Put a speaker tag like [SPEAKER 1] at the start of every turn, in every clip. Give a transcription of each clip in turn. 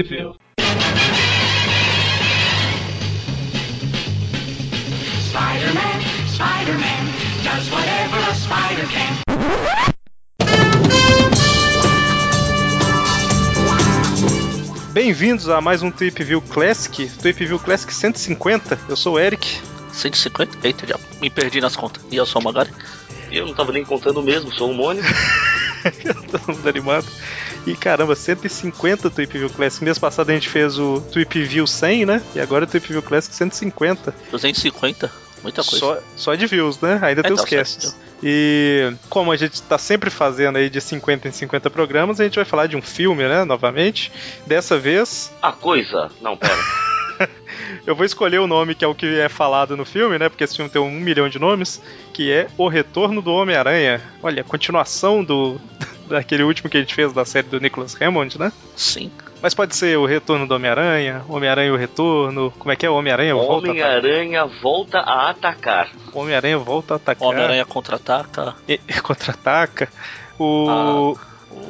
[SPEAKER 1] View.
[SPEAKER 2] Spider-Man, Spider-Man, does whatever a spider can.
[SPEAKER 3] Bem-vindos a mais um Trip View Classic, Trip View Classic 150. Eu sou o Eric.
[SPEAKER 4] 150? Eita, diabo. Me perdi nas contas. E eu sou o Magari.
[SPEAKER 5] Eu não tava nem contando mesmo, sou um mônio.
[SPEAKER 3] Todo mundo animado. E caramba, 150 Trip View Classic. Mês passado a gente fez o Trip View 100, né? E agora o Trip View Classic 150.
[SPEAKER 4] 250? Muita coisa.
[SPEAKER 3] Só, só de views, né? Ainda tem
[SPEAKER 4] Então,
[SPEAKER 3] os casts. E como a gente tá sempre fazendo aí de 50 em 50 programas, a gente vai falar de um filme, né? Novamente. Dessa vez,
[SPEAKER 5] A coisa. Não, pera.
[SPEAKER 3] eu vou escolher o nome que é o que é falado no filme, né? Porque esse filme tem um milhão de nomes, que é O Retorno do Homem-Aranha. Olha, a continuação do daquele último que a gente fez da série do Nicholas Hammond, né?
[SPEAKER 4] Sim.
[SPEAKER 3] Mas pode ser O Retorno do Homem-Aranha, Homem-Aranha e o Retorno. Como é que é? Homem-Aranha volta a atacar.
[SPEAKER 5] Homem-Aranha volta a atacar.
[SPEAKER 3] Homem-Aranha volta a atacar.
[SPEAKER 4] Homem-Aranha contra-ataca.
[SPEAKER 3] E- Contra-ataca. O.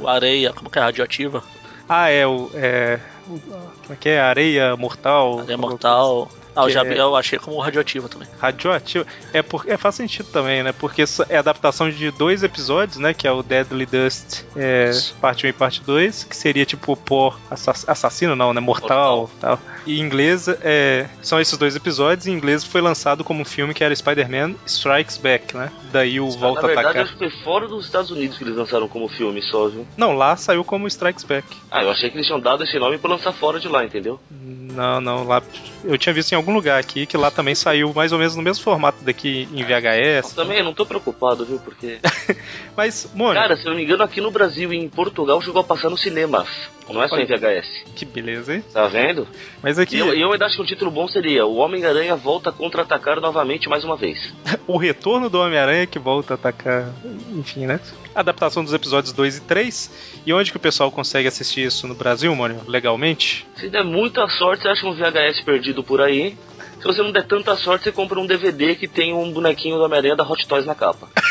[SPEAKER 4] O Areia, como que é? Radioativa.
[SPEAKER 3] Ah, é o. É, o- como é que é? Areia Mortal.
[SPEAKER 4] Areia Mortal. Ah, eu, já,
[SPEAKER 3] é-
[SPEAKER 4] eu achei como radioativa também.
[SPEAKER 3] Radioativo. É, por, é, faz sentido também, né? Porque é adaptação de dois episódios, né? Que é o Deadly Dust é, parte 1 e parte 2, que seria tipo pó assass- assassino, não, né? Mortal tal. E em inglês é, são esses dois episódios. Em inglês foi lançado como um filme que era Spider-Man Strikes Back, né? Daí o Volta
[SPEAKER 5] Na
[SPEAKER 3] a
[SPEAKER 5] verdade,
[SPEAKER 3] Atacar.
[SPEAKER 5] acho que foi fora dos Estados Unidos que eles lançaram como filme só, viu?
[SPEAKER 3] Não, lá saiu como Strikes Back.
[SPEAKER 5] Ah, eu achei que eles tinham dado esse nome pra lançar fora de lá, entendeu?
[SPEAKER 3] Não, não, lá eu tinha visto em algum lugar aqui que lá também saiu mais ou menos no mesmo formato daqui em VHS.
[SPEAKER 5] Também eu não tô preocupado, viu? Porque.
[SPEAKER 3] Mas, mano,
[SPEAKER 5] Cara, se eu não me engano, aqui no Brasil e em Portugal chegou a passar nos cinemas. Não é só em VHS.
[SPEAKER 3] que beleza, hein?
[SPEAKER 5] Tá vendo?
[SPEAKER 3] Mas aqui
[SPEAKER 5] eu, e eu ainda acho que um título bom seria O Homem-Aranha volta a contra-atacar novamente mais uma vez.
[SPEAKER 3] o retorno do Homem-Aranha que volta a atacar, enfim, né? Adaptação dos episódios 2 e 3. E onde que o pessoal consegue assistir isso no Brasil, mano? Legalmente?
[SPEAKER 5] Se der muita sorte, você acha um VHS perdido por aí. Se você não der tanta sorte, você compra um DVD que tem um bonequinho do Homem-Aranha da Hot Toys na capa.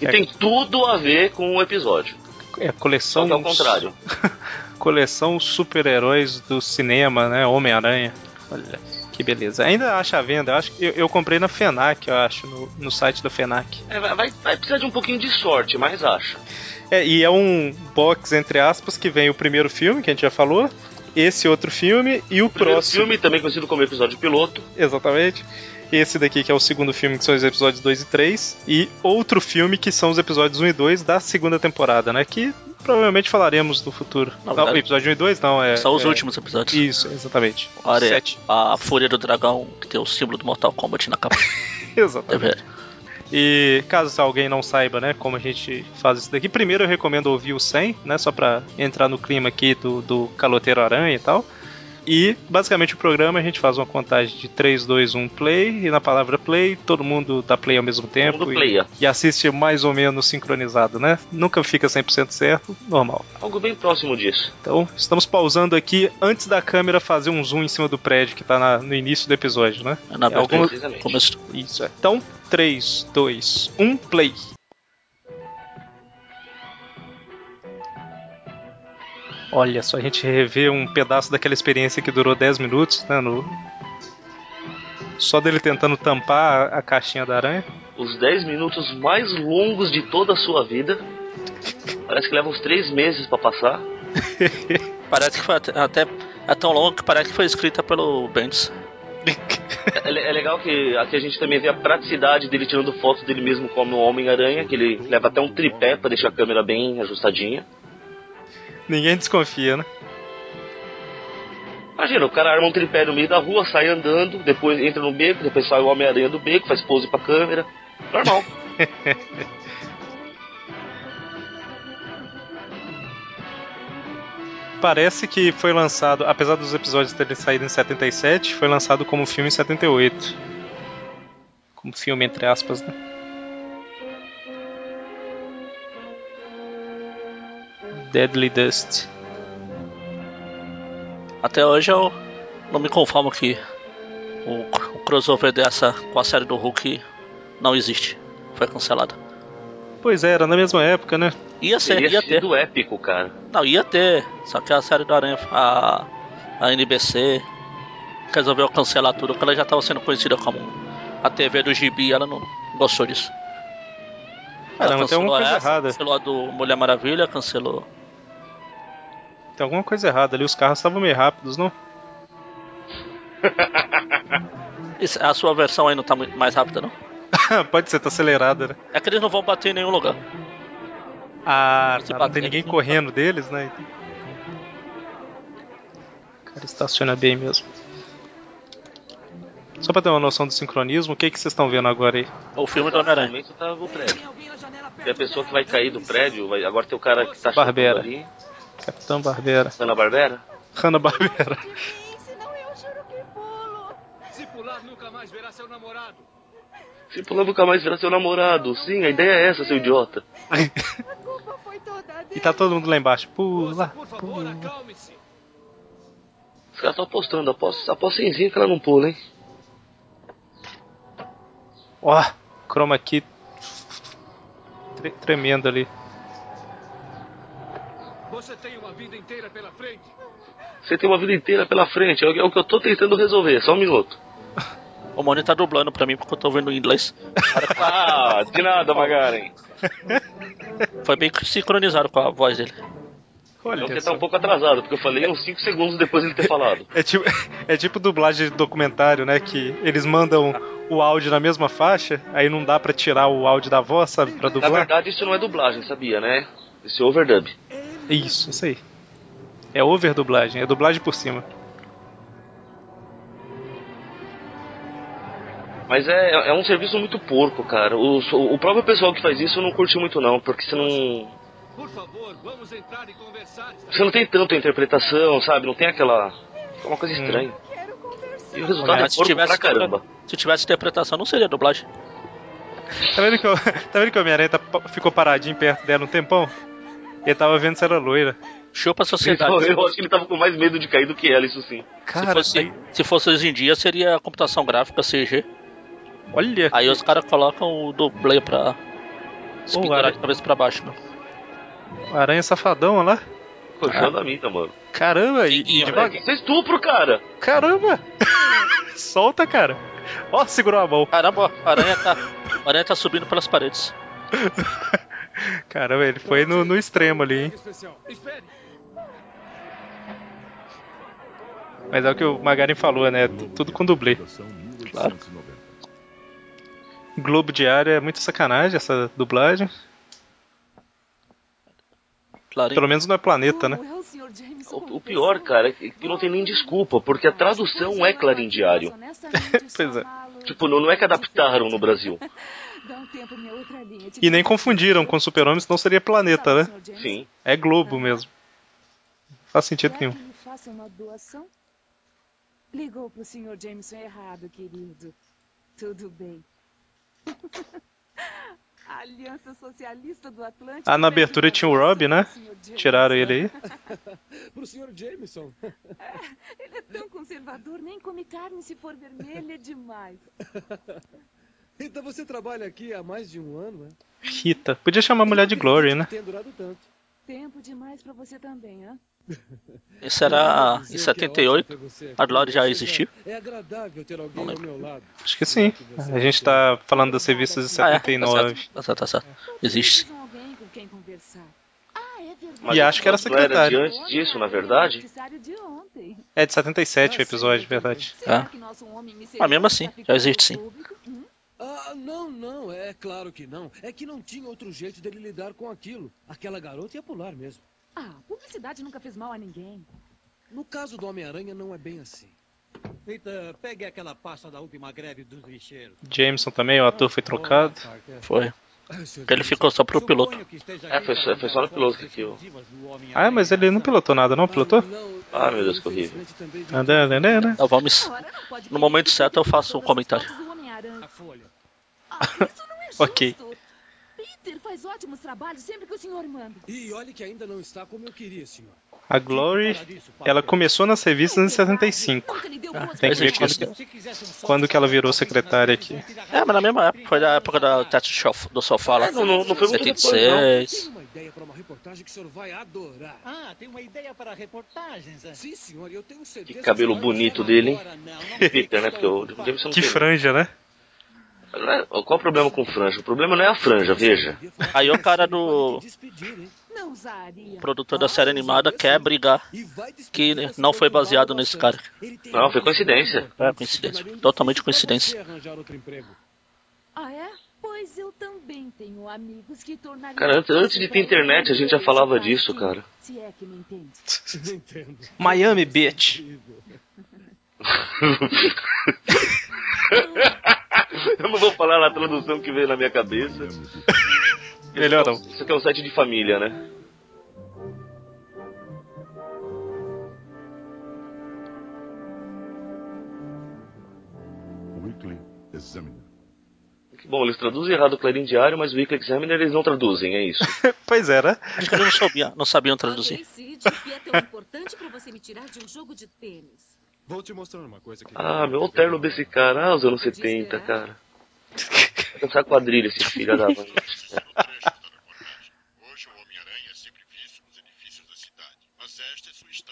[SPEAKER 5] E
[SPEAKER 3] É.
[SPEAKER 5] tem tudo a ver com o episódio.
[SPEAKER 3] É coleção
[SPEAKER 5] que é o contrário.
[SPEAKER 3] coleção super-heróis do cinema, né? Homem-Aranha. Olha, que beleza. Ainda acha a venda. Eu acho que eu, eu comprei na Fenac, eu acho, no, no site da Fenac.
[SPEAKER 5] É, vai, vai- precisar de um pouquinho de sorte, mas acha.
[SPEAKER 3] É, e é um box, entre aspas, que vem o primeiro filme, que a gente já falou, esse outro filme e o,
[SPEAKER 5] O
[SPEAKER 3] próximo.
[SPEAKER 5] filme, também conhecido como episódio piloto.
[SPEAKER 3] Exatamente. Esse daqui que é o segundo filme, que são os episódios 2 e 3. E outro filme que são os episódios 1 e 2 da segunda temporada, né? Que provavelmente falaremos no futuro.
[SPEAKER 4] Na
[SPEAKER 3] Não,
[SPEAKER 4] verdade-
[SPEAKER 3] episódio 1 e 2 não, é.
[SPEAKER 4] São os
[SPEAKER 3] é-
[SPEAKER 4] últimos episódios.
[SPEAKER 3] Isso, exatamente.
[SPEAKER 4] A, areia,
[SPEAKER 3] Sete.
[SPEAKER 4] a Fúria do Dragão, que tem o símbolo do Mortal Kombat na capa.
[SPEAKER 3] Exatamente. E caso alguém não saiba, né, como a gente faz isso daqui, primeiro eu recomendo ouvir o 100, né, só pra entrar no clima aqui do, do Caloteiro Aranha e tal. E basicamente o programa a gente faz uma contagem de 3, 2, 1 play, e na palavra play todo mundo dá play ao mesmo tempo e, e assiste mais ou menos sincronizado, né? Nunca fica 100% certo, normal.
[SPEAKER 5] Algo bem próximo disso.
[SPEAKER 3] Então estamos pausando aqui antes da câmera fazer um zoom em cima do prédio que tá na- no início do episódio, né?
[SPEAKER 4] É na
[SPEAKER 3] É algum-
[SPEAKER 4] abertura.
[SPEAKER 5] Precisamente.
[SPEAKER 4] Começo.
[SPEAKER 3] Isso é. Então, 3, 2, 1, play. Olha só, a gente revê um pedaço daquela experiência que durou 10 minutos, né? No... Só dele tentando tampar a caixinha da aranha.
[SPEAKER 5] Os 10 minutos mais longos de toda a sua vida. Parece que leva uns 3 meses pra passar.
[SPEAKER 4] Parece que foi até, até- é tão longo que parece que foi escrita pelo Bendis.
[SPEAKER 5] É, é legal que aqui a gente também vê a praticidade dele tirando fotos dele mesmo como Homem-Aranha, que ele leva até um tripé pra deixar a câmera bem ajustadinha.
[SPEAKER 3] Ninguém desconfia, né?
[SPEAKER 5] Imagina, o cara arma um tripé no meio da rua, sai andando, depois entra no beco, depois sai o Homem-Aranha do beco, faz pose pra câmera. Normal.
[SPEAKER 3] Parece que foi lançado, apesar dos episódios terem saído em 77, foi lançado como filme em 78. Como filme, entre aspas, né? Deadly Dust.
[SPEAKER 4] Até hoje eu não me conformo que o, o crossover dessa com a série do Hulk não existe. Foi cancelado.
[SPEAKER 3] Pois é, era na mesma época, né?
[SPEAKER 4] Ia ser,
[SPEAKER 5] Teria
[SPEAKER 4] ia ter.
[SPEAKER 5] sido épico, cara.
[SPEAKER 4] Não, ia ter. Só que a série do Aranha, a, a NBC, resolveu cancelar tudo, porque ela já estava sendo conhecida como a TV do Gibi, ela não gostou disso. Ela
[SPEAKER 3] Caramba, tem alguma
[SPEAKER 4] cancelou
[SPEAKER 3] coisa
[SPEAKER 4] essa,
[SPEAKER 3] errada.
[SPEAKER 4] Cancelou a do Mulher Maravilha, cancelou.
[SPEAKER 3] Tem alguma coisa errada ali, os carros estavam meio rápidos, não?
[SPEAKER 4] A sua versão aí não tá muito mais rápida, não?
[SPEAKER 3] Pode ser, tá acelerada, né?
[SPEAKER 4] É que eles não vão bater em nenhum lugar.
[SPEAKER 3] Ah,
[SPEAKER 4] Se
[SPEAKER 3] tá, não
[SPEAKER 4] bater,
[SPEAKER 3] tem ninguém
[SPEAKER 4] não
[SPEAKER 3] correndo deles, né? O cara estaciona bem mesmo. Só pra ter uma noção do sincronismo, o que, que vocês estão vendo agora aí?
[SPEAKER 4] O filme do Homem-Aranha.
[SPEAKER 5] Tá no prédio. Tem a pessoa que vai cair do prédio, vai- agora tem o cara que tá
[SPEAKER 3] Barbera.
[SPEAKER 5] chutando ali.
[SPEAKER 3] Capitão Barbera.
[SPEAKER 5] Ana Barbera?
[SPEAKER 1] Que pulo.
[SPEAKER 6] Se pular, nunca mais verá seu namorado.
[SPEAKER 5] Se pular nunca mais verá seu namorado. Sim, a ideia é essa, seu idiota.
[SPEAKER 1] A culpa foi toda dele.
[SPEAKER 3] E tá todo mundo lá embaixo. Pula,
[SPEAKER 6] Moça, por favor,
[SPEAKER 3] pula.
[SPEAKER 6] acalme-se.
[SPEAKER 5] Os caras estão apostando, aposta, aposta semzinha que ela não pula, hein?
[SPEAKER 3] Ó, chroma key tre- tremendo ali.
[SPEAKER 6] Você tem uma vida inteira pela frente.
[SPEAKER 5] Você tem uma vida inteira pela frente, é o que- é o que eu tô tentando resolver, só um minuto.
[SPEAKER 4] O Moni tá dublando pra mim porque eu tô vendo em inglês.
[SPEAKER 5] Ah, de nada, Magaren.
[SPEAKER 4] Foi bem sincronizado com a voz dele.
[SPEAKER 3] Olha
[SPEAKER 5] É porque
[SPEAKER 3] só.
[SPEAKER 5] tá um pouco atrasado, porque eu falei uns 5 segundos depois de ele ter falado.
[SPEAKER 3] É tipo, é tipo dublagem de documentário, né? Que eles mandam o áudio na mesma faixa, aí não dá pra tirar o áudio da voz, sabe? Pra
[SPEAKER 5] Na
[SPEAKER 3] dublar.
[SPEAKER 5] verdade, isso não é dublagem, sabia, né? Isso é overdub.
[SPEAKER 3] Isso, isso aí. É overdublagem, é dublagem por cima.
[SPEAKER 5] Mas é, é um serviço muito porco, cara. O, o próprio pessoal que faz isso não curte muito, não, porque você não.
[SPEAKER 6] Por favor, vamos entrar e conversar.
[SPEAKER 5] Você não tem tanta interpretação, sabe? Não tem aquela. É uma coisa
[SPEAKER 3] Hum.
[SPEAKER 5] estranha. E o resultado é
[SPEAKER 4] se
[SPEAKER 5] porco
[SPEAKER 4] tivesse,
[SPEAKER 5] pra caramba.
[SPEAKER 4] se tivesse interpretação, não seria dublagem.
[SPEAKER 3] Tá vendo que, o- tá vendo que o Homem-Aranha tá- ficou paradinho perto dela um tempão? Ele tava vendo se era loira.
[SPEAKER 4] Chupa a sociedade.
[SPEAKER 5] Eu acho que ele tava com mais medo de cair do que ela, isso sim.
[SPEAKER 4] Se
[SPEAKER 3] Cara,
[SPEAKER 4] fosse,
[SPEAKER 3] aí-
[SPEAKER 4] se fosse hoje em dia, seria computação gráfica CG.
[SPEAKER 3] olha.
[SPEAKER 4] Aí os caras colocam o dublê pra se pendurar de cabeça pra baixo. Né?
[SPEAKER 3] Aranha safadão, olha lá.
[SPEAKER 5] Coxando a minha, mano.
[SPEAKER 3] Caramba, e,
[SPEAKER 4] E-
[SPEAKER 3] e devagar.
[SPEAKER 5] Isso é estupro, cara!
[SPEAKER 3] Caramba! Solta, cara. Ó, segurou a mão.
[SPEAKER 4] Caramba, a aranha tá, a aranha tá subindo pelas paredes.
[SPEAKER 3] Caramba, ele foi no, no extremo ali, hein? Mas é o que o Magarin falou, né? Tudo com dublê.
[SPEAKER 4] Claro.
[SPEAKER 3] Globo Diário é muito sacanagem essa dublagem.
[SPEAKER 4] Claro,
[SPEAKER 3] Pelo menos não é planeta, né?
[SPEAKER 1] O
[SPEAKER 5] pior, cara, é que que não tem nem desculpa, porque a tradução é Clarim Diário.
[SPEAKER 3] Pois é.
[SPEAKER 5] Tipo, não, não é que adaptaram no Brasil.
[SPEAKER 1] Dá um tempo, minha outra linha. Te
[SPEAKER 3] E nem confundiram com Super-Homem, senão seria planeta, né?
[SPEAKER 1] Jameson?
[SPEAKER 5] Sim.
[SPEAKER 3] É Globo mesmo. Não faz sentido nenhum.
[SPEAKER 1] faça uma doação? Ligou pro Sr. Jameson errado, querido. Tudo bem. A Aliança Socialista do Atlântico.
[SPEAKER 3] Ah, na abertura tinha o Rob, né? Tiraram ele aí.
[SPEAKER 6] Pro Sr. Jameson.
[SPEAKER 1] Ele é tão conservador, nem come carne se for vermelha demais.
[SPEAKER 6] Então você trabalha aqui há mais de um ano, é?
[SPEAKER 3] Rita. Podia chamar a mulher de Glory, né?
[SPEAKER 6] Tem durado tanto.
[SPEAKER 1] Tempo demais pra você também, hã?
[SPEAKER 4] Isso era em
[SPEAKER 6] que é
[SPEAKER 4] 78.
[SPEAKER 6] ótimo ter você
[SPEAKER 4] A Glória já existiu?
[SPEAKER 6] É agradável ter alguém ao meu lado.
[SPEAKER 3] Acho que sim. A gente tá falando das revistas de
[SPEAKER 4] Ah, é, tá
[SPEAKER 3] 79.
[SPEAKER 4] certo, tá certo, tá. Existe.
[SPEAKER 1] Ah, é.
[SPEAKER 5] Mas
[SPEAKER 3] E acho que era
[SPEAKER 5] não era
[SPEAKER 3] secretário.
[SPEAKER 5] de antes disso, na verdade?
[SPEAKER 3] É de 77 o episódio, de verdade.
[SPEAKER 4] Ah.
[SPEAKER 1] nosso homem
[SPEAKER 4] Ah, mesmo assim, já existe sim.
[SPEAKER 6] Ah, não, não, é claro que não. É que não tinha outro jeito dele lidar com aquilo. Aquela garota ia pular mesmo.
[SPEAKER 1] Ah, publicidade nunca fez mal a ninguém.
[SPEAKER 6] No caso do Homem-Aranha, não é bem assim.
[SPEAKER 7] Rita, pegue aquela pasta da última greve dos lixeiros.
[SPEAKER 3] Jameson também, o ator foi trocado.
[SPEAKER 4] Foi. Ele ficou só pro piloto.
[SPEAKER 5] É, foi só- foi só no piloto que aquilo.
[SPEAKER 3] Ah, mas ele não pilotou nada, não? Pilotou?
[SPEAKER 5] Ah, meu Deus, que horrível.
[SPEAKER 4] vamos.
[SPEAKER 1] Ora, não pode
[SPEAKER 4] No momento certo eu faço um comentário.
[SPEAKER 1] fotos do Homem-Aranha.
[SPEAKER 7] A folha.
[SPEAKER 1] Ah, isso não é justo.
[SPEAKER 3] Ok.
[SPEAKER 1] Peter, Peter faz ótimos trabalhos sempre que o senhor manda.
[SPEAKER 6] E olhe que ainda não está como eu queria, senhor.
[SPEAKER 3] A Glory, ela começou nas revistas em 75.
[SPEAKER 1] Nunca lhe deu
[SPEAKER 4] Ah,
[SPEAKER 3] tem que ver quando, quando que ela virou secretária aqui.
[SPEAKER 4] É, mas na mesma época, foi da época da Shof- do Sofá lá.
[SPEAKER 5] É, não- não- não foi muito depois, não.
[SPEAKER 4] 76.
[SPEAKER 6] Tenho uma ideia para uma reportagem que o senhor vai adorar.
[SPEAKER 7] Ah, tem uma ideia para reportagens, é?
[SPEAKER 6] Sim, senhor, eu tenho certeza
[SPEAKER 5] Que cabelo bonito dele, hein? Peter, né? Porque o Jameson não
[SPEAKER 3] Que
[SPEAKER 5] tem-
[SPEAKER 3] franja, né?
[SPEAKER 5] Não é- Qual o problema com franja? O problema não é a franja, veja.
[SPEAKER 4] Aí o cara do
[SPEAKER 1] usaria.
[SPEAKER 4] produtor da série animada quer brigar que não foi baseado nesse cara.
[SPEAKER 5] Não, foi coincidência.
[SPEAKER 4] É, coincidência. Totalmente coincidência.
[SPEAKER 1] Ah, é? Pois eu também tenho amigos que tornariam...
[SPEAKER 5] Cara, antes- antes de ter internet, a gente já falava disso, cara.
[SPEAKER 1] Se é que me entende.
[SPEAKER 3] Miami Beach.
[SPEAKER 5] Eu não vou falar na tradução que veio na minha cabeça.
[SPEAKER 3] Melhor não.
[SPEAKER 5] Isso aqui é um site de família, né?
[SPEAKER 8] Weekly Examiner.
[SPEAKER 5] Bom, eles traduzem errado o Clarim Diário, mas o Weekly Examiner eles não traduzem, é isso.
[SPEAKER 3] Pois é, né?
[SPEAKER 4] Acho que eles não sabiam, não sabiam traduzir.
[SPEAKER 9] O que é tão importante para você me tirar de um jogo de tênis.
[SPEAKER 8] Vou te mostrar uma coisa que.
[SPEAKER 5] Ah, meu terno desse cara, ah, os anos 70, cara. Vai dançar quadrilha esse filho da mãe.
[SPEAKER 8] Homem-Aranha é esta é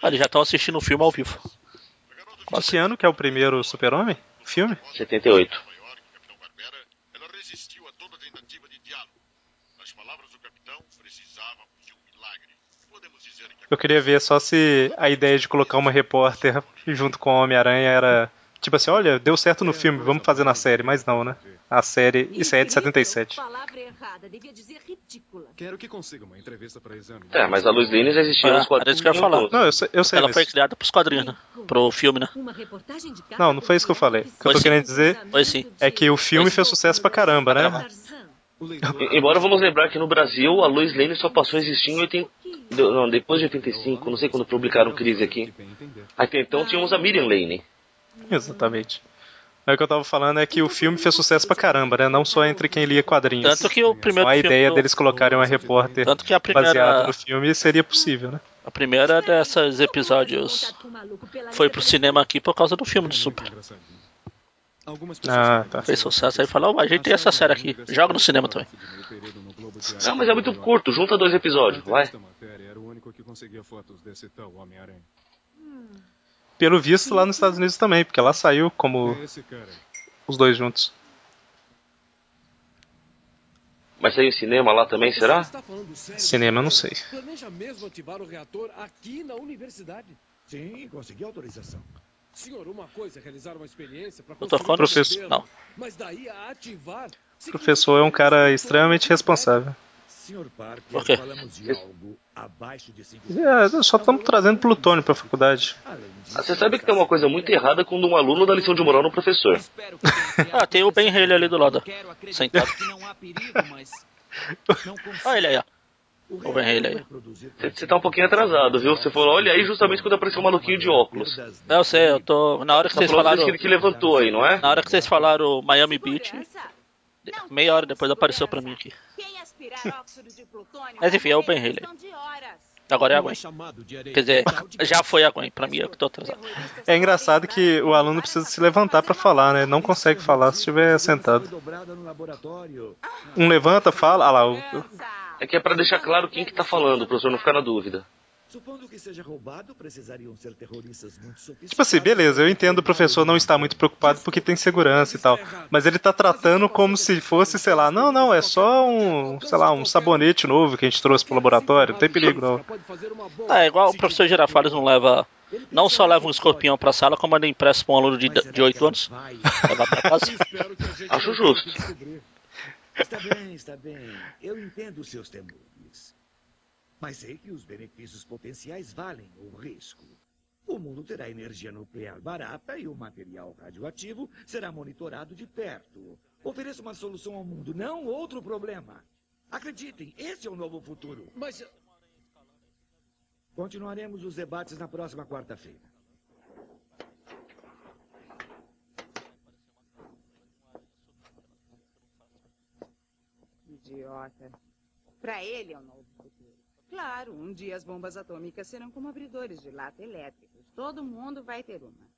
[SPEAKER 4] Ah, eles já estão assistindo o filme ao vivo.
[SPEAKER 3] Qual que ano que é o primeiro Super-Homem? Filme?
[SPEAKER 5] 78.
[SPEAKER 8] Nova York, Capitão Barbera, ela resistiu a toda tentativa de diálogo. Nas palavras do capitão, precisávamos de um milagre. Podemos dizer que
[SPEAKER 3] Eu queria ver só se a ideia de colocar uma repórter junto com o Homem-Aranha era. Tipo assim, olha, deu certo no filme, vamos fazer na série, mas não, né? A série. Isso aí é de 77.
[SPEAKER 9] Palavra errada, devia dizer ridícula.
[SPEAKER 8] Quero que consiga uma entrevista para exame.
[SPEAKER 5] É, mas a Lois Lane já existia
[SPEAKER 4] É,
[SPEAKER 5] nos quadrinhos.
[SPEAKER 4] que eu ia falar.
[SPEAKER 3] Não, eu sei, eu sei
[SPEAKER 4] Ela foi criada pros quadrinhos, né? Pro filme, né?
[SPEAKER 9] Uma reportagem de capa
[SPEAKER 3] Não, não foi isso que eu falei. O que eu tô
[SPEAKER 4] sim.
[SPEAKER 3] querendo dizer
[SPEAKER 4] Foi sim.
[SPEAKER 3] é que o filme fez sucesso pra caramba, né?
[SPEAKER 5] Embora vamos lembrar que no Brasil a Lois Lane só passou a existir em 80... de- Não, depois de 85, não sei quando publicaram Crise aqui.
[SPEAKER 8] bem entender.
[SPEAKER 5] Até então tínhamos a Miriam Lane.
[SPEAKER 3] Exatamente. Mas o que eu tava falando é que o filme fez sucesso pra caramba, né? Não só entre quem lia quadrinhos.
[SPEAKER 4] Tanto que o primeiro
[SPEAKER 3] Então a
[SPEAKER 4] filme
[SPEAKER 3] ideia
[SPEAKER 4] do-
[SPEAKER 3] deles colocarem uma repórter
[SPEAKER 4] Tanto que a
[SPEAKER 3] baseada
[SPEAKER 4] primeira,
[SPEAKER 3] no filme seria possível, né?
[SPEAKER 4] a primeira desses episódios foi pro cinema aqui por causa do filme do Super.
[SPEAKER 8] Algumas pessoas
[SPEAKER 3] Ah, tá.
[SPEAKER 4] Fez sucesso aí falou, "Ó, a gente tem essa série aqui, joga no cinema também.
[SPEAKER 5] Não, mas é muito curto, junta dois episódios, vai.
[SPEAKER 8] Esta matéria era o único que conseguia fotos desse tal Homem-Aranha.
[SPEAKER 3] Pelo visto lá nos Estados Unidos também, porque lá saiu como os dois juntos.
[SPEAKER 5] Mas saiu em cinema lá também, será?
[SPEAKER 3] Cinema, eu não sei.
[SPEAKER 6] Planeja mesmo ativar o reator aqui na universidade?
[SPEAKER 10] Sim, consegui autorização.
[SPEAKER 6] Senhor, uma coisa é realizar uma experiência para
[SPEAKER 4] Eu tô falando
[SPEAKER 3] Professor- não.
[SPEAKER 6] Mas daí a ativar...
[SPEAKER 3] O professor é um cara extremamente responsável.
[SPEAKER 10] Senhor Parker,
[SPEAKER 4] Por quê?
[SPEAKER 10] falamos de algo abaixo de 5
[SPEAKER 3] É, só estamos trazendo plutônio pra faculdade.
[SPEAKER 10] Além disso,
[SPEAKER 5] Ah, Você sabe que tem uma coisa muito errada quando um aluno dá lição de moral no professor.
[SPEAKER 4] Ah, tem o Ben Haley ali do lado. Sentado. Olha ele aí, ó.
[SPEAKER 10] O
[SPEAKER 4] o
[SPEAKER 10] vai produzir
[SPEAKER 5] Você tá um pouquinho atrasado, viu? Você falou, olha aí justamente quando apareceu um maluquinho de óculos.
[SPEAKER 10] das
[SPEAKER 4] Eu sei, eu tô. Na hora que
[SPEAKER 5] Tá
[SPEAKER 4] vocês falaram.
[SPEAKER 5] que levantou aí, não é?
[SPEAKER 4] Na hora que vocês falaram Miami Beach.
[SPEAKER 9] Não
[SPEAKER 4] meia hora depois apareceu pra mim aqui. Mas enfim, é o Ben Haley. Agora é a
[SPEAKER 7] Não é
[SPEAKER 4] Gwen. Quer dizer, já foi a Gwen, pra mim é que tô atrasado.
[SPEAKER 3] É engraçado que o aluno precisa se levantar pra falar, né? Não consegue falar se estiver sentado. Um levanta, fala. Ah lá, o,
[SPEAKER 5] É que é pra deixar claro quem que tá falando, o professor não ficar na dúvida.
[SPEAKER 10] Supondo que seja roubado, precisariam ser terroristas muito sofisticados.
[SPEAKER 3] Tipo assim, beleza, eu entendo o professor não estar muito preocupado porque tem segurança e tal. Mas ele tá tratando como se fosse, sei lá, não, não, é só um, sei lá, um sabonete novo que a gente trouxe pro laboratório, não tem perigo não.
[SPEAKER 4] Ah, é igual o professor Girafales não leva. Não só leva um escorpião pra sala, como ele empresta pra um aluno de, de 8
[SPEAKER 10] que ela
[SPEAKER 4] anos. Levar pra casa.
[SPEAKER 5] Acho justo.
[SPEAKER 10] Está bem, está bem. Eu entendo os seus temores. Mas sei que os benefícios potenciais valem o risco. O mundo terá energia nuclear barata e o material radioativo será monitorado de perto. Ofereça uma solução ao mundo, não outro problema. Acreditem, esse é o novo futuro.
[SPEAKER 6] Mas
[SPEAKER 10] Continuaremos os debates na próxima quarta-feira.
[SPEAKER 11] Idiota. Pra ele é um novo futuro. Claro, um dia as bombas atômicas serão como abridores de lata elétricos. Todo mundo vai ter uma.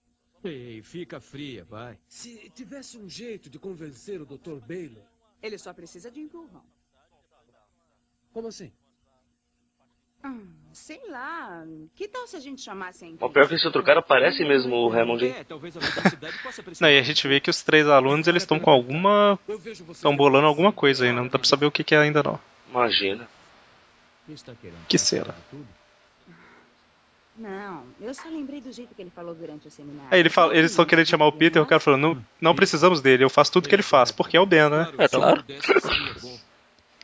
[SPEAKER 6] Ei, fica fria, vai. Se tivesse um jeito de convencer o Dr. Baylor.
[SPEAKER 11] Ele só precisa de um empurrão.
[SPEAKER 6] Como assim?
[SPEAKER 11] Ah, sei lá. Que tal se a gente chamasse a
[SPEAKER 5] O pior é que esse outro cara parece mesmo o Hammond, hein?
[SPEAKER 6] É, talvez a possa
[SPEAKER 3] Não, e a gente vê que os três alunos eles estão com alguma. estão bolando alguma coisa aí, não dá pra saber o que, que é ainda não.
[SPEAKER 5] Imagina.
[SPEAKER 3] Que será?
[SPEAKER 11] Não, eu só lembrei do jeito que ele falou durante o seminário.
[SPEAKER 3] Aí ele fala, eles estão querendo chamar o Peter e o cara falou, não, não precisamos dele, eu faço tudo que ele faz, porque é o Ben, né?
[SPEAKER 4] É claro.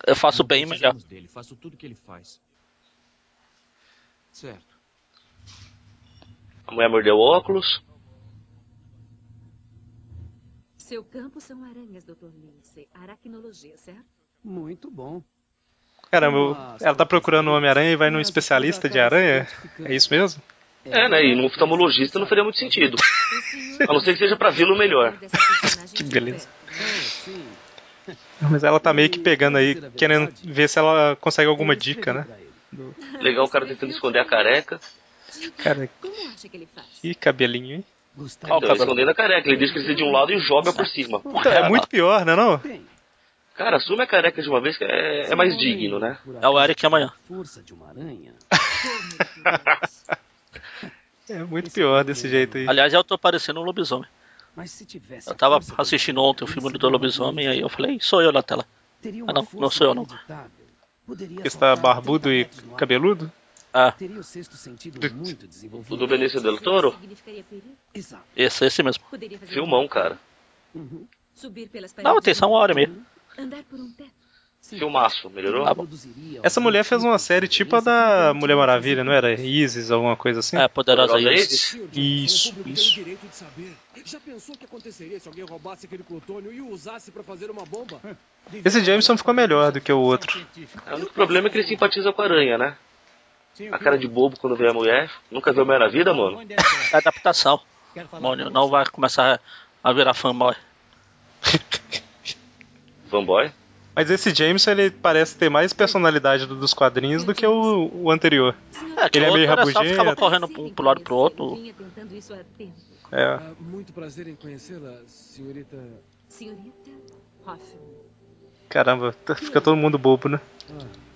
[SPEAKER 4] Eu faço bem melhor.
[SPEAKER 6] Dele, faço tudo que ele faz. Certo.
[SPEAKER 5] A mulher mordeu o óculos.
[SPEAKER 9] Seu campo são aranhas, Dr. Lindsay. Aracnologia, certo?
[SPEAKER 6] Muito bom.
[SPEAKER 3] Caramba, eu- ela tá procurando o Homem-Aranha e vai num especialista de aranha? É isso mesmo?
[SPEAKER 5] É, né? E no oftalmologista não faria muito sentido. A não ser que seja pra vê-lo melhor.
[SPEAKER 3] Que beleza. Mas ela tá meio que pegando aí, querendo ver se ela consegue alguma dica, né?
[SPEAKER 5] Legal o cara tentando esconder a careca.
[SPEAKER 3] Cara,
[SPEAKER 9] Como acha que ele faz?
[SPEAKER 3] que cabelinho, hein?
[SPEAKER 5] Então, escondendo a careca. Ele deixa crescer de um lado e joga por cima.
[SPEAKER 3] Então, é muito pior, né não?
[SPEAKER 5] Cara, assume a careca de uma vez que é, é mais digno, né?
[SPEAKER 4] É o Eric amanhã.
[SPEAKER 6] Força de uma aranha.
[SPEAKER 3] É muito pior desse jeito aí.
[SPEAKER 4] Aliás, eu tô parecendo um lobisomem.
[SPEAKER 6] Mas se tivesse
[SPEAKER 4] Eu tava assistindo ontem o filme do lobisomem, aí eu falei, sou eu na tela. Ah, não, não sou eu não.
[SPEAKER 3] Está barbudo e cabeludo?
[SPEAKER 4] Ah,
[SPEAKER 6] Teria o sexto sentido muito
[SPEAKER 5] O
[SPEAKER 6] desenvolvido.
[SPEAKER 5] do Benício Del Toro?
[SPEAKER 9] Significaria perigo?
[SPEAKER 6] Exato.
[SPEAKER 4] esse, esse mesmo.
[SPEAKER 5] Filmão, cara.
[SPEAKER 6] Uhum.
[SPEAKER 9] Subir pelas paredes.
[SPEAKER 4] Não, tem só uma hora e
[SPEAKER 5] Filmaço, melhorou?
[SPEAKER 4] Tá.
[SPEAKER 3] Essa mulher fez uma série tipo a da Mulher Maravilha, não era? Isis, alguma coisa assim?
[SPEAKER 4] É, poderosa
[SPEAKER 5] Poderosa
[SPEAKER 4] Isis.
[SPEAKER 3] Isso, isso.
[SPEAKER 6] direito de saber. Já pensou o que aconteceria se alguém roubasse aquele plutônio e o usasse pra fazer uma bomba?
[SPEAKER 3] Esse Jameson ficou melhor do que o outro.
[SPEAKER 5] O único problema é que ele simpatiza com a aranha, né? A cara de bobo quando vê a mulher. Nunca viu a mulher na vida, mano?
[SPEAKER 4] É adaptação. Mônio não vai começar a virar fanboy.
[SPEAKER 5] Fanboy?
[SPEAKER 3] Mas esse Jameson, ele parece ter mais personalidade do- dos quadrinhos do que o, o anterior.
[SPEAKER 4] É, que
[SPEAKER 3] Ele
[SPEAKER 4] o
[SPEAKER 3] é meio rabugento.
[SPEAKER 4] ficava correndo pro, pro lado pro outro.
[SPEAKER 3] É.
[SPEAKER 6] Ah, muito prazer em conhecê-la, senhorita.
[SPEAKER 9] Senhorita Hoffman.
[SPEAKER 3] Caramba, tá- fica todo mundo bobo, né?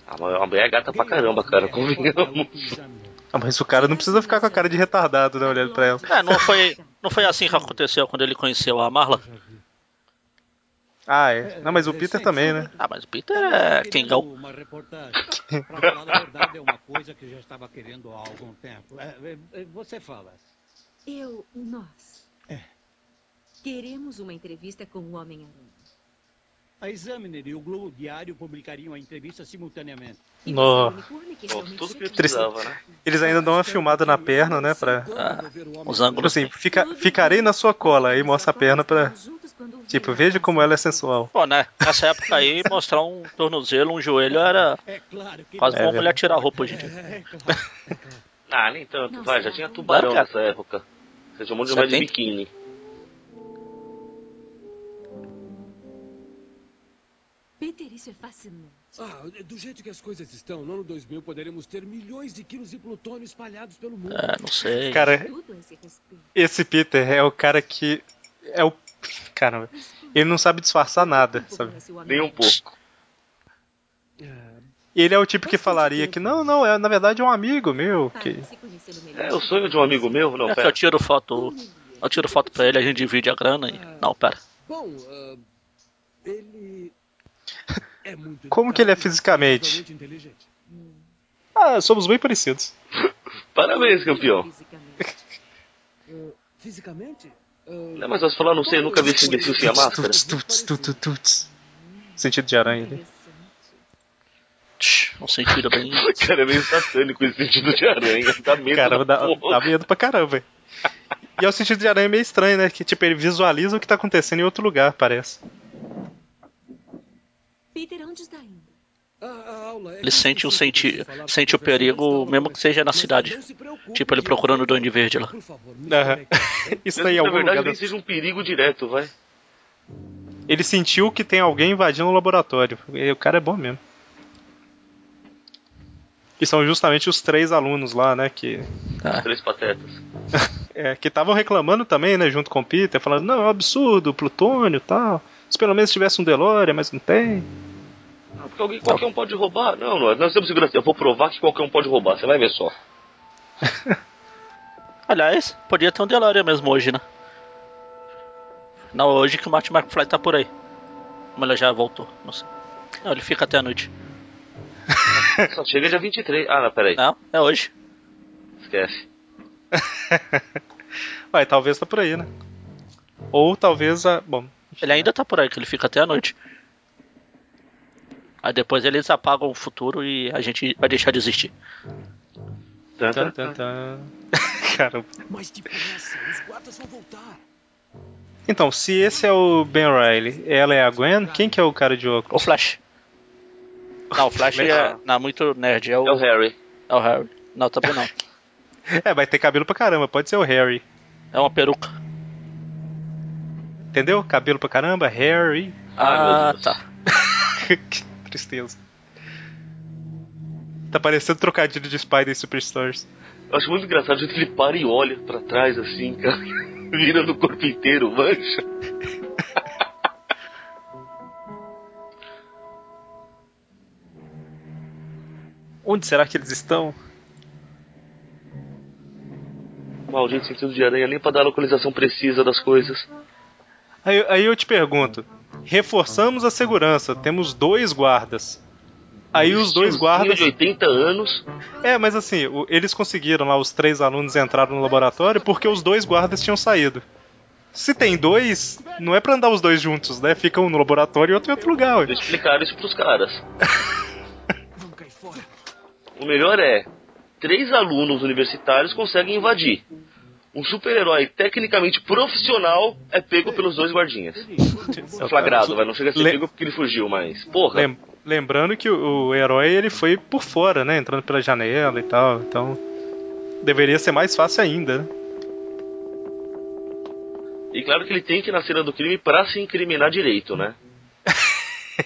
[SPEAKER 5] Ah, mas a mulher é gata pra caramba, cara. Convenhamos.
[SPEAKER 3] Ah, mas o cara não precisa ficar com a cara de retardado, né, olhando pra ela.
[SPEAKER 4] É, não foi, não foi assim que aconteceu quando ele conheceu a Marla?
[SPEAKER 3] Ah, é. Não, mas o Peter também, né?
[SPEAKER 4] Ah, mas o Peter é Kengão.
[SPEAKER 7] Uma reportagem. Pra falar a verdade, é uma coisa que eu já estava querendo há algum tempo. É, é, é, você fala.
[SPEAKER 9] Eu, nós.
[SPEAKER 7] É.
[SPEAKER 9] Queremos uma entrevista com o Homem-Aranha.
[SPEAKER 7] A Examiner e o Globo Diário publicariam a entrevista simultaneamente.
[SPEAKER 9] É o que
[SPEAKER 5] Pô, tudo que precisava, né?
[SPEAKER 3] Eles ainda dão uma filmada na perna, né? Pra.
[SPEAKER 4] Ah, os
[SPEAKER 3] Tipo
[SPEAKER 4] ângulos.
[SPEAKER 3] assim, fica, ficarei na sua cola. Aí mostra a perna pra. Tipo, veja como ela é sensual.
[SPEAKER 4] Pô, né? Nessa época aí, mostrar um tornozelo, um joelho era
[SPEAKER 7] É claro que.
[SPEAKER 4] quase
[SPEAKER 3] É
[SPEAKER 4] uma mulher tirar a roupa hoje em dia.
[SPEAKER 7] É, é claro.
[SPEAKER 5] Ah, nem tanto.
[SPEAKER 9] Nossa,
[SPEAKER 5] Vai, já tinha tubarão
[SPEAKER 4] Claro,
[SPEAKER 5] nessa época. Você tinha um monte de mulher de biquíni.
[SPEAKER 9] Peter, isso é fascinante.
[SPEAKER 6] Ah, do jeito que as coisas estão, no ano 2000 poderemos ter milhões de quilos de plutônio espalhados pelo mundo.
[SPEAKER 4] É, não sei.
[SPEAKER 3] Cara,
[SPEAKER 9] esse
[SPEAKER 3] Peter é o cara que. É o. Caramba. Ele não sabe disfarçar nada, sabe?
[SPEAKER 5] Nem um pouco.
[SPEAKER 3] Ele é o tipo que falaria que não, não, é, na verdade é um amigo meu. Que...
[SPEAKER 9] Conhecê-lo melhor.
[SPEAKER 5] É o sonho de um amigo meu? Não,
[SPEAKER 4] É que eu
[SPEAKER 5] pera.
[SPEAKER 4] tiro foto. Eu tiro foto pra ele, a gente divide a grana e. Não, pera.
[SPEAKER 6] Bom, ah, ele. É muito
[SPEAKER 3] Como que ele é fisicamente?
[SPEAKER 6] inteligente.
[SPEAKER 3] Ah, somos bem parecidos.
[SPEAKER 5] Parabéns, campeão.
[SPEAKER 9] Fisicamente.
[SPEAKER 5] Não é mais fácil falar, não sei, eu nunca vi esse imbecil sem a máscara.
[SPEAKER 3] Tuts, tuts, tuts, tuts. Sentido de aranha ali.
[SPEAKER 4] Um sentido bem.
[SPEAKER 5] Cara, é meio satânico esse sentido de aranha. Dá medo
[SPEAKER 3] Caramba,
[SPEAKER 5] da
[SPEAKER 3] dá, dá medo pra caramba. E é o sentido de aranha meio estranho, né? Que tipo, ele visualiza o que tá acontecendo em outro lugar, parece.
[SPEAKER 9] Peter, onde está indo?
[SPEAKER 4] Ele sente senti- sente o perigo, mesmo que seja na cidade. Tipo, ele procurando o Duende Verde lá.
[SPEAKER 6] Explique.
[SPEAKER 3] Isso daí é
[SPEAKER 5] Na verdade, nem
[SPEAKER 3] da-
[SPEAKER 5] seja um perigo direto, vai.
[SPEAKER 3] Ele sentiu que tem alguém invadindo o laboratório. E o cara é bom mesmo. Que são justamente os três alunos lá, né? Que
[SPEAKER 4] Tá.
[SPEAKER 5] Três patetas.
[SPEAKER 3] é, que estavam reclamando também, né, junto com o Peter, falando, não, é um absurdo, plutônio e tal. Se pelo menos tivesse um DeLorean, mas não tem.
[SPEAKER 5] Porque alguém, qualquer um pode roubar. Não, não, nós temos segurança. Eu vou provar que qualquer um pode roubar. Você vai ver só.
[SPEAKER 4] Aliás, podia ter um DeLorean mesmo hoje, né? Não, hoje que o Martin McFly tá por aí. Mas ele já voltou, não sei. Não, ele fica até a noite.
[SPEAKER 5] Só chega dia 23. Ah, não, peraí.
[SPEAKER 4] Não, é hoje.
[SPEAKER 5] Esquece.
[SPEAKER 3] Vai, talvez tá por aí, né? Ou talvez a. Bom.
[SPEAKER 4] Ele ainda tá por aí, que ele fica até a noite. Aí depois eles apagam o futuro e a gente vai deixar de existir.
[SPEAKER 5] Tan,
[SPEAKER 3] tan. Caramba.
[SPEAKER 6] Mas depressa, os guardas vão voltar.
[SPEAKER 3] Então, se esse é o Ben Riley, ela é a Gwen, quem que é o cara de
[SPEAKER 4] O
[SPEAKER 3] óculos?
[SPEAKER 4] Flash. Não, o Flash é. Não, muito nerd. É o,
[SPEAKER 5] É o Harry.
[SPEAKER 4] é o Harry. Não, também não.
[SPEAKER 3] É, vai ter cabelo pra caramba, pode ser o Harry.
[SPEAKER 4] É uma peruca.
[SPEAKER 3] Entendeu? Cabelo pra caramba, Harry.
[SPEAKER 4] Ah,
[SPEAKER 5] Deus.
[SPEAKER 4] tá.
[SPEAKER 3] tristeza. Tá parecendo trocadilho de Spider Superstars.
[SPEAKER 5] Eu acho muito engraçado o jeito que ele para e olha pra trás assim, cara. Virando o corpo inteiro, mancha.
[SPEAKER 3] Onde será que eles estão?
[SPEAKER 5] Maldito sentido de aranha, nem pra dar a localização precisa das coisas.
[SPEAKER 3] Aí, aí eu te pergunto: reforçamos a segurança, temos dois guardas. Aí os dois guardas.
[SPEAKER 5] de 80 anos.
[SPEAKER 3] É, mas assim, eles conseguiram lá, os três alunos entraram no laboratório porque os dois guardas tinham saído. Se tem dois, não é pra andar os dois juntos, né? Fica um no laboratório e outro em outro lugar. ué.
[SPEAKER 5] Eles explicaram isso pros caras. O melhor é: três alunos universitários conseguem invadir. Um super-herói tecnicamente profissional é pego pelos dois guardinhas. É flagrado, vai não chega a ser pego porque ele fugiu, mas. Porra!
[SPEAKER 3] Lem- lembrando que o, o herói ele foi por fora, né? Entrando pela janela e tal. Então deveria ser mais fácil ainda. Né?
[SPEAKER 5] E claro que ele tem que ir na cena do crime pra se incriminar direito, né?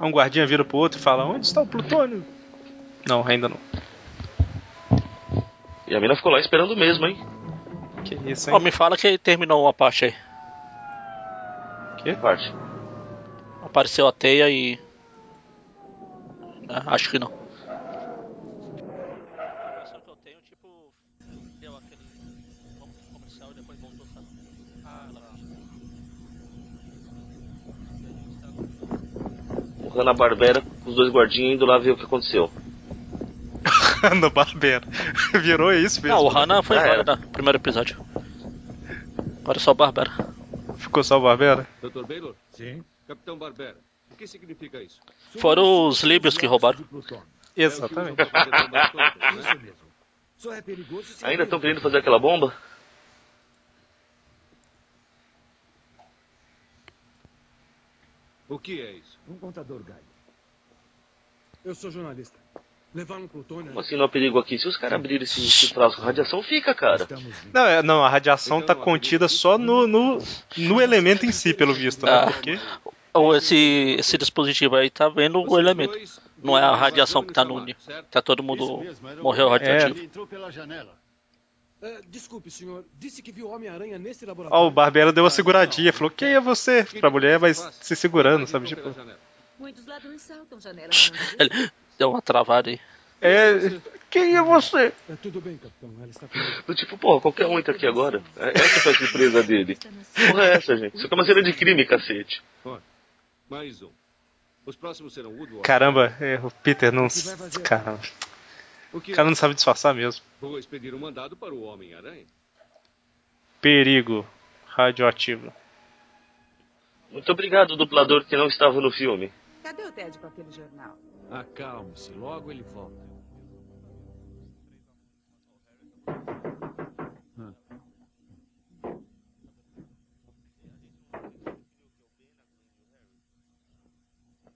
[SPEAKER 3] Um guardinha vira pro outro e fala: Onde está o plutônio? Não, ainda não.
[SPEAKER 5] E a mina ficou lá esperando mesmo, hein?
[SPEAKER 3] Que isso,
[SPEAKER 4] Ó,
[SPEAKER 3] hein?
[SPEAKER 4] me fala que terminou uma parte aí.
[SPEAKER 5] Que parte?
[SPEAKER 4] Apareceu a teia e. Ah, acho que não. que eu tenho, tipo, deu aquele. Vamos pro comercial e depois voltou, sabe? Ah, ela.
[SPEAKER 5] Hanna Barbera com os dois guardinhas indo lá ver o que aconteceu.
[SPEAKER 3] no barbeiro. Virou isso mesmo.
[SPEAKER 4] Não, o Hannah foi
[SPEAKER 5] Ah,
[SPEAKER 4] embora
[SPEAKER 5] é.
[SPEAKER 4] no primeiro episódio. Agora é só o Barbera.
[SPEAKER 3] Ficou só o Barbera?
[SPEAKER 6] Dr. Baylor?
[SPEAKER 10] Sim.
[SPEAKER 6] Capitão Barbera. O que significa isso?
[SPEAKER 4] Foram os líbios que roubaram.
[SPEAKER 3] Exatamente.
[SPEAKER 6] É né?
[SPEAKER 10] Isso mesmo. Só é perigoso se
[SPEAKER 5] Ainda estão querendo fazer aquela bomba?
[SPEAKER 6] O que é isso?
[SPEAKER 10] Um contador Gaia.
[SPEAKER 6] Eu sou jornalista. Plutônio.
[SPEAKER 5] Como assim não há perigo aqui? Se os caras abrirem esse, esse frasco, radiação fica, cara.
[SPEAKER 3] Não, é- não, a radiação tá contida só no, no, no elemento em si, pelo visto, né?
[SPEAKER 4] Ah.
[SPEAKER 3] Porque
[SPEAKER 4] Ou esse, esse dispositivo aí tá vendo o elemento. Não é a radiação que tá no Uni. Tá todo mundo morreu radioativo.
[SPEAKER 6] É, desculpe, senhor. Disse que viu Homem-Aranha nesse laboratório.
[SPEAKER 3] Ó, o Barbera deu uma seguradinha, falou: Quem é você? Pra mulher, mas se segurando, sabe? Tipo,
[SPEAKER 9] Muitos ladrões saltam janelas. É?
[SPEAKER 4] Deu uma travada aí.
[SPEAKER 3] é. Quem é você?
[SPEAKER 6] É, tudo bem, capitão. Ela está.
[SPEAKER 5] Do tipo, porra, qualquer um entra aqui agora. É- Essa foi a surpresa dele. Porra é essa, gente? Isso aqui é uma cena de crime, cacete.
[SPEAKER 6] Mais um. Os próximos serão Woodward.
[SPEAKER 3] Caramba, é, o Peter não. Caramba,
[SPEAKER 6] o
[SPEAKER 3] cara não sabe disfarçar mesmo.
[SPEAKER 6] Vou expedir um mandado para o Homem-Aranha.
[SPEAKER 3] Perigo radioativo.
[SPEAKER 5] Muito obrigado, dublador que não estava no filme.
[SPEAKER 11] Cadê o Ted com aquele jornal?
[SPEAKER 6] Acalme-se. Logo ele volta.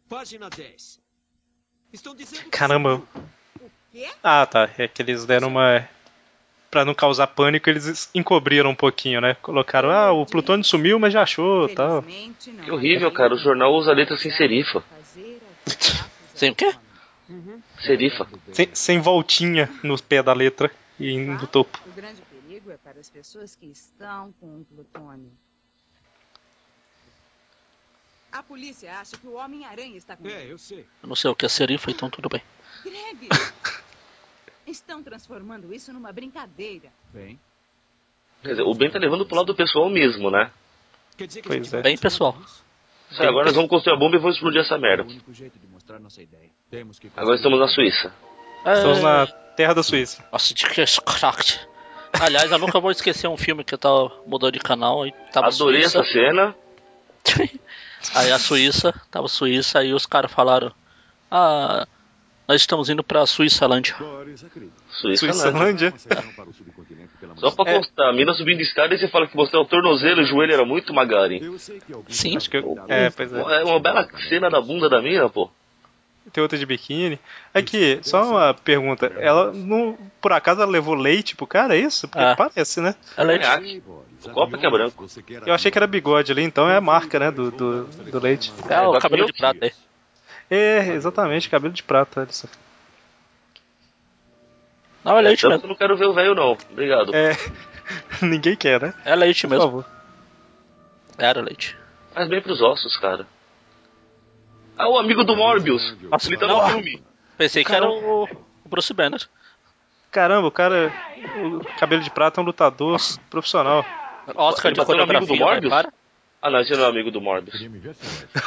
[SPEAKER 6] Página 10. Estão dizendo que
[SPEAKER 3] Caramba.
[SPEAKER 11] O quê?
[SPEAKER 3] Ah, tá. É que eles deram uma. pra não causar pânico, eles encobriram um pouquinho, né? Colocaram, ah, o plutônio sumiu, mas já achou tal.
[SPEAKER 5] Que horrível, cara. O jornal usa letras sem serifa.
[SPEAKER 4] Sem o quê?
[SPEAKER 5] Serifa.
[SPEAKER 3] Sem, sem voltinha no pé da letra e no topo.
[SPEAKER 11] O grande perigo é para as pessoas que estão com o plutônio. A polícia acha que o Homem-Aranha está com
[SPEAKER 6] É, eu sei.
[SPEAKER 4] Eu não sei o que é serifa, então tudo bem.
[SPEAKER 11] Greg! Estão transformando isso numa brincadeira.
[SPEAKER 6] Bem,
[SPEAKER 5] Quer dizer, o Ben tá levando pro lado do pessoal mesmo, né?
[SPEAKER 6] quer dizer que
[SPEAKER 3] Pois é.
[SPEAKER 6] vai
[SPEAKER 4] Bem pessoal.
[SPEAKER 6] isso?
[SPEAKER 5] Aí, agora nós vamos construir a bomba e vamos explodir essa
[SPEAKER 6] É
[SPEAKER 5] merda.
[SPEAKER 6] que
[SPEAKER 5] Agora estamos na Suíça.
[SPEAKER 3] Estamos
[SPEAKER 4] É,
[SPEAKER 3] na terra da Suíça.
[SPEAKER 4] Nossa, de que crack. Aliás, eu nunca vou esquecer um filme que eu tava mudando de canal e tava
[SPEAKER 5] Adorei
[SPEAKER 4] Suíça.
[SPEAKER 5] essa cena.
[SPEAKER 4] Aí a Suíça, tava Suíça, aí os caras falaram: Ah, nós estamos indo Suíça-lândia.
[SPEAKER 3] Suíça-lândia.
[SPEAKER 8] Para o subcontinente pela
[SPEAKER 5] Só pra
[SPEAKER 3] É.
[SPEAKER 5] constar, a mina subindo escada e você fala que mostrar o tornozelo e o joelho era muito magari.
[SPEAKER 4] Sim.
[SPEAKER 3] Acho que eu- é, pois é.
[SPEAKER 5] É uma bela cena da bunda da mina, pô.
[SPEAKER 3] Tem outra de biquíni. Aqui, só uma pergunta. Ela, não, por acaso, ela levou leite pro cara, é isso? Porque
[SPEAKER 4] Ah.
[SPEAKER 3] parece, né?
[SPEAKER 4] Ela é.
[SPEAKER 8] Boris,
[SPEAKER 5] O copo é que é branco.
[SPEAKER 3] Eu achei que era bigode ali, então é a marca, né, do, do, do leite.
[SPEAKER 4] É o
[SPEAKER 5] É,
[SPEAKER 4] cabelo de prata aí.
[SPEAKER 3] É, exatamente, cabelo de prata. olha só.
[SPEAKER 4] Não, é leite
[SPEAKER 5] Tanto
[SPEAKER 4] mesmo.
[SPEAKER 5] eu não quero ver o velho, não. Obrigado.
[SPEAKER 3] É, ninguém quer, né?
[SPEAKER 4] É leite
[SPEAKER 3] Por
[SPEAKER 4] mesmo.
[SPEAKER 3] favor.
[SPEAKER 4] Era leite.
[SPEAKER 5] Faz bem pros ossos, cara. Ah, o amigo do Morbius.
[SPEAKER 4] Nossa,
[SPEAKER 5] Ele tá
[SPEAKER 4] não.
[SPEAKER 5] no filme.
[SPEAKER 4] Pensei que era o, o Bruce Banner.
[SPEAKER 3] Caramba, o cara, o cabelo de prata é um lutador profissional.
[SPEAKER 4] Oscar
[SPEAKER 5] Ele
[SPEAKER 4] de
[SPEAKER 5] amigo do
[SPEAKER 4] vai
[SPEAKER 5] Morbius?
[SPEAKER 4] para.
[SPEAKER 5] Ah, não, esse não é o amigo do Morbius.
[SPEAKER 8] Senhor?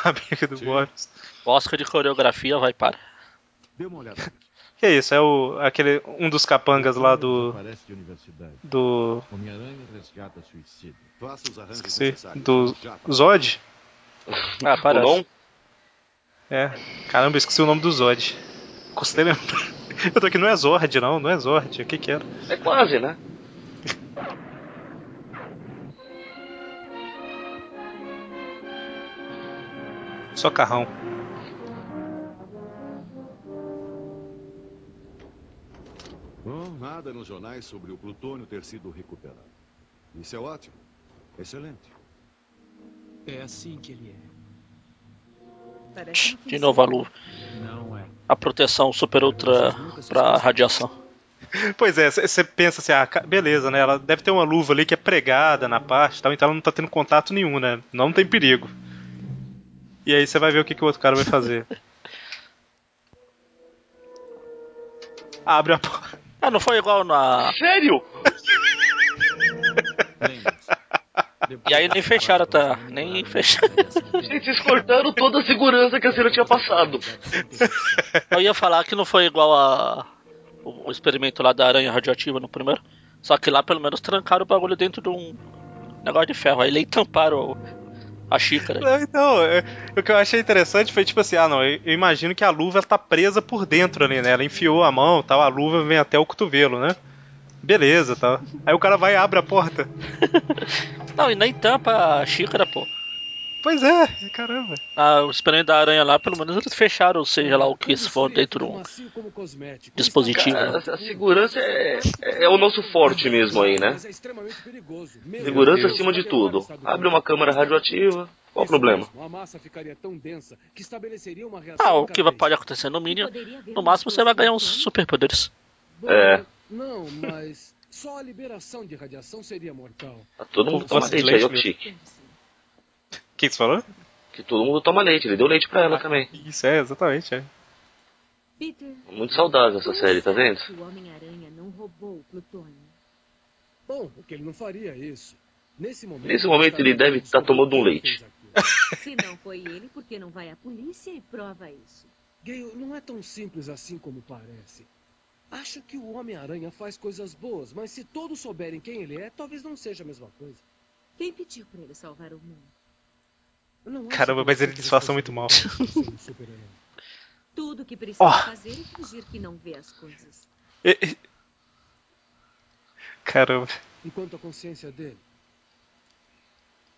[SPEAKER 3] Amigo do Boris.
[SPEAKER 4] Oscar de coreografia, vai para.
[SPEAKER 8] Dê uma olhada.
[SPEAKER 3] Que é isso? É o, aquele, um dos capangas lá do.
[SPEAKER 8] Parece de universidade.
[SPEAKER 3] do.
[SPEAKER 8] Homem-Aranha resgata suicídio. Faça os arranjos
[SPEAKER 3] Esqueci. Do Zod?
[SPEAKER 4] Ah, parece.
[SPEAKER 3] É. Caramba, esqueci o nome do Zod. Custei lembrar. Eu tô aqui, não é Zord, não, não é Zord. O que que era?
[SPEAKER 5] É quase, né?
[SPEAKER 3] Socarrão.
[SPEAKER 8] Bom, nada nos jornais sobre o plutônio ter sido recuperado. Isso é ótimo. Excelente.
[SPEAKER 6] É assim que ele é.
[SPEAKER 4] De novo a luva.
[SPEAKER 6] Não é.
[SPEAKER 4] A proteção super ultra pra radiação.
[SPEAKER 3] Pois é, você pensa assim, ah, beleza, né? Ela deve ter uma luva ali que é pregada na parte e tal, então ela não tá tendo contato nenhum, né? Não tem perigo. E aí você vai ver o que, que o outro cara vai fazer. Abre a porta.
[SPEAKER 4] Ah, não foi igual na.
[SPEAKER 5] Sério?
[SPEAKER 4] E aí nem fecharam, tá? Nem fecharam.
[SPEAKER 5] Gente, vocês cortaram toda a segurança que a cena tinha passado.
[SPEAKER 4] Eu ia falar que não foi igual a. O experimento lá da aranha radioativa no primeiro. Só que lá pelo menos trancaram o bagulho dentro de um negócio de ferro. Aí nem tamparam o- a xícara.
[SPEAKER 3] Não, então, é, o que eu achei interessante foi tipo assim, ah não, eu, eu imagino que a luva tá presa por dentro ali, né? Ela enfiou a mão tal, a luva vem até o cotovelo, né? Beleza, tal. Aí o cara vai e abre a porta.
[SPEAKER 4] Não, e nem tampa a xícara, pô.
[SPEAKER 3] Pois é, caramba.
[SPEAKER 4] Ah, o experimento da aranha lá, pelo menos eles fecharam, seja lá o que se for dentro um
[SPEAKER 6] cosmético.
[SPEAKER 4] dispositivo.
[SPEAKER 5] Cara, a, a segurança é, é o nosso forte mesmo aí, né?
[SPEAKER 6] É
[SPEAKER 5] Segurança acima de tudo. Abre uma câmara radioativa, qual o problema?
[SPEAKER 6] mesmo, A massa ficaria tão densa que estabeleceria uma reação.
[SPEAKER 4] Ah, o que pode acontecer no mínimo, no máximo você vai ganhar uns superpoderes.
[SPEAKER 5] É.
[SPEAKER 6] Não, mas só a liberação de radiação seria mortal.
[SPEAKER 5] Tá todo mundo toma leite aí, ó, que chique.
[SPEAKER 3] Que, que você falou?
[SPEAKER 5] Que todo mundo toma leite, ele deu leite pra ela também.
[SPEAKER 3] Isso, é, exatamente, é.
[SPEAKER 9] Peter,
[SPEAKER 5] Muito saudável essa série, tá vendo?
[SPEAKER 9] O Homem-Aranha não roubou o plutônio.
[SPEAKER 6] Bom, porque ele não faria isso. Nesse momento,
[SPEAKER 5] Nesse momento, ele deve estar tomando um leite.
[SPEAKER 9] Se não foi ele, por que não vai à polícia e prova isso?
[SPEAKER 6] Gale, não é tão simples assim como parece. Acho que o Homem-Aranha faz coisas boas, mas se todos souberem quem ele é, talvez não seja a mesma coisa.
[SPEAKER 9] Quem pediu pra ele salvar o mundo?
[SPEAKER 6] Não
[SPEAKER 3] Caramba, mas ele disfarça muito mal.
[SPEAKER 6] um super-herói.
[SPEAKER 9] Tudo que precisa
[SPEAKER 3] Ó.
[SPEAKER 9] fazer é fingir que não vê as coisas.
[SPEAKER 3] E- e- Caramba.
[SPEAKER 6] Enquanto a consciência dele.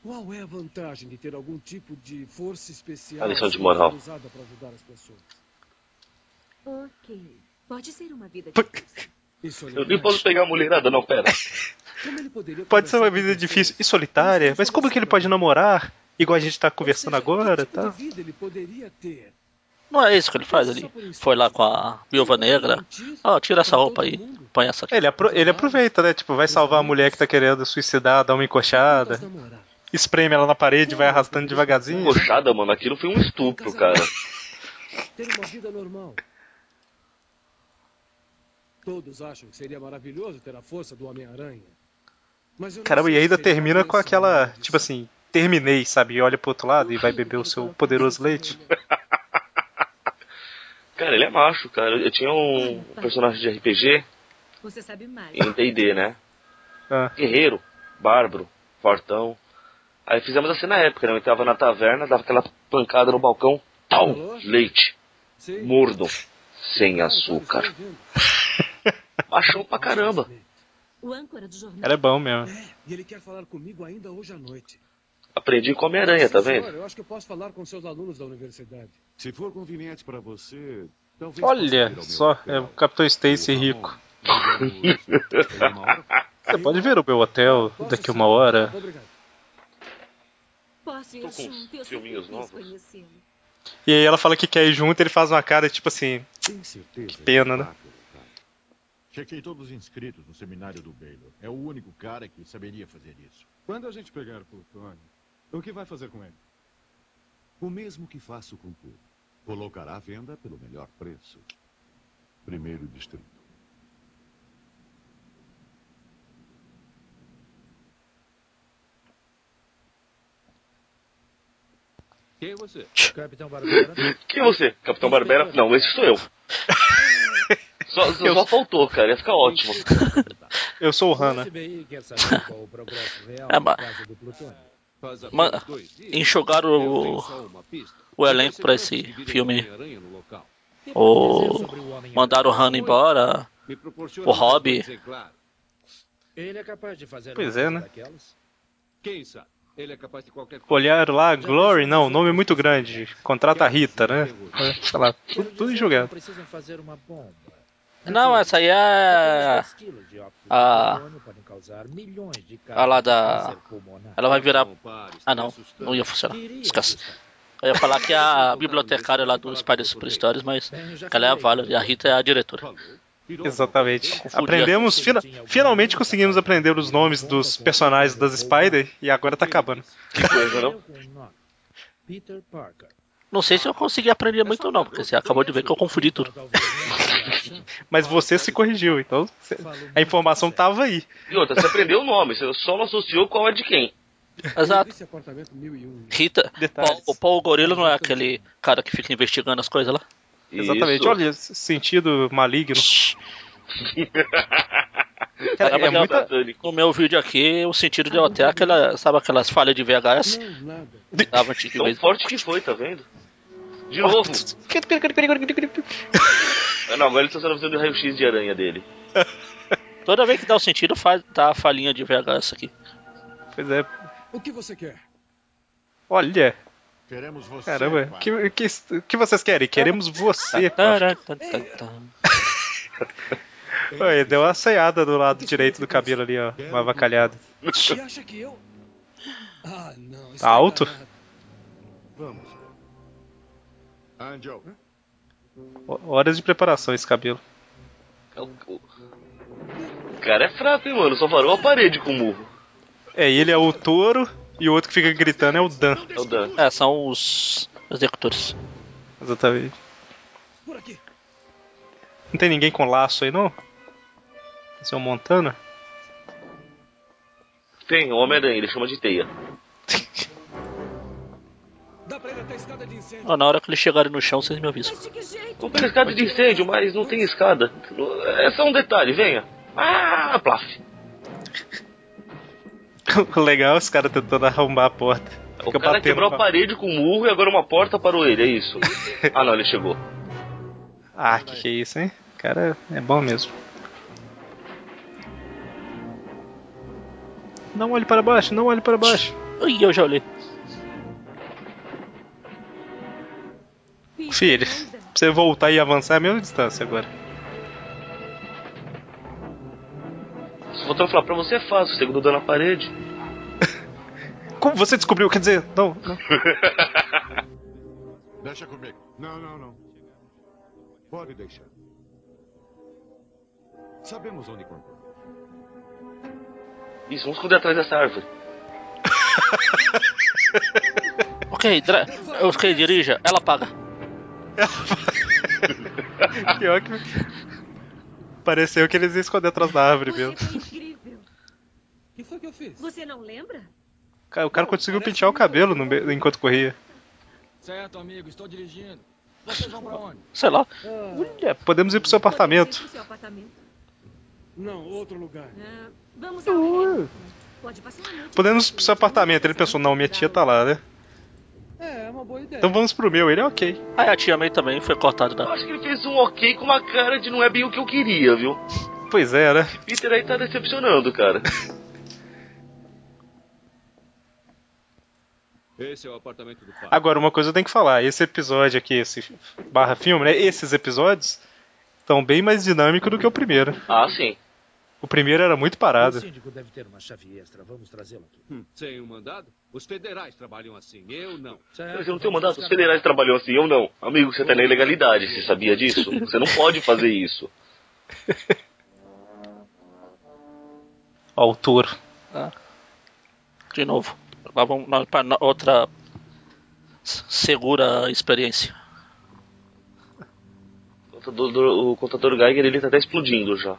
[SPEAKER 6] Qual é a vantagem de ter algum tipo de força especial
[SPEAKER 5] A lição de moral.
[SPEAKER 6] usada para ajudar as pessoas?
[SPEAKER 9] Ok. Pode ser uma vida difícil.
[SPEAKER 5] Eu nem posso pegar a mulherada, não, pera.
[SPEAKER 3] Pode ser uma vida difícil e solitária, mas como que ele pode namorar? Igual a gente tá conversando agora, tá?
[SPEAKER 6] Vida ele poderia ter.
[SPEAKER 4] Não é isso que ele faz ali. Foi lá com a viúva negra. Ó, tira essa roupa aí. Põe essa aqui.
[SPEAKER 3] Ele, apro- ele aproveita, né? Tipo, vai salvar a mulher que tá querendo suicidar, dá uma encoxada, espreme ela na parede, vai arrastando devagarzinho.
[SPEAKER 5] Encoxada, mano, aquilo foi um estupro, cara.
[SPEAKER 6] Ter uma vida normal. Todos acham que seria maravilhoso ter a força do Homem-Aranha.
[SPEAKER 3] Caramba, e ainda termina com aquela,
[SPEAKER 6] maldição.
[SPEAKER 3] tipo assim, terminei, sabe? E olha pro outro lado e vai beber o seu poderoso leite.
[SPEAKER 5] Cara, ele é macho, cara. Eu tinha um personagem de RPG
[SPEAKER 9] Você sabe mais.
[SPEAKER 5] em D&D, né?
[SPEAKER 3] Ah.
[SPEAKER 5] Guerreiro, bárbaro, fortão. Aí fizemos assim na época, né? Eu entrava na taverna, dava aquela pancada no balcão. Tal, leite, mordo, sem açúcar. Machão pra caramba.
[SPEAKER 9] O âncora do jornal.
[SPEAKER 3] Ela é bom mesmo.
[SPEAKER 6] E ele quer falar comigo ainda hoje à noite.
[SPEAKER 5] Aprendi com Homem-Aranha, tá vendo?
[SPEAKER 6] eu acho que eu posso falar com seus alunos da universidade.
[SPEAKER 12] Se for conveniente para você, talvez
[SPEAKER 3] Olha só, é o Capitão Stacy rico. Você pode ver o meu hotel daqui uma hora.
[SPEAKER 9] Posso ir
[SPEAKER 5] Tô com
[SPEAKER 9] junto? Eu
[SPEAKER 5] filminhos novos.
[SPEAKER 3] E aí ela fala que quer ir junto, ele faz uma cara tipo assim, que pena, né?
[SPEAKER 8] Chequei todos os inscritos no seminário do Baylor. É o único cara que saberia fazer isso.
[SPEAKER 12] Quando a gente pegar o plutônio, o que vai fazer com ele? O mesmo que faço com tudo. Colocará à venda pelo melhor preço. Primeiro distrito.
[SPEAKER 7] Quem é você? Capitão Barbera?
[SPEAKER 5] Quem é você? Capitão Barbera? Não, esse sou eu. Só, só, só faltou, cara. Ia ficar ótimo.
[SPEAKER 3] Eu sou o Hanna.
[SPEAKER 7] O quer saber qual o progresso real
[SPEAKER 4] É,
[SPEAKER 7] na casa do plutônio. Eu
[SPEAKER 4] o, o elenco pra esse filme. O, mandaram o Han embora. O Hobby.
[SPEAKER 7] é capaz de fazer
[SPEAKER 3] Pois é, né?
[SPEAKER 7] daquelas? Quem sabe? Ele é capaz de qualquer coisa.
[SPEAKER 3] Olhar lá, Glory, não, nome muito grande. Contrata a Rita, né? É, Sei lá, tudo, tudo enxugado.
[SPEAKER 4] Não, essa aí é. A.
[SPEAKER 7] plutônio podem causar milhões de
[SPEAKER 4] A lá da. Ela vai virar. Ah, não. Não ia funcionar. Esquece. Eu ia falar que é a bibliotecária lá dos Spider Super Stories, mas ela é a Valerie e a Rita é a diretora.
[SPEAKER 3] Exatamente. Aprendemos, fina- finalmente conseguimos aprender os nomes dos personagens das Spider e agora tá acabando.
[SPEAKER 5] Que coisa, não?
[SPEAKER 7] Peter Parker.
[SPEAKER 4] Não sei se eu consegui aprender muito não, porque você acabou de ver que eu confundi tudo.
[SPEAKER 3] Mas você se corrigiu, então a informação tava aí.
[SPEAKER 5] E outra, você aprendeu o nome, você só não associou qual é de quem.
[SPEAKER 4] Exato.
[SPEAKER 6] Esse apartamento 1001.
[SPEAKER 4] Rita. Paul, o Paul Gorila não é aquele cara que fica investigando as coisas lá?
[SPEAKER 3] Exatamente.
[SPEAKER 5] Isso.
[SPEAKER 3] Olha, esse sentido maligno. Cara, é
[SPEAKER 4] que
[SPEAKER 3] muita-
[SPEAKER 4] No meu vídeo aqui, o sentido deu até aquela, sabe aquelas falhas de VHS? Dava de
[SPEAKER 5] Tão forte que foi, tá vendo? De novo. Não, agora ele tá só fazendo o raio-x de aranha dele.
[SPEAKER 4] Toda vez que dá o sentido, faz, dá a falinha de VHS aqui.
[SPEAKER 3] Pois é.
[SPEAKER 6] O que você quer?
[SPEAKER 3] Olha.
[SPEAKER 8] Queremos você.
[SPEAKER 3] Caramba, o que, que, que vocês querem? Queremos você. Oi, deu uma ceada do lado direito do cabelo ali, ó. Uma avacalhada.
[SPEAKER 6] Você acha que eu... Ah, não.
[SPEAKER 3] Tá alto?
[SPEAKER 12] Vamos.
[SPEAKER 8] Angel.
[SPEAKER 3] Ho- Horas de preparação esse cabelo.
[SPEAKER 5] O, o- o cara é fraco, hein, mano? Só varou a parede com o murro.
[SPEAKER 3] É, ele é o touro e o outro que fica gritando é o Dan.
[SPEAKER 5] É o Dan.
[SPEAKER 4] É, são os executores.
[SPEAKER 3] Exatamente.
[SPEAKER 6] Por aqui.
[SPEAKER 3] Não tem ninguém com laço aí, não? Esse é o Montana?
[SPEAKER 5] Tem, o Homem-Aranha, ele chama de teia.
[SPEAKER 6] Dá pra ir até a escada de incêndio.
[SPEAKER 4] Na hora que eles chegarem no chão, vocês me avisam.
[SPEAKER 5] Não tem escada de incêndio, mas não tem escada. É só um detalhe, venha. Ah, plaf.
[SPEAKER 3] O legal é os caras tentando arrombar a porta.
[SPEAKER 5] O
[SPEAKER 3] Fica
[SPEAKER 5] cara
[SPEAKER 3] batendo
[SPEAKER 5] quebrou a parede com o murro e agora uma porta parou ele, é isso. ah, não, ele chegou.
[SPEAKER 3] Ah, que que é isso, hein? O cara é bom mesmo. Não olhe para baixo, não olhe para baixo.
[SPEAKER 4] Ih, eu já olhei.
[SPEAKER 3] Filho, pra você voltar e avançar é a mesma distância agora.
[SPEAKER 5] faltando falar, pra você é fácil, você grudou na parede.
[SPEAKER 3] Como você descobriu? Quer dizer, não, não.
[SPEAKER 12] Deixa comigo. Não, não, não. Pode deixar. Sabemos onde encontrar.
[SPEAKER 5] Isso, vamos esconder atrás dessa árvore.
[SPEAKER 4] Ok, dra- ok, dirija, ela paga.
[SPEAKER 3] Pior que. Pareceu que eles iam esconder atrás da árvore
[SPEAKER 9] Você
[SPEAKER 3] mesmo.
[SPEAKER 9] foi incrível.
[SPEAKER 6] O que foi que eu fiz?
[SPEAKER 9] Você não lembra?
[SPEAKER 3] Cara, o cara conseguiu pentear o cabelo no enquanto corria.
[SPEAKER 13] Certo, amigo, estou dirigindo. Vocês vão pra onde?
[SPEAKER 4] Sei lá.
[SPEAKER 3] É, podemos ir pro seu apartamento.
[SPEAKER 9] Pro seu apartamento.
[SPEAKER 6] Não, outro lugar.
[SPEAKER 9] Ah, vamos ao Hamilton. Pode passar.
[SPEAKER 3] Podemos ir pro seu apartamento. Ele pensou, não, minha tia tá lá, né?
[SPEAKER 6] É, é uma boa ideia.
[SPEAKER 3] Então vamos pro meu. Ele é ok.
[SPEAKER 4] Aí a tia May também foi cortada
[SPEAKER 5] Eu
[SPEAKER 4] da.
[SPEAKER 5] acho que ele fez um ok com uma cara de não é bem o que eu queria, viu?
[SPEAKER 3] Pois é, né?
[SPEAKER 5] Peter aí tá decepcionando, cara.
[SPEAKER 14] Esse é o apartamento do pai.
[SPEAKER 3] Agora, uma coisa eu tenho que falar. Esse episódio aqui, esse barra filme, né? Esses episódios estão bem mais dinâmicos do que o primeiro.
[SPEAKER 5] Ah, sim.
[SPEAKER 3] O primeiro era muito parado.
[SPEAKER 10] O síndico deve ter uma chave extra. Vamos trazê-lo aqui.
[SPEAKER 14] Hum, sem um mandado? Os federais trabalham assim, eu não.
[SPEAKER 5] Mas eu não tenho mandado, os federais trabalham assim, eu não. Amigo, você tá na ilegalidade, você sabia disso? Você não pode fazer isso.
[SPEAKER 3] Touro.
[SPEAKER 4] Ah. De novo. Lá vamos no- outra segura experiência.
[SPEAKER 5] O contador, o contador Geiger, ele tá até explodindo já.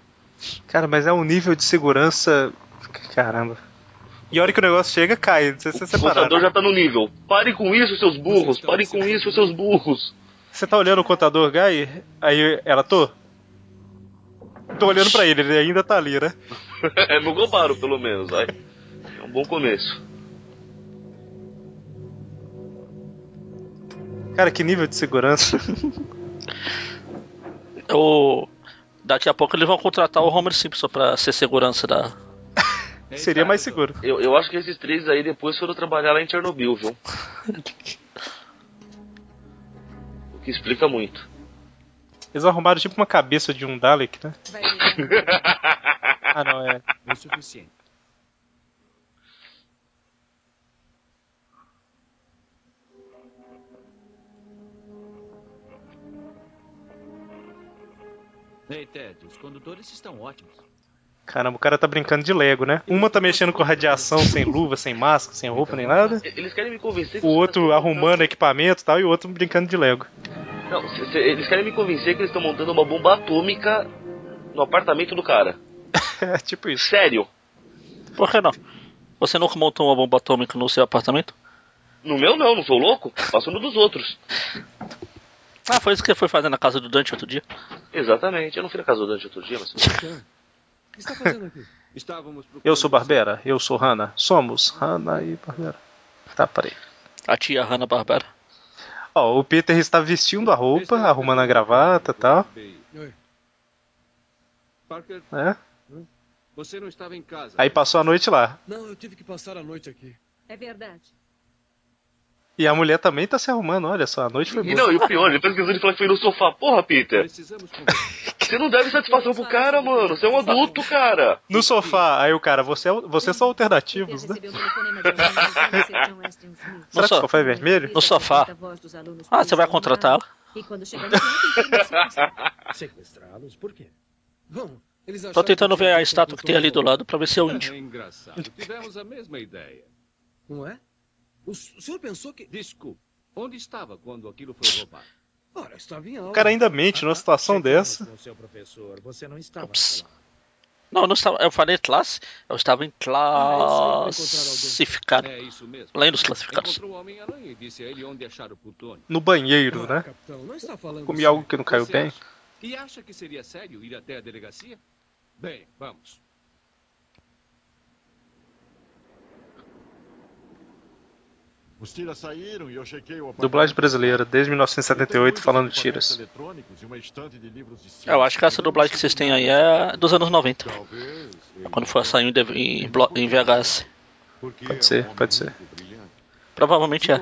[SPEAKER 3] Cara, mas é um nível de segurança. Caramba. E a hora que o negócio chega, cai. Não sei se você
[SPEAKER 5] O contador já tá no nível. Parem com isso, seus burros. Parem com isso, seus burros.
[SPEAKER 3] Você tá olhando o contador, Guy? Aí ela, tô? Tô olhando pra ele, ele ainda tá ali, né?
[SPEAKER 5] É, não roubaram, pelo menos, vai. É um bom começo.
[SPEAKER 3] Cara, que nível de segurança.
[SPEAKER 4] O... Daqui a pouco eles vão contratar o Homer Simpson pra ser segurança da.
[SPEAKER 3] Seria mais seguro.
[SPEAKER 5] Eu, eu acho que esses três aí depois foram trabalhar lá em Chernobyl, viu? O que explica muito.
[SPEAKER 3] Eles arrumaram tipo uma cabeça de um Dalek, né? Ah, não, é.
[SPEAKER 10] O suficiente.
[SPEAKER 7] Ei, Ted, os condutores estão ótimos.
[SPEAKER 3] Caramba, o cara tá brincando de Lego, né? Uma tá mexendo com radiação, sem luva, sem máscara, sem roupa, nem nada.
[SPEAKER 5] Eles querem me convencer que
[SPEAKER 3] O outro
[SPEAKER 5] tá-
[SPEAKER 3] arrumando equipamento e tal, e o outro brincando de Lego.
[SPEAKER 5] Não, se- se- eles querem me convencer que eles estão montando uma bomba atômica no apartamento do cara.
[SPEAKER 3] É tipo isso.
[SPEAKER 5] Sério.
[SPEAKER 4] Por que não? Você nunca montou uma bomba atômica no seu apartamento?
[SPEAKER 5] No meu não, não sou louco. Faço no dos outros.
[SPEAKER 4] Ah, foi isso que foi fazer na casa do Dante outro dia.
[SPEAKER 5] Exatamente. Eu não fui na casa do Dante outro dia, mas...
[SPEAKER 6] O que você tá fazendo aqui?
[SPEAKER 14] Estávamos procurando
[SPEAKER 3] Eu sou Barbera, eu sou Hannah. Somos Hannah e Barbera. Tá, parei.
[SPEAKER 4] A tia Hanna Barbera.
[SPEAKER 3] Ó, o Peter está vestindo a roupa, arrumando a gravata e tal.
[SPEAKER 6] Oi.
[SPEAKER 14] Parker,
[SPEAKER 3] né?
[SPEAKER 14] você não estava em casa.
[SPEAKER 3] Aí passou a noite lá.
[SPEAKER 6] Não, eu tive que passar a noite aqui.
[SPEAKER 9] É verdade.
[SPEAKER 3] E a mulher também tá se arrumando, olha só, a noite foi
[SPEAKER 5] E
[SPEAKER 3] boa.
[SPEAKER 5] não, e o pior, ele esqueceu de falar que foi no sofá. Porra, Peter. Você não deve satisfação pro cara, mano. Você é um adulto, cara.
[SPEAKER 3] No sofá, aí o cara, você, é, vocês são alternativos, né? Será que o
[SPEAKER 4] so-
[SPEAKER 3] sofá é vermelho?
[SPEAKER 4] No sofá. Ah, você vai?
[SPEAKER 9] E ele se
[SPEAKER 10] Sequestrá-los? Por quê?
[SPEAKER 6] Bom,
[SPEAKER 4] Tô tentando
[SPEAKER 6] que
[SPEAKER 4] ver a estátua que tem ali do lado pra ver se é o índio.
[SPEAKER 14] É engraçado. Tivemos a mesma ideia.
[SPEAKER 6] Não é? O, senhor pensou que...
[SPEAKER 14] Desculpe. Onde estava quando aquilo foi roubado?
[SPEAKER 6] Ora, estava em aula.
[SPEAKER 3] O cara ainda mente numa situação
[SPEAKER 10] Chegamos
[SPEAKER 3] dessa.
[SPEAKER 10] Com seu professor. Você não estava
[SPEAKER 4] Ups. Não, eu não estava. Eu falei classe, eu estava em classificado.
[SPEAKER 14] É isso mesmo.
[SPEAKER 4] Lendo os classificados.
[SPEAKER 14] Encontrou o Homem-Aranha e disse a ele onde achar o plutônio.
[SPEAKER 3] No banheiro,
[SPEAKER 6] Ah,
[SPEAKER 3] né?
[SPEAKER 6] capitão, não está falando
[SPEAKER 3] Comi
[SPEAKER 6] sério.
[SPEAKER 3] algo que não caiu
[SPEAKER 14] Você
[SPEAKER 3] bem.
[SPEAKER 14] acha? E acha que seria sério ir até a delegacia? Bem, vamos.
[SPEAKER 12] Os tiras saíram e eu chequei o
[SPEAKER 3] Dublagem brasileira, desde
[SPEAKER 12] Tem
[SPEAKER 3] 1978,
[SPEAKER 12] muitos
[SPEAKER 3] falando tiras.
[SPEAKER 12] eletrônicos e uma estante de livros de ciência.
[SPEAKER 4] Eu acho que essa dublagem que vocês têm aí é dos anos 90.
[SPEAKER 12] Talvez ele
[SPEAKER 4] Quando for sair em, em, VHS.
[SPEAKER 3] Pode
[SPEAKER 12] é
[SPEAKER 3] ser,
[SPEAKER 12] homem
[SPEAKER 3] pode ser.
[SPEAKER 4] Provavelmente é.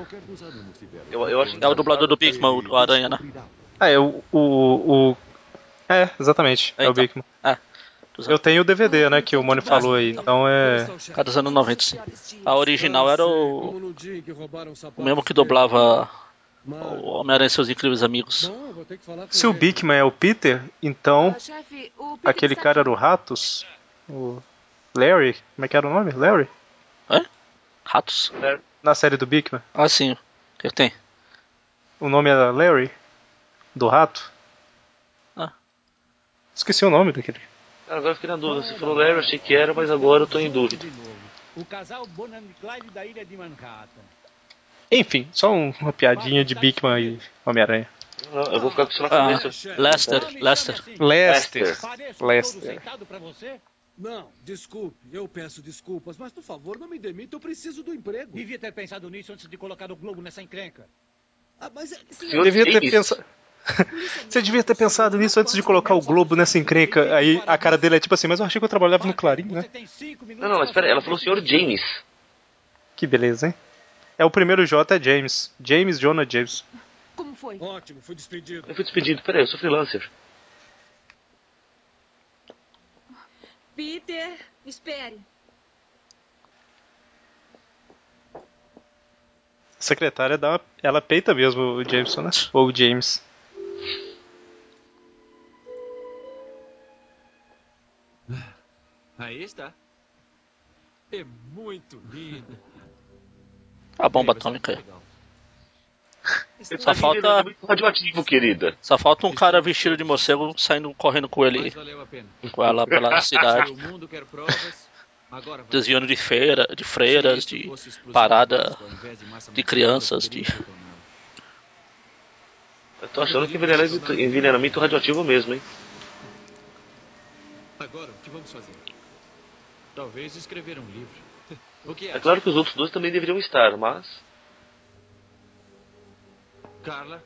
[SPEAKER 5] Eu, eu acho
[SPEAKER 4] É o dublador do Big Man, o Aranha, né?
[SPEAKER 3] Ah, é o. o, o... É, exatamente. É,
[SPEAKER 4] É,
[SPEAKER 3] o
[SPEAKER 4] então.
[SPEAKER 3] Bigman.
[SPEAKER 4] É.
[SPEAKER 3] Eu tenho o DVD, né, que o Mônio falou aí. Então é.
[SPEAKER 4] A dos anos 90, sim. A original era o. O mesmo que dublava o Homem-Aranha e seus incríveis amigos.
[SPEAKER 3] Se o Bigman é o Peter, então
[SPEAKER 1] Ah,
[SPEAKER 3] aquele cara era o Ratos? O Larry? Como é que era o nome? Larry?
[SPEAKER 4] Ratos?
[SPEAKER 3] Na série do Bigman.
[SPEAKER 4] Ah, sim. O que tem?
[SPEAKER 3] O nome era Larry? Do rato?
[SPEAKER 4] Ah.
[SPEAKER 3] Esqueci o nome daquele.
[SPEAKER 5] Cara, agora eu fiquei na dúvida. Você falou Larry, eu achei que era, mas agora eu tô em dúvida.
[SPEAKER 7] O casal Bonham e Clyde da ilha de Manhattan.
[SPEAKER 3] Enfim, só um- uma piadinha de Bigman e Homem-Aranha.
[SPEAKER 5] Não, eu vou ficar com isso na
[SPEAKER 4] Ah,
[SPEAKER 5] cabeça.
[SPEAKER 4] Lester, Lester.
[SPEAKER 3] Lester. Lester.
[SPEAKER 7] você?
[SPEAKER 6] Não, desculpe, eu peço desculpas, mas por favor, não me demita, eu preciso do emprego.
[SPEAKER 7] Devia ter pensado nisso antes de colocar o Globo nessa encrenca.
[SPEAKER 6] Ah, mas é-
[SPEAKER 5] Senhor
[SPEAKER 3] Devia ter pensado. Você devia ter pensado nisso antes de colocar o Globo nessa encrenca. Aí a cara dele é tipo assim, mas eu achei que eu trabalhava no Clarim, né?
[SPEAKER 5] Não, não, mas pera, ela falou Senhor James.
[SPEAKER 3] Que beleza, hein? É o primeiro J é James. James Jonah James.
[SPEAKER 1] Como foi?
[SPEAKER 6] Ótimo, fui despedido.
[SPEAKER 5] Eu fui despedido. Peraí, eu sou freelancer.
[SPEAKER 9] Peter, espere.
[SPEAKER 3] A secretária dá uma... Ela peita mesmo o Jameson, né? Ou o James.
[SPEAKER 14] Aí está. É muito lindo.
[SPEAKER 4] A bomba
[SPEAKER 14] é
[SPEAKER 4] atômica. Só falta,
[SPEAKER 5] radioativo, querida.
[SPEAKER 4] só falta um cara vestido de morcego saindo correndo com ele, com ela pela cidade, desviando de feira, de freiras, de parada
[SPEAKER 14] de
[SPEAKER 4] crianças, de.
[SPEAKER 5] Eu tô achando que envenenamento, envenenamento radioativo mesmo, hein?
[SPEAKER 14] Agora, o que vamos fazer? Talvez escrever um livro. O que
[SPEAKER 5] É
[SPEAKER 14] acha?
[SPEAKER 5] claro que os outros dois também deveriam estar, mas.
[SPEAKER 14] Carla?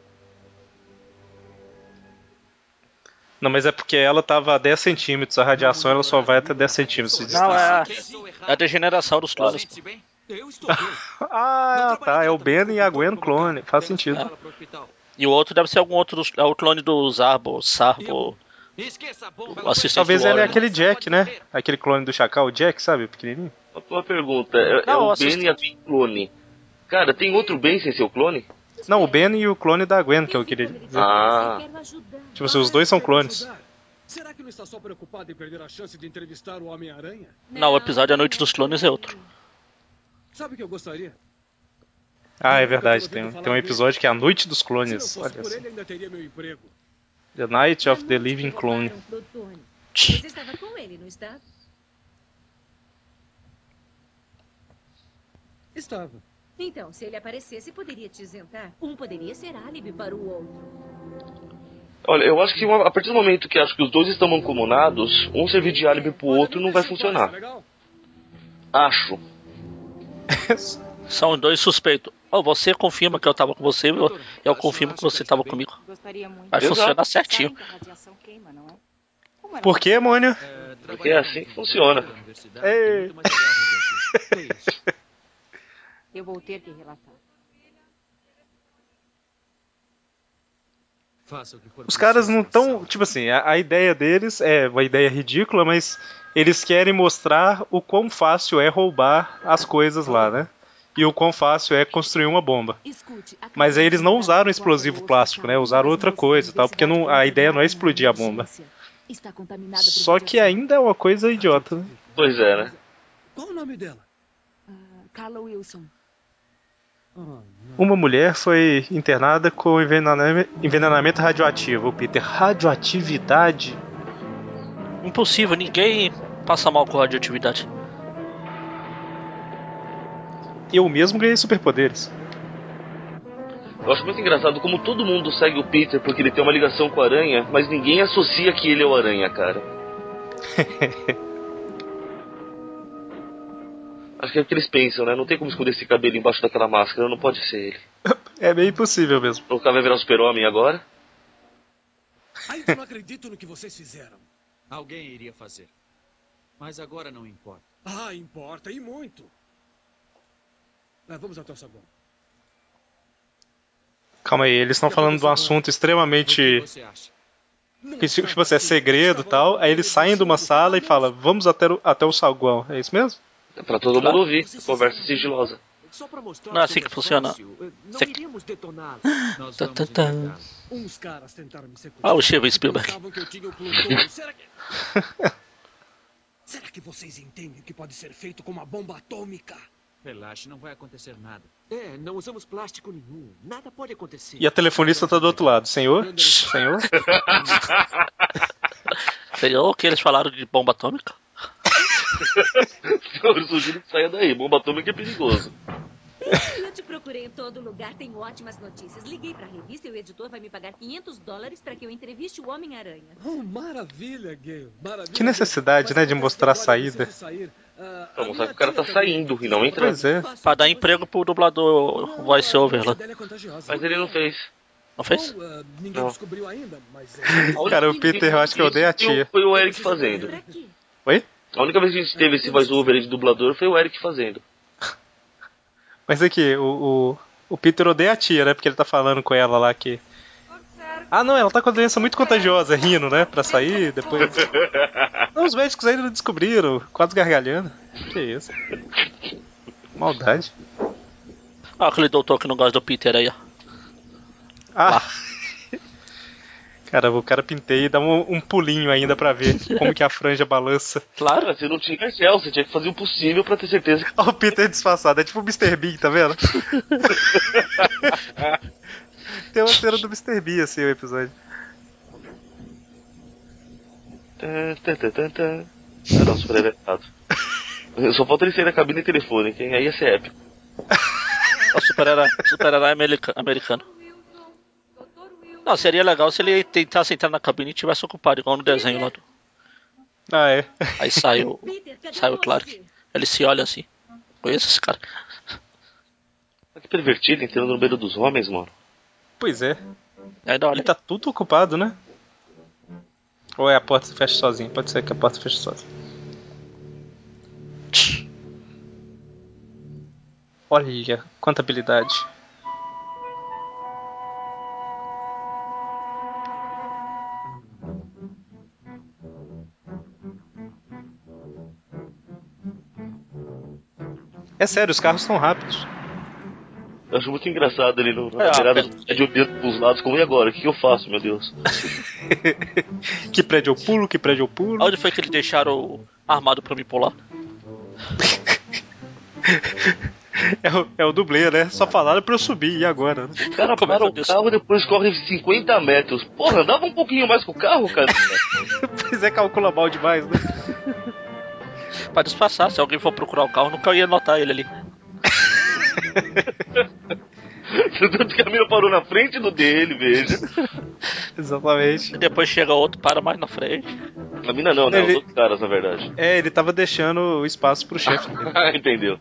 [SPEAKER 3] Não, mas é porque ela tava a 10 centímetros, a radiação ela só vai até 10 centímetros de
[SPEAKER 4] Não,
[SPEAKER 3] distância.
[SPEAKER 4] é a, é a degeneração dos clones.
[SPEAKER 3] Ah, tá, é o Ben e a Gwen clone, faz sentido.
[SPEAKER 14] Hospital.
[SPEAKER 4] E o outro deve ser algum outro, é o clone do Zarbo, Sarbo,
[SPEAKER 14] Esqueça a bomba.
[SPEAKER 4] o assistente
[SPEAKER 3] Talvez ele é aquele Jack, né? Aquele clone do Chacal, o Jack, sabe? O pequenininho.
[SPEAKER 5] Uma, uma pergunta. É, é
[SPEAKER 4] Não,
[SPEAKER 5] o
[SPEAKER 4] assist-
[SPEAKER 5] Ben e a Gwen clone. Cara, tem outro Ben sem ser o clone?
[SPEAKER 3] Não, o Ben e o clone da Gwen, que eu queria dizer.
[SPEAKER 5] Ah.
[SPEAKER 9] Quero ajudar.
[SPEAKER 3] Tipo assim, os dois são clones.
[SPEAKER 6] Será que não está só preocupado em perder a chance de entrevistar o Homem-Aranha?
[SPEAKER 4] Não, o episódio A Noite dos Clones é outro.
[SPEAKER 6] Sabe o que eu gostaria?
[SPEAKER 3] Ah, é verdade, tem, um- tem um episódio que é a Noite dos
[SPEAKER 6] Se não
[SPEAKER 3] Clones.
[SPEAKER 6] fosse
[SPEAKER 3] Olha
[SPEAKER 6] por
[SPEAKER 3] só.
[SPEAKER 6] ele, ainda teria meu emprego.
[SPEAKER 3] The Night of the Living Clone.
[SPEAKER 9] Você estava com ele, não estava?
[SPEAKER 6] Estava.
[SPEAKER 9] Então, se ele aparecesse, poderia te isentar. Um poderia ser álibi para o outro.
[SPEAKER 5] Olha, eu acho que uma- a partir do momento que acho que os dois estão mancomunados, um servir de álibi pro outro não vai funcionar. Acho.
[SPEAKER 4] São dois suspeitos. Oh, você confirma que eu tava com você, eu, eu confirmo que você tava comigo. Vai funcionar certinho.
[SPEAKER 11] É?
[SPEAKER 3] Por que, Mônio?
[SPEAKER 14] É,
[SPEAKER 5] Porque é assim que funciona.
[SPEAKER 3] Ei.
[SPEAKER 14] É.
[SPEAKER 11] Eu vou ter que relatar.
[SPEAKER 3] Os caras não estão. Tipo assim, a, a ideia deles é uma ideia ridícula, mas eles querem mostrar o quão fácil é roubar as coisas lá, né? E o quão fácil é construir uma bomba. Mas aí eles não usaram explosivo plástico, né? Usaram outra coisa e tal, porque não, a ideia não é explodir a bomba. Só que ainda é uma coisa idiota, né?
[SPEAKER 5] Pois é, né?
[SPEAKER 6] Qual o nome dela?
[SPEAKER 1] Ah, Carla Wilson.
[SPEAKER 3] Uma mulher foi internada com envenenamento, envenenamento radioativo. Peter, radioatividade?
[SPEAKER 4] Impossível, ninguém passa mal com radioatividade.
[SPEAKER 3] Eu mesmo ganhei superpoderes.
[SPEAKER 5] Eu acho muito engraçado como todo mundo segue o Peter porque ele tem uma ligação com a aranha, mas ninguém associa que ele é o aranha, cara. Acho que é o que eles pensam, né? Não tem como esconder esse cabelo embaixo daquela máscara, não pode ser ele.
[SPEAKER 3] É bem possível mesmo.
[SPEAKER 5] O cara vai virar super-homem agora?
[SPEAKER 6] Ainda não acredito no que vocês fizeram.
[SPEAKER 14] Alguém iria fazer. Mas agora não importa.
[SPEAKER 6] Ah, importa, e muito. Vamos até o saguão.
[SPEAKER 3] Calma aí, eles estão falando de um assunto extremamente
[SPEAKER 14] você acha?
[SPEAKER 3] Que se- tipo assim, é segredo e tal. Aí eles saem de uma sala e falam, vamos até o, até o saguão. É isso mesmo?
[SPEAKER 5] É pra todo mundo ouvir. Conversa sigilosa.
[SPEAKER 6] Só pra mostrar
[SPEAKER 4] Não é
[SPEAKER 6] o
[SPEAKER 4] assim que funciona.
[SPEAKER 6] eh, Não
[SPEAKER 4] Você-
[SPEAKER 6] iríamos detoná-lo. Nós vamos tentar. Uns caras tentaram me sequestrar.
[SPEAKER 4] Ah, o Steven Spielberg.
[SPEAKER 6] Pensavam que eu tinha o plutônio. Será que... Será que vocês entendem o que pode ser feito com uma bomba atômica?
[SPEAKER 13] Relaxe, não vai acontecer nada.
[SPEAKER 6] É, não usamos plástico nenhum. Nada pode acontecer.
[SPEAKER 3] E a telefonista tá do outro lado. Senhor? Senhor?
[SPEAKER 4] Senhor, o que eles falaram de bomba atômica?
[SPEAKER 5] Eu sugiro que saia daí. Bomba atômica é perigoso.
[SPEAKER 9] Eu te procurei em todo lugar, tenho ótimas notícias. Liguei pra revista e o editor vai me pagar 500 dólares pra que eu entreviste o Homem-Aranha.
[SPEAKER 6] Oh, maravilha, Gale. Maravilha.
[SPEAKER 3] Que necessidade, né, de mostrar a saída.
[SPEAKER 5] Pra mostrar que o cara tá saindo e não entrando.
[SPEAKER 3] Pois é.
[SPEAKER 4] Pra dar emprego pro dublador voice-over lá.
[SPEAKER 5] Mas ele não fez.
[SPEAKER 4] Não fez?
[SPEAKER 6] Ah, ninguém
[SPEAKER 5] Não.
[SPEAKER 6] descobriu ainda, mas...
[SPEAKER 3] Cara, o Peter, eu acho que eu odeio a tia.
[SPEAKER 5] Foi o Eric fazendo.
[SPEAKER 3] Oi?
[SPEAKER 5] A única vez que a gente teve esse voice-over de dublador foi o Eric fazendo.
[SPEAKER 3] Mas aqui, o, o, o Peter odeia a tia, né? Porque ele tá falando com ela lá que. Ah, não, ela tá com a doença muito contagiosa, rindo, né? Pra sair, depois. Não, os médicos ainda não descobriram, quase gargalhando. Que isso? Maldade.
[SPEAKER 4] Ah, aquele doutor que não gosta do Peter aí, ó.
[SPEAKER 3] Ah! Cara, o cara pintei e dá um, um pulinho ainda pra ver como que a franja balança.
[SPEAKER 5] Claro, você não tinha gel, você tinha que fazer o possível pra ter certeza que.
[SPEAKER 3] Olha o Peter disfarçado, é tipo o Mr. Bean, tá vendo? Tem uma cena do Mr. Bean, assim, o episódio.
[SPEAKER 5] Ah, não, super. Só falta ele sair da cabine telefônica, hein? Aí ia ser épico.
[SPEAKER 4] É o super-herói super america americano. Não, seria legal se ele tentasse entrar na cabine e tivesse ocupado, igual no desenho lá do.
[SPEAKER 3] Ah, é.
[SPEAKER 4] Aí saiu. Saiu o Clark. Ele se olha assim. Conheço esse cara.
[SPEAKER 5] Que pervertido entrando no meio dos homens, mano.
[SPEAKER 3] Pois é.
[SPEAKER 4] Ainda olha.
[SPEAKER 3] E tá tudo ocupado, né? Ou é a porta se fecha sozinha? Pode ser que a porta se feche sozinha. Olha, quanta habilidade. É sério, os carros são rápidos.
[SPEAKER 5] Eu acho muito engraçado ele no, na
[SPEAKER 3] É,
[SPEAKER 5] beirada
[SPEAKER 3] é.
[SPEAKER 5] do prédio olhando pros lados, como e agora? O que, que eu faço, meu Deus?
[SPEAKER 3] Que prédio eu pulo, que prédio eu pulo.
[SPEAKER 4] Onde foi que eles deixaram o armado pra me pular?
[SPEAKER 3] É o, é o dublê, né? Só falaram pra eu subir, e agora? né?
[SPEAKER 5] O cara para o carro e depois corre 50 metros. Porra, andava um pouquinho mais com o carro, cara.
[SPEAKER 3] Pois é, calcula mal demais, né?
[SPEAKER 4] Pra disfarçar, se alguém for procurar o carro, nunca ia notar ele ali.
[SPEAKER 5] Tanto que a mina parou na frente do dele, veja.
[SPEAKER 3] Exatamente.
[SPEAKER 4] E depois chega outro, para mais na frente.
[SPEAKER 5] A mina não, né?
[SPEAKER 3] Ele-
[SPEAKER 5] Os outros caras, na verdade.
[SPEAKER 3] É, ele tava deixando o espaço pro chefe dele.
[SPEAKER 5] Ah, Entendeu?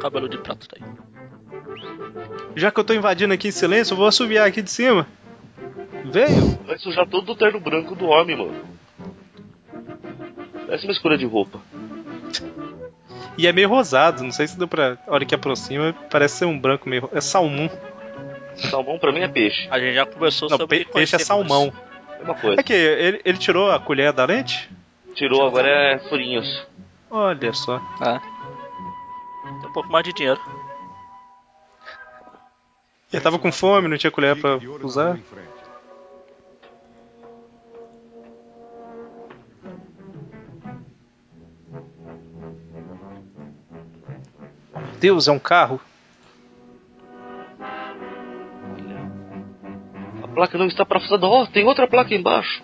[SPEAKER 4] Cabelo de prato daí.
[SPEAKER 3] Já que eu tô invadindo aqui em silêncio, eu vou assoviar aqui de cima. Veio.
[SPEAKER 5] Vai sujar todo o terno branco do homem, mano. Parece uma escolha de roupa.
[SPEAKER 3] E é meio rosado, não sei se deu pra. A hora que aproxima, parece ser um branco meio. É salmão.
[SPEAKER 5] Salmão pra mim é peixe.
[SPEAKER 4] A gente já conversou
[SPEAKER 3] Não,
[SPEAKER 4] sobre
[SPEAKER 3] pe- peixe é salmão.
[SPEAKER 5] Mesma coisa.
[SPEAKER 3] É que ele, ele tirou a colher da lente?
[SPEAKER 5] Tirou, agora é furinhos.
[SPEAKER 3] Olha só.
[SPEAKER 4] Ah. Tem um pouco mais de dinheiro.
[SPEAKER 3] Ele tava com fome, não tinha colher pra usar. Deus, é um carro?
[SPEAKER 5] A placa não está parafusada. Ó, tem outra placa embaixo.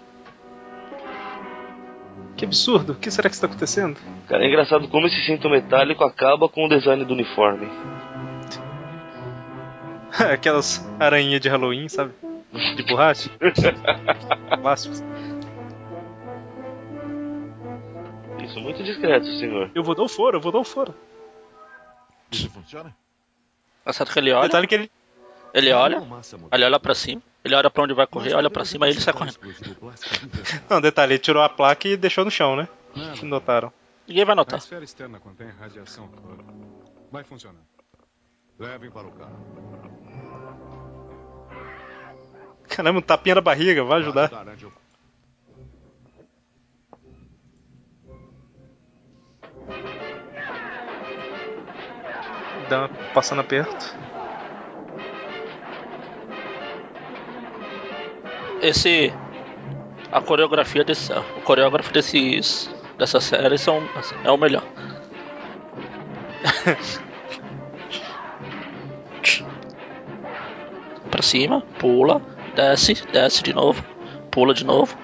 [SPEAKER 3] Que absurdo, o que será que está acontecendo?
[SPEAKER 5] Cara, é engraçado como esse cinto metálico acaba com o design do uniforme.
[SPEAKER 3] Aquelas aranhinhas de Halloween, sabe? De borracha. Clássicos.
[SPEAKER 5] Isso, muito discreto, senhor.
[SPEAKER 3] Eu vou dar o foro, eu vou dar o foro.
[SPEAKER 12] Isso funciona?
[SPEAKER 4] Tá certo que ele olha.
[SPEAKER 3] Detalhe que ele.
[SPEAKER 4] Ele olha, ele olha pra cima, ele olha pra onde vai correr, olha pra cima e ele sai correndo.
[SPEAKER 3] Não, detalhe, ele tirou a placa e deixou no chão, né?
[SPEAKER 12] Nada.
[SPEAKER 3] Notaram.
[SPEAKER 4] Ninguém vai
[SPEAKER 12] A
[SPEAKER 4] notar.
[SPEAKER 12] esfera externa contém radiação. Vai funcionar. Levem para o carro.
[SPEAKER 3] Caramba, um tapinha na barriga, vai ajudar. Dá passando aperto.
[SPEAKER 4] Esse. A coreografia desse. O coreógrafo desses. dessa série são, é o melhor. pra cima, pula, desce, desce de novo, pula de novo.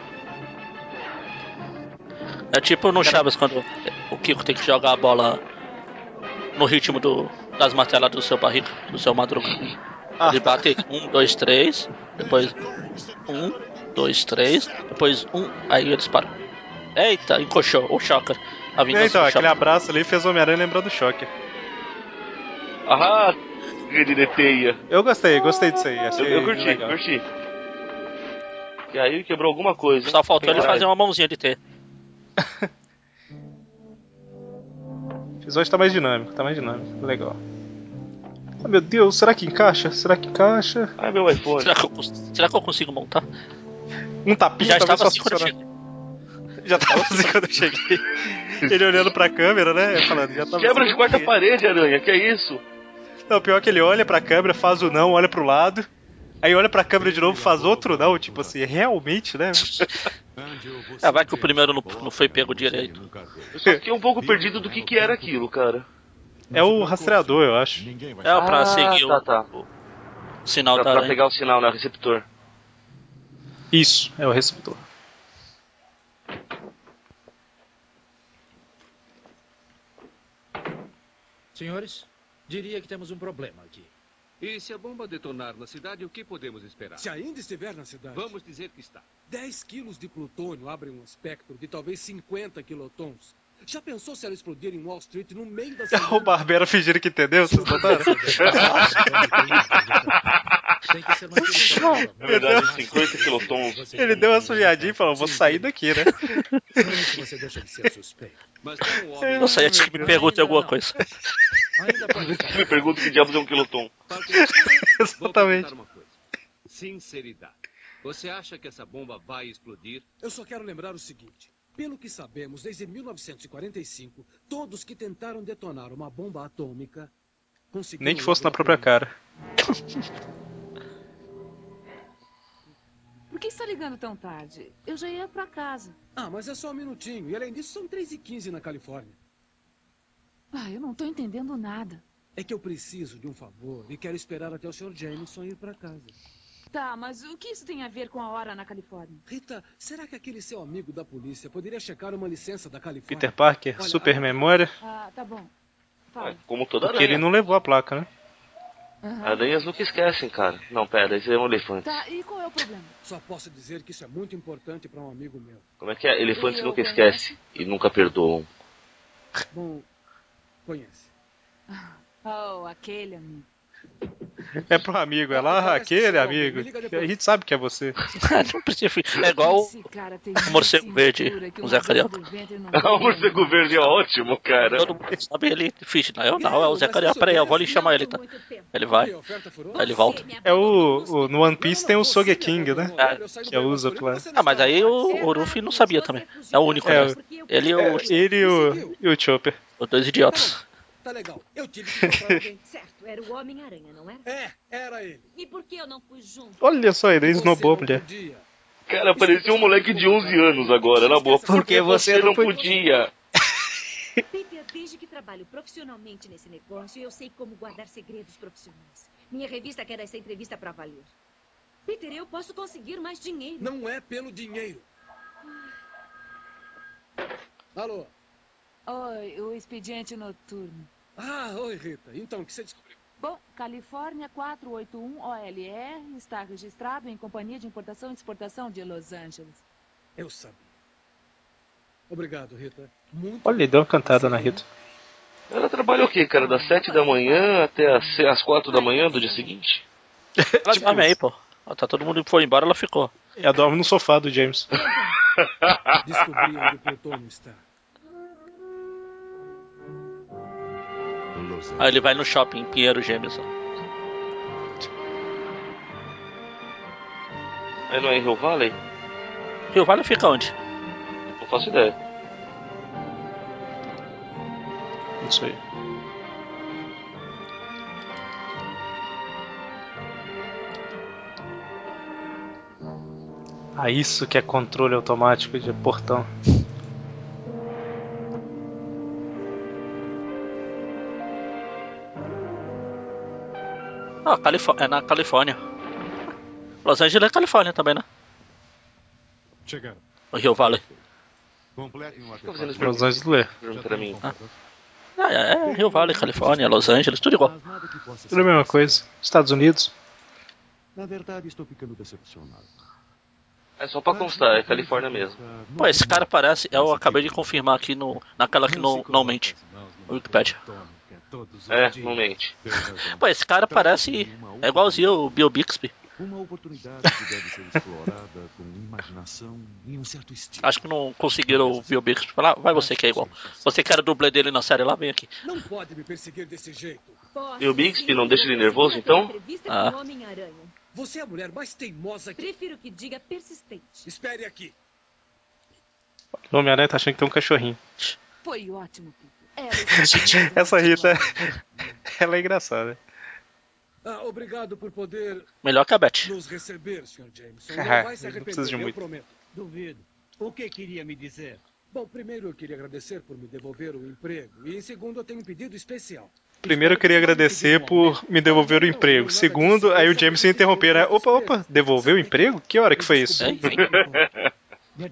[SPEAKER 4] É tipo no Chaves quando o Kiko tem que jogar a bola no ritmo do, das marteladas do seu barriga, do seu madruga. Ele bate um, dois, três, depois um, dois, três, depois um, aí eles param. Eita, encoxou, o Shocker. A vingança
[SPEAKER 3] então,
[SPEAKER 4] do
[SPEAKER 3] aquele abraço ali fez o Homem-Aranha lembrar do choque.
[SPEAKER 5] Ah, rede de teia.
[SPEAKER 3] Eu gostei, gostei disso aí.
[SPEAKER 5] Eu,
[SPEAKER 3] Achei
[SPEAKER 5] eu curti,
[SPEAKER 3] legal.
[SPEAKER 5] curti. E aí quebrou alguma coisa.
[SPEAKER 4] Só faltou ele fazer uma mãozinha de T.
[SPEAKER 3] O episódio tá mais dinâmico, tá mais dinâmico. Legal. Ah, meu Deus, será que encaixa? Será que encaixa?
[SPEAKER 5] Ai, meu iPhone.
[SPEAKER 4] Será que eu, será que eu consigo montar?
[SPEAKER 3] Um tapinha
[SPEAKER 4] Já estava assim quando.
[SPEAKER 3] Já tava assim quando eu cheguei. Ele olhando pra câmera, né? Falando, já tava
[SPEAKER 5] Quebra
[SPEAKER 3] assim.
[SPEAKER 5] de quarta parede, aranha, que é isso?
[SPEAKER 3] Não, pior é que ele olha pra câmera, faz o não, olha pro lado. Aí olha pra câmera de novo, faz outro não. Tipo assim, realmente, né?
[SPEAKER 4] É, vai que o primeiro não, não foi pego direito.
[SPEAKER 5] Eu só fiquei um pouco perdido do que, que era aquilo, cara.
[SPEAKER 3] É o rastreador, eu acho.
[SPEAKER 4] É pra
[SPEAKER 5] Ah,
[SPEAKER 4] seguir
[SPEAKER 5] tá,
[SPEAKER 4] o,
[SPEAKER 5] tá.
[SPEAKER 4] o sinal
[SPEAKER 5] Pra,
[SPEAKER 4] da
[SPEAKER 5] pra pegar o sinal, né? O receptor.
[SPEAKER 3] Isso, é o receptor.
[SPEAKER 7] Senhores, diria que temos um problema aqui.
[SPEAKER 14] E se a bomba detonar na cidade, o que podemos esperar?
[SPEAKER 6] Se ainda estiver na cidade.
[SPEAKER 14] Vamos dizer que está.
[SPEAKER 6] 10 quilos de plutônio abrem um espectro de talvez 50 quilotons. Já pensou se ela explodir em Wall Street no meio da
[SPEAKER 3] É o Barbera fingindo que entendeu, vocês notaram?
[SPEAKER 7] Tem que ser mantido
[SPEAKER 5] Na verdade, 50 quilotons.
[SPEAKER 3] Ele deu uma sujadinha e falou, vou sair daqui, né?
[SPEAKER 7] Você deixa de ser suspeito.
[SPEAKER 14] Mas tem um homem...
[SPEAKER 4] Não sei, antes que me pergunte alguma coisa.
[SPEAKER 7] Ainda pode
[SPEAKER 5] Me pergunto que diabos é um quiloton.
[SPEAKER 3] Exatamente.
[SPEAKER 14] Sinceridade. Você acha que essa bomba vai explodir?
[SPEAKER 6] Eu só quero lembrar o seguinte. Pelo que sabemos, desde 1945, todos que tentaram detonar uma bomba atômica conseguiram...
[SPEAKER 3] Nem que fosse na própria cara.
[SPEAKER 1] Por que está ligando tão tarde? Eu já ia pra casa.
[SPEAKER 6] Ah, mas é só um minutinho. E além disso, são 3 e 15 na Califórnia.
[SPEAKER 1] Ah, eu não tô entendendo nada.
[SPEAKER 6] É que eu preciso de um favor e quero esperar até o Sr. Jameson ir para casa.
[SPEAKER 1] Tá, mas o que isso tem a ver com a hora na Califórnia?
[SPEAKER 6] Rita, será que aquele seu amigo da polícia poderia checar uma licença da Califórnia?
[SPEAKER 3] Peter Parker,
[SPEAKER 6] Olha,
[SPEAKER 3] super
[SPEAKER 6] a-
[SPEAKER 3] memória.
[SPEAKER 1] Ah, tá bom. Fala.
[SPEAKER 5] É, como toda
[SPEAKER 3] Porque ele
[SPEAKER 5] aranha.
[SPEAKER 3] não levou a placa, né?
[SPEAKER 1] Aham.
[SPEAKER 5] Aranhas nunca esquecem, cara. Não, pera, esse é um elefante.
[SPEAKER 1] Tá, e qual é o problema?
[SPEAKER 6] Só posso dizer que isso é muito importante para um amigo meu.
[SPEAKER 5] Como é que é? Elefantes nunca esquecem e nunca perdoam.
[SPEAKER 6] Bom, conhece.
[SPEAKER 1] Oh, aquele amigo.
[SPEAKER 3] É pro amigo, é lá aquele amigo. A gente sabe que é você.
[SPEAKER 4] não precisa. É igual o morcego verde, o Zé Carioca.
[SPEAKER 5] o morcego verde é ótimo, cara.
[SPEAKER 4] Todo mundo sabe ele finge. Não, eu não, é o Zé Carioca. Peraí, eu vou ali chamar ele, tá? Ele vai, aí ele volta.
[SPEAKER 3] É o, o- No One Piece tem o Sogeking, né?
[SPEAKER 4] É.
[SPEAKER 3] Que usa pra.
[SPEAKER 4] Ah, mas aí o, o Ruffy não sabia também. É o único,
[SPEAKER 3] É,
[SPEAKER 4] né? Ele e o,
[SPEAKER 3] Ele e o, e o Chopper.
[SPEAKER 4] os dois idiotas.
[SPEAKER 6] Tá legal. Eu tive que encontrar alguém.
[SPEAKER 9] Certo, era o Homem-Aranha, não era?
[SPEAKER 6] É, era ele.
[SPEAKER 9] E por que eu não fui junto?
[SPEAKER 3] Olha só, ele
[SPEAKER 6] Você
[SPEAKER 3] esnobou a
[SPEAKER 6] não
[SPEAKER 3] mulher.
[SPEAKER 6] podia.
[SPEAKER 5] Cara, parecia um moleque de 11 anos agora, na boa.
[SPEAKER 3] Porque você não
[SPEAKER 5] podia.
[SPEAKER 9] Peter, desde que trabalho profissionalmente nesse negócio, eu sei como guardar segredos profissionais. Minha revista quer essa entrevista para valer. Peter, eu posso conseguir mais dinheiro.
[SPEAKER 6] Não é pelo dinheiro. Alô?
[SPEAKER 1] Oi, o expediente noturno.
[SPEAKER 6] Ah, oi, Rita. Então, o que você descobriu?
[SPEAKER 1] Bom, Califórnia 481 OLR está registrado em Companhia de Importação e Exportação de Los Angeles.
[SPEAKER 6] Eu sabia. Obrigado, Rita. Muito
[SPEAKER 3] Olha, ele deu uma cantada na Rita.
[SPEAKER 5] Ela trabalha o quê, cara? Das 7 da manhã até as, as 4 da manhã do dia seguinte?
[SPEAKER 4] Ela dorme aí, pô. Tá todo mundo foi embora, ela ficou.
[SPEAKER 3] Ela dorme no sofá do James.
[SPEAKER 6] Descobri onde o plutônio está.
[SPEAKER 12] Los
[SPEAKER 4] Aí ele vai no shopping Pinheiro Gêmeos.
[SPEAKER 5] Aí não é em Rio Valley?
[SPEAKER 4] Rio Valley fica onde?
[SPEAKER 5] Não faço ideia.
[SPEAKER 3] Isso aí. Ah, isso que é controle automático de portão.
[SPEAKER 4] Ah, Califó é na Califórnia. Los Angeles é Califórnia também, né?
[SPEAKER 12] Chegaram.
[SPEAKER 4] O Rio Valley.
[SPEAKER 12] Completem um artefato.
[SPEAKER 3] Los Angeles Lê.
[SPEAKER 5] pergunta pra mim.
[SPEAKER 4] Ah, é, é Rio Valley, Califórnia, Los Angeles, tudo igual.
[SPEAKER 3] Tudo a mesma coisa. Estados Unidos.
[SPEAKER 12] Na verdade, estou ficando decepcionado.
[SPEAKER 5] É só pra constar, é Califórnia mesmo.
[SPEAKER 4] Pô, esse cara parece. Eu acabei de confirmar aqui no, naquela que não, não mente. Wikipedia.
[SPEAKER 5] É, não mente.
[SPEAKER 4] Pô, esse cara parece. É igualzinho o Bill Bixby.
[SPEAKER 12] Uma oportunidade que deve ser explorada com imaginação e um certo estilo.
[SPEAKER 4] Acho que não conseguiram o Bill Bixby falar. Vai você que é igual. Você que era dublê dele na série lá, vem aqui.
[SPEAKER 6] Não pode me perseguir desse jeito.
[SPEAKER 5] E o Bixby não deixa ele nervoso, então?
[SPEAKER 4] Ah.
[SPEAKER 9] o.
[SPEAKER 6] Você é a mulher mais teimosa que...
[SPEAKER 9] Prefiro que diga persistente.
[SPEAKER 6] Espere aqui.
[SPEAKER 3] O Homem-Aranha tá achando que tem um cachorrinho.
[SPEAKER 1] Foi ótimo, Peter. Está
[SPEAKER 3] Essa Rita, ela é engraçada.
[SPEAKER 6] Ah, obrigado por poder
[SPEAKER 4] Melhor que a Beth.
[SPEAKER 6] nos receber, Sr. Jameson. Não
[SPEAKER 3] Ah,
[SPEAKER 6] vai se
[SPEAKER 3] não
[SPEAKER 6] arrepender,
[SPEAKER 3] precisa de
[SPEAKER 6] eu
[SPEAKER 3] muito.
[SPEAKER 6] prometo.
[SPEAKER 7] Duvido. O que queria me dizer?
[SPEAKER 6] Bom, primeiro eu queria agradecer por me devolver o emprego. E em segundo, eu tenho um pedido especial.
[SPEAKER 3] Primeiro eu queria agradecer por me devolver o emprego. Segundo, aí o James se interromper, né? Opa, opa, devolveu o emprego? Que hora que foi isso?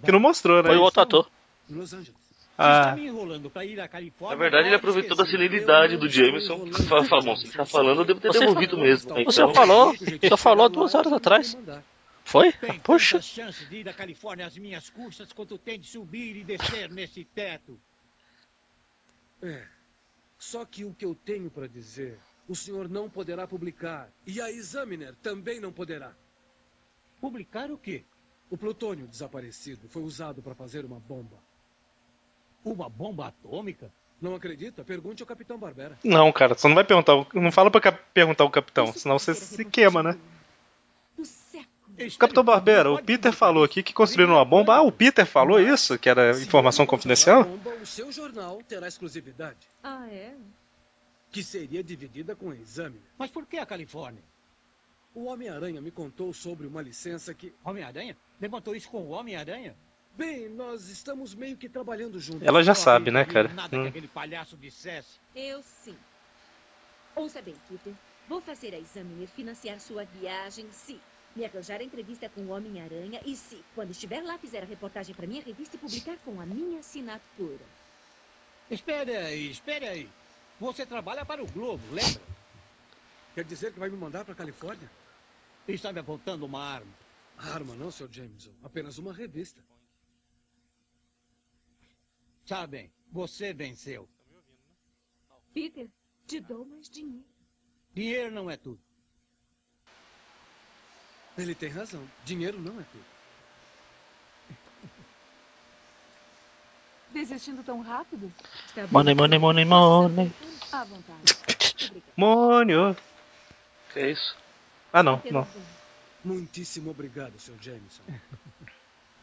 [SPEAKER 3] Que não mostrou, né?
[SPEAKER 4] Foi o outro ator.
[SPEAKER 6] Los Angeles.
[SPEAKER 3] Ah,
[SPEAKER 7] me enrolando pra ir à Califórnia.
[SPEAKER 5] Na verdade, ele aproveitou da senilidade do Jameson. Fala, fala, bom, se ele tá falando, eu devo ter
[SPEAKER 4] Você
[SPEAKER 5] devolvido
[SPEAKER 4] falou-
[SPEAKER 5] mesmo.
[SPEAKER 4] Você
[SPEAKER 5] Então,
[SPEAKER 4] falou, você falou duas horas atrás. Foi?
[SPEAKER 7] Tem
[SPEAKER 4] Poxa.
[SPEAKER 7] tantas chances de ir à Califórnia às minhas custas quanto tem de subir e descer nesse teto.
[SPEAKER 6] É. Só que o que eu tenho para dizer, o senhor não poderá publicar. E a Examiner também não poderá.
[SPEAKER 7] Publicar o quê?
[SPEAKER 6] O plutônio desaparecido foi usado para fazer uma bomba.
[SPEAKER 7] Uma bomba atômica?
[SPEAKER 6] Não acredita? Pergunte ao Capitão Barbera.
[SPEAKER 3] não, cara, você não vai perguntar. o- Não fala pra perguntar o capitão, senão você se queima, né?
[SPEAKER 9] Do século.
[SPEAKER 3] Capitão Barbera, o Peter falou aqui que construíram uma bomba. Ah, o Peter falou isso? Que era informação confidencial?
[SPEAKER 6] bomba, o seu jornal terá exclusividade,
[SPEAKER 9] Ah, é?
[SPEAKER 6] que seria dividida com a Examiner.
[SPEAKER 7] Mas por que a Califórnia?
[SPEAKER 6] O Homem-Aranha me contou sobre uma licença que...
[SPEAKER 7] Homem-Aranha? Levantou isso com o Homem-Aranha?
[SPEAKER 6] Bem, nós estamos meio que trabalhando juntos.
[SPEAKER 3] Ela já sabe, né,
[SPEAKER 7] Não
[SPEAKER 3] cara?
[SPEAKER 7] Nada que
[SPEAKER 3] Hum.
[SPEAKER 7] aquele palhaço dissesse.
[SPEAKER 9] Eu sim. Ouça bem, Peter. Vou fazer a Examiner financiar sua viagem se me arranjar a entrevista com o Homem-Aranha e se, quando estiver lá, fizer a reportagem para minha revista e publicar com a minha assinatura.
[SPEAKER 7] Espere aí, espere aí. Você trabalha para o Globo, lembra?
[SPEAKER 6] Quer dizer que vai me mandar para Califórnia?
[SPEAKER 7] E está me apontando uma arma.
[SPEAKER 6] Arma não, Sr. Jameson. Apenas uma revista.
[SPEAKER 7] Sabem, você venceu.
[SPEAKER 9] Peter, te dou mais dinheiro.
[SPEAKER 7] Dinheiro não é tudo.
[SPEAKER 6] Ele tem razão. Dinheiro não é tudo.
[SPEAKER 1] Desistindo tão rápido?
[SPEAKER 9] Está?
[SPEAKER 4] Money, money, money, money.
[SPEAKER 1] À vontade.
[SPEAKER 3] Mônio.
[SPEAKER 5] que é isso?
[SPEAKER 3] Ah, não, não.
[SPEAKER 6] Muitíssimo obrigado, Sr. Jameson.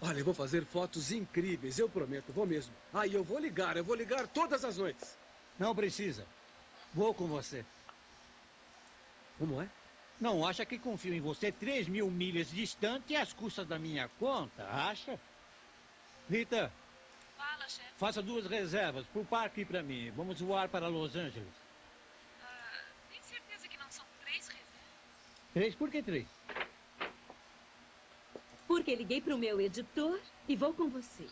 [SPEAKER 6] Olha, eu vou fazer fotos incríveis, eu prometo, vou mesmo. Ah, e eu vou ligar, eu vou ligar todas as noites.
[SPEAKER 7] Não precisa. Vou com você.
[SPEAKER 6] Como é?
[SPEAKER 7] Não acha que confio em você 3 mil milhas distante às custas da minha conta, acha? Rita,
[SPEAKER 1] Fala, chefe.
[SPEAKER 7] faça duas reservas pro parque para mim. Vamos voar para Los Angeles.
[SPEAKER 1] tem certeza que não são três reservas?
[SPEAKER 7] Três? Por que três?
[SPEAKER 9] Porque liguei para o meu editor e vou com vocês.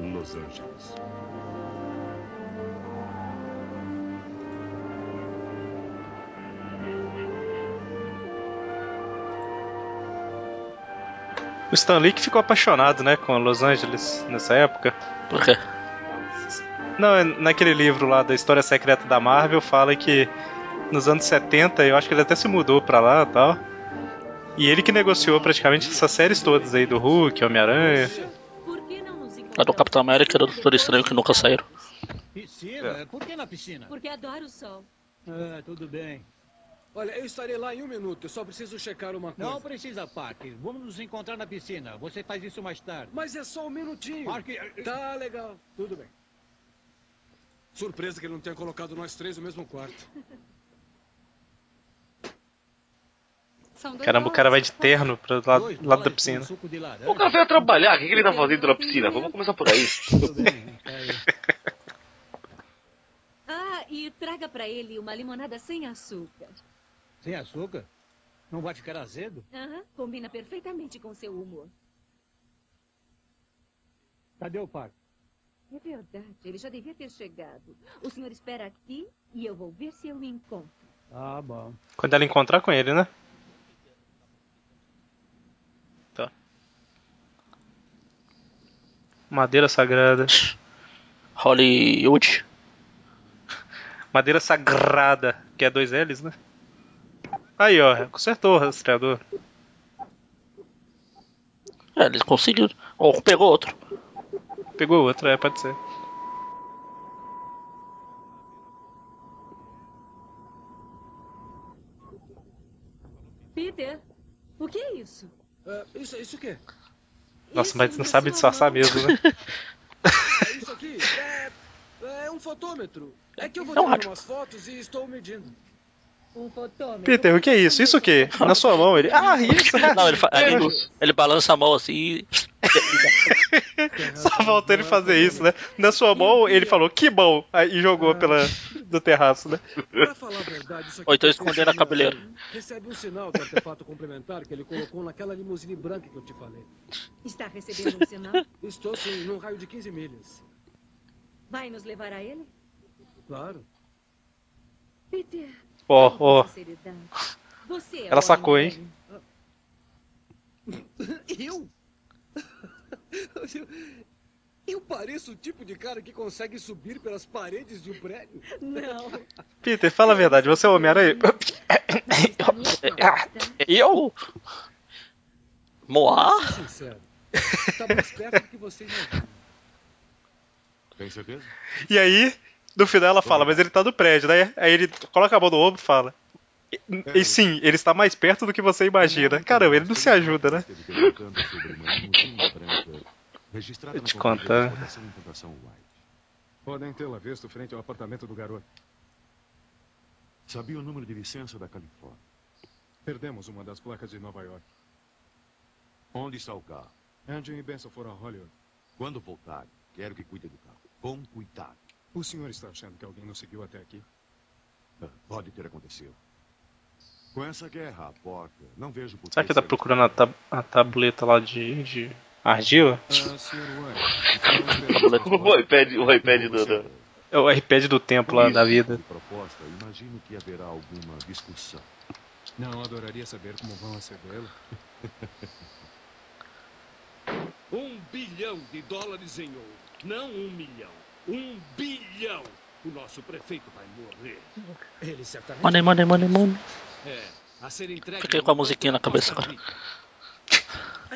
[SPEAKER 12] Los Angeles.
[SPEAKER 3] O Stan Lee que ficou apaixonado, né, com Los Angeles nessa época.
[SPEAKER 4] Por quê?
[SPEAKER 3] Não, é naquele livro lá da História Secreta da Marvel fala que nos anos 70, eu acho que ele até se mudou pra lá e tal. E ele que negociou praticamente essas séries todas aí do Hulk, Homem-Aranha.
[SPEAKER 4] A do
[SPEAKER 9] encontramos?
[SPEAKER 4] Capitão América e do Doutor Estranho que nunca saíram.
[SPEAKER 7] Piscina? Por que na piscina?
[SPEAKER 9] Porque adoro o sol.
[SPEAKER 7] Ah, tudo bem.
[SPEAKER 6] Olha, eu estarei lá em um minuto. Eu só preciso checar uma coisa.
[SPEAKER 7] Não precisa, Parker. Vamos nos encontrar na piscina. Você faz isso mais tarde.
[SPEAKER 6] Mas é só um minutinho.
[SPEAKER 7] Parker...
[SPEAKER 6] Tá legal. Tudo bem. Surpresa que ele não tenha colocado nós três no mesmo quarto.
[SPEAKER 9] São dois
[SPEAKER 3] Caramba, o cara vai de terno pro lado, lado da piscina.
[SPEAKER 5] O cara veio trabalhar, o que, que ele tá fazendo na piscina? Vamos começar por aí.
[SPEAKER 9] Ah, e traga pra ele uma limonada sem açúcar.
[SPEAKER 7] Sem açúcar? Não vai ficar azedo?
[SPEAKER 9] Aham, combina perfeitamente com seu humor.
[SPEAKER 7] Cadê o Parker?
[SPEAKER 9] É verdade, ele já devia ter chegado. O senhor espera aqui e eu vou ver se eu o encontro.
[SPEAKER 7] Ah, bom.
[SPEAKER 3] Quando ela encontrar com ele, né? Madeira sagrada.
[SPEAKER 4] Hollywood.
[SPEAKER 3] Madeira sagrada, que é dois L's, né? Aí, ó, consertou o rastreador.
[SPEAKER 4] É, eles conseguiram. Ou pegou outro.
[SPEAKER 3] Pegou outro, é, pode ser.
[SPEAKER 9] Peter, o que é isso?
[SPEAKER 6] Ah, isso, isso o quê?
[SPEAKER 3] Nossa, mas não sabe disfarçar mesmo, né?
[SPEAKER 6] Ah, isso aqui é, é um fotômetro. É que eu vou
[SPEAKER 3] É um
[SPEAKER 6] tirar
[SPEAKER 3] rádio.
[SPEAKER 6] umas fotos e estou medindo.
[SPEAKER 9] Um.
[SPEAKER 3] Peter, o que é isso? Isso o quê? Na sua mão, ele. Ah, isso!
[SPEAKER 4] Não, ele, fa- ele, ele balança a mão assim e.
[SPEAKER 3] Só faltou ele fazer isso, né? Na sua mão, ele falou, que bom! Aí e jogou pela, do terraço, né?
[SPEAKER 6] Pra falar a verdade, isso aqui
[SPEAKER 4] Ou então
[SPEAKER 6] pertence
[SPEAKER 4] escondendo a
[SPEAKER 6] mim,
[SPEAKER 4] cabeleira.
[SPEAKER 6] Recebe um sinal do artefato complementar que ele colocou naquela limusine branca que eu te falei.
[SPEAKER 9] Está recebendo um sinal?
[SPEAKER 6] Estou sim, num raio de 15 milhas.
[SPEAKER 9] Vai nos levar a ele?
[SPEAKER 6] Claro.
[SPEAKER 9] Peter,
[SPEAKER 3] Ó, ó.
[SPEAKER 9] é
[SPEAKER 3] Ela sacou, hein?
[SPEAKER 6] Eu? Eu pareço o tipo de cara que consegue subir pelas paredes de um prédio?
[SPEAKER 9] Não.
[SPEAKER 3] Peter, fala a verdade, você é o Homem-Aranha?
[SPEAKER 4] Eu? Moá?
[SPEAKER 6] Sincero. Tá mais perto do que você imagina.
[SPEAKER 12] Tem certeza?
[SPEAKER 3] E aí, no final ela fala, mas ele tá no prédio, né? Aí ele coloca a mão no ombro e fala. E, e sim, ele está mais perto do que você imagina. Caramba, ele não se ajuda, né?
[SPEAKER 12] Registrada
[SPEAKER 3] te contar.
[SPEAKER 15] Podem tê-la visto frente ao apartamento do garoto.
[SPEAKER 12] Sabia o número de licença da Califórnia.
[SPEAKER 15] Perdemos uma das placas de Nova York.
[SPEAKER 12] Onde está o carro?
[SPEAKER 15] Andrew e Benson foram a Hollywood.
[SPEAKER 12] Quando voltarem, quero que cuide do carro. Com cuidado.
[SPEAKER 15] O senhor está achando que alguém nos seguiu até aqui?
[SPEAKER 12] Pode ter acontecido. Com essa guerra à porta, não vejo por
[SPEAKER 3] Será
[SPEAKER 12] que
[SPEAKER 3] tá
[SPEAKER 12] ser-
[SPEAKER 3] procurando a, tab a tableta lá de, de argila?
[SPEAKER 15] Ah, senhor White.
[SPEAKER 5] o iPad, o iPad do. do-
[SPEAKER 3] É o iPad do tempo lá da vida.
[SPEAKER 12] Proposta, imagino que haverá alguma discussão.
[SPEAKER 15] Não adoraria saber como vão recebê-lo.
[SPEAKER 14] Um bilhão de dólares em ouro. Não um milhão. Um bilhão. O nosso prefeito vai morrer.
[SPEAKER 10] Ele certamente.
[SPEAKER 4] Money, money, money, money.
[SPEAKER 14] É, a ser entregue.
[SPEAKER 4] Fiquei com a musiquinha na cabeça agora.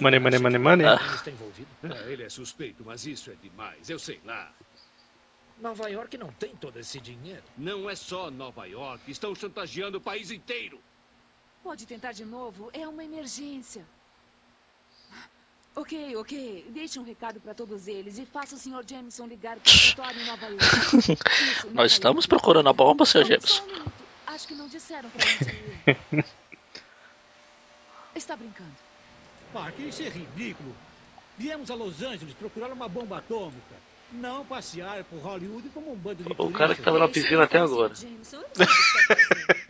[SPEAKER 3] Money, money, money, money.
[SPEAKER 4] Ah.
[SPEAKER 14] É, ele é suspeito, mas isso é demais. Eu sei lá.
[SPEAKER 10] Nova York não tem todo esse dinheiro.
[SPEAKER 14] Não é só Nova York. Estão chantageando o país inteiro.
[SPEAKER 1] Pode tentar de novo, é uma emergência. Ok, ok. Deixe um recado para todos eles e faça o Sr. Jameson ligar para o escritório em Nova York. Isso, Nova
[SPEAKER 4] Nós estamos
[SPEAKER 1] York.
[SPEAKER 4] procurando a bomba, Sr. Jameson.
[SPEAKER 1] um. Acho que não disseram para onde. Está brincando.
[SPEAKER 7] Parker, isso é ridículo. Viemos a Los Angeles procurar uma bomba atômica. Não passear por Hollywood como um bando de
[SPEAKER 5] O
[SPEAKER 7] turistas.
[SPEAKER 5] cara que tava na piscina até agora.
[SPEAKER 9] Jameson, fazendo.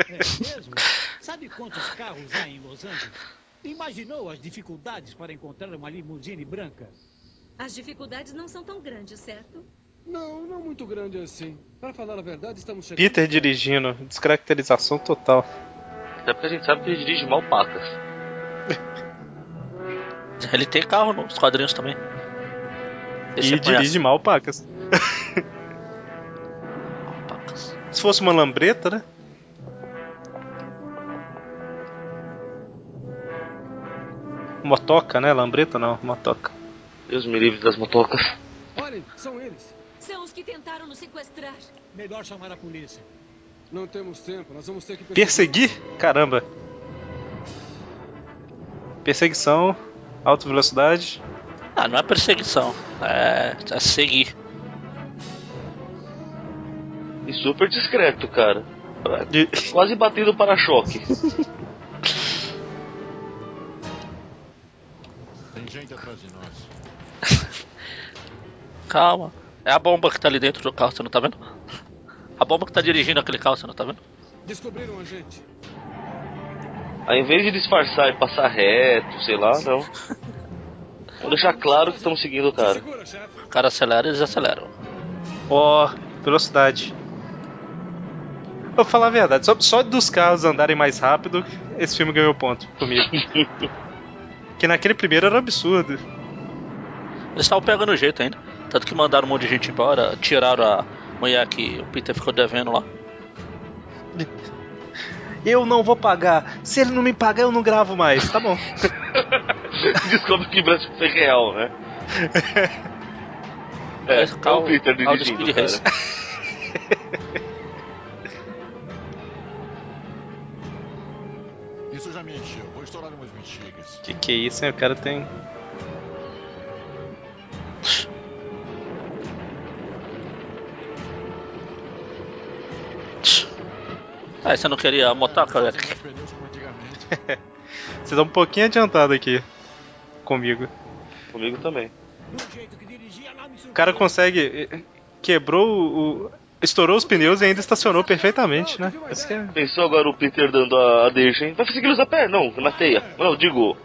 [SPEAKER 7] É mesmo? Sabe quantos carros há em Los Angeles? Imaginou as dificuldades para encontrar uma limusine branca?
[SPEAKER 9] As dificuldades não são tão grandes, certo?
[SPEAKER 6] Não, não muito grande assim. Para falar a verdade, estamos chegando.
[SPEAKER 3] Peter dirigindo, descaracterização total.
[SPEAKER 5] Até porque a gente sabe que ele dirige mal pacas.
[SPEAKER 4] Ele tem carro nos quadrinhos também. Esse
[SPEAKER 3] E
[SPEAKER 4] você conhece.
[SPEAKER 3] dirige mal pacas. Se fosse uma lambreta, né? Motoca, né? Lambreta não, motoca.
[SPEAKER 5] Deus me livre das motocas.
[SPEAKER 6] Olhem, são eles.
[SPEAKER 9] São os que tentaram nos sequestrar.
[SPEAKER 7] Melhor chamar a polícia.
[SPEAKER 6] Não temos tempo, nós vamos ter que
[SPEAKER 3] Perseguir? Caramba. Perseguição, alta velocidade.
[SPEAKER 4] Ah, não é perseguição. É, é seguir.
[SPEAKER 5] E super discreto, cara. Quase batendo o para-choque.
[SPEAKER 8] Tem gente atrás de nós.
[SPEAKER 4] Calma. É a bomba que tá ali dentro do carro, você não tá vendo? A bomba que tá dirigindo aquele carro, você não tá vendo?
[SPEAKER 6] Descobriram a gente.
[SPEAKER 5] Ao invés de disfarçar e passar reto, sei lá, não. Vou deixar claro que estamos seguindo o cara.
[SPEAKER 4] O cara acelera e eles aceleram.
[SPEAKER 3] Ó, velocidade. Vou falar a verdade, só, só dos carros andarem mais rápido, esse filme ganhou ponto comigo. que naquele primeiro era um absurdo.
[SPEAKER 4] Eles estavam pegando o jeito ainda. Tanto que mandaram um monte de gente embora, tiraram a mulher que o Peter ficou devendo lá.
[SPEAKER 3] Eu não vou pagar. Se ele não me pagar, eu não gravo mais. Tá bom.
[SPEAKER 5] Descobre que Brasil foi real, né? É, é o Peter dirigindo, cara.
[SPEAKER 8] Isso já me encheu. Vou estourar umas bexigas.
[SPEAKER 3] Que que é isso, hein? O cara tem.
[SPEAKER 4] Ah, você não queria a motoca, velho?
[SPEAKER 3] Você tá um pouquinho adiantado aqui. Comigo.
[SPEAKER 5] Comigo também.
[SPEAKER 3] O cara consegue. Quebrou o. Estourou os pneus e ainda estacionou perfeitamente, né? É...
[SPEAKER 5] Pensou agora o Peter dando a, a deixa, hein? Vai seguir eles a pé? Não, na teia. Não, digo.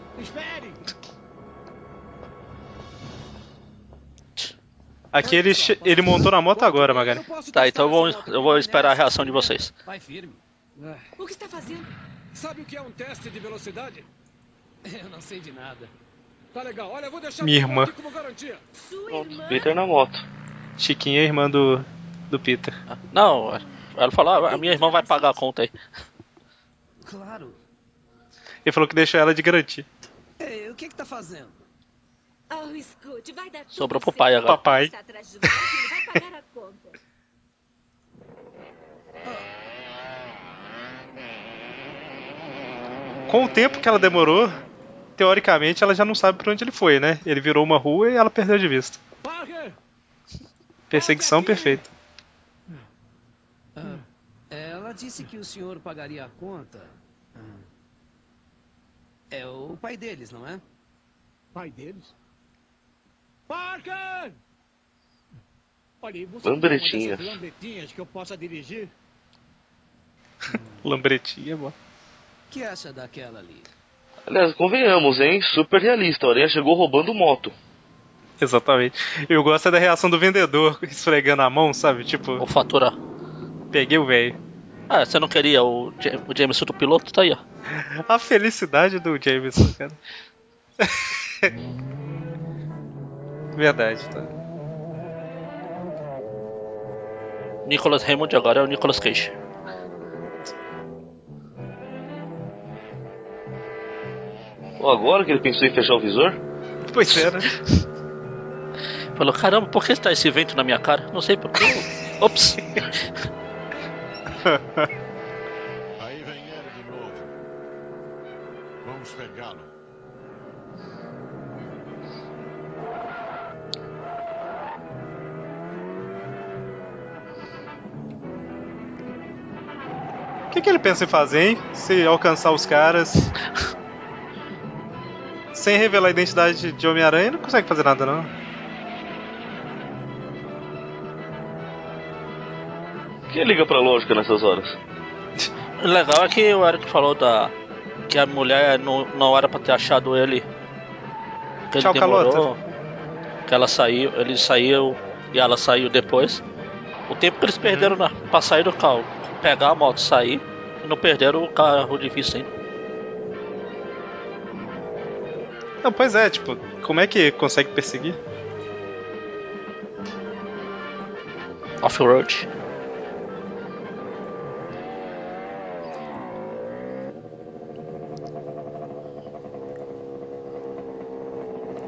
[SPEAKER 3] Aqui ele, ele montou na moto agora, Magari.
[SPEAKER 4] Tá, então eu vou, eu vou esperar a reação de vocês.
[SPEAKER 6] Vai firme.
[SPEAKER 9] O que está fazendo?
[SPEAKER 6] Sabe o que é um teste de velocidade? Eu não sei de nada. Tá legal, olha, eu vou deixar
[SPEAKER 3] Minha irmã.
[SPEAKER 6] como garantia.
[SPEAKER 5] Pronto, Peter na moto.
[SPEAKER 3] Chiquinha é irmã do, do Peter.
[SPEAKER 4] Não, ela falou, ah, a minha irmã vai pagar a conta aí.
[SPEAKER 6] Claro.
[SPEAKER 3] Ele falou que deixou ela de garantia.
[SPEAKER 6] Ei, o que que tá fazendo?
[SPEAKER 9] Oh, escute, vai dar tudo
[SPEAKER 4] Sobrou pro pai agora.
[SPEAKER 3] Papai.
[SPEAKER 9] Está atrás de nós, ele vai pagar a conta.
[SPEAKER 3] Com o tempo que ela demorou, teoricamente ela já não sabe pra onde ele foi, né? Ele virou uma rua e ela perdeu de vista.
[SPEAKER 6] Parker!
[SPEAKER 3] Perseguição perfeita.
[SPEAKER 6] Ah, ela disse que o senhor pagaria a conta. Ah. É o pai deles, não é?
[SPEAKER 7] Pai deles? Parker! Olha, você
[SPEAKER 5] Lambretinhas.
[SPEAKER 7] tem lambretinhas que eu possa dirigir?
[SPEAKER 3] Lambretinha, mano.
[SPEAKER 6] O que acha daquela ali?
[SPEAKER 5] Aliás, convenhamos, hein? Super realista. A Aranha chegou roubando moto.
[SPEAKER 3] Exatamente. Eu gosto é da reação do vendedor esfregando a mão, sabe? Tipo.
[SPEAKER 4] Vou faturar.
[SPEAKER 3] Peguei o velho.
[SPEAKER 4] Ah, você não queria o, o Jameson do piloto? Tá aí, ó.
[SPEAKER 3] A felicidade do Jameson, cara. Verdade, tá?
[SPEAKER 4] Nicholas Hammond agora é o Nicolas Cage.
[SPEAKER 5] Pô, agora que ele pensou em fechar o visor?
[SPEAKER 3] Pois é, né?
[SPEAKER 4] Falou, caramba, por que está esse vento na minha cara? Não sei porquê. Ops.
[SPEAKER 8] Aí vem ele de novo. Vamos pegá-lo.
[SPEAKER 3] O que, que ele pensa em fazer, hein? Se alcançar os caras. Sem revelar a identidade de Homem-Aranha, não consegue fazer nada, não.
[SPEAKER 5] Quem liga pra lógica nessas horas?
[SPEAKER 4] O legal é que o Eric falou da que a mulher não, não era pra ter achado ele. Que ele
[SPEAKER 3] Tchau,
[SPEAKER 4] demorou.
[SPEAKER 3] Calota.
[SPEAKER 4] Que ela saiu, ele saiu e ela saiu depois. O tempo que eles perderam na, pra sair do carro, pegar a moto, sair, e não perderam o carro de vista ainda.
[SPEAKER 3] Não, pois é, tipo, como é que consegue perseguir?
[SPEAKER 4] Off-road.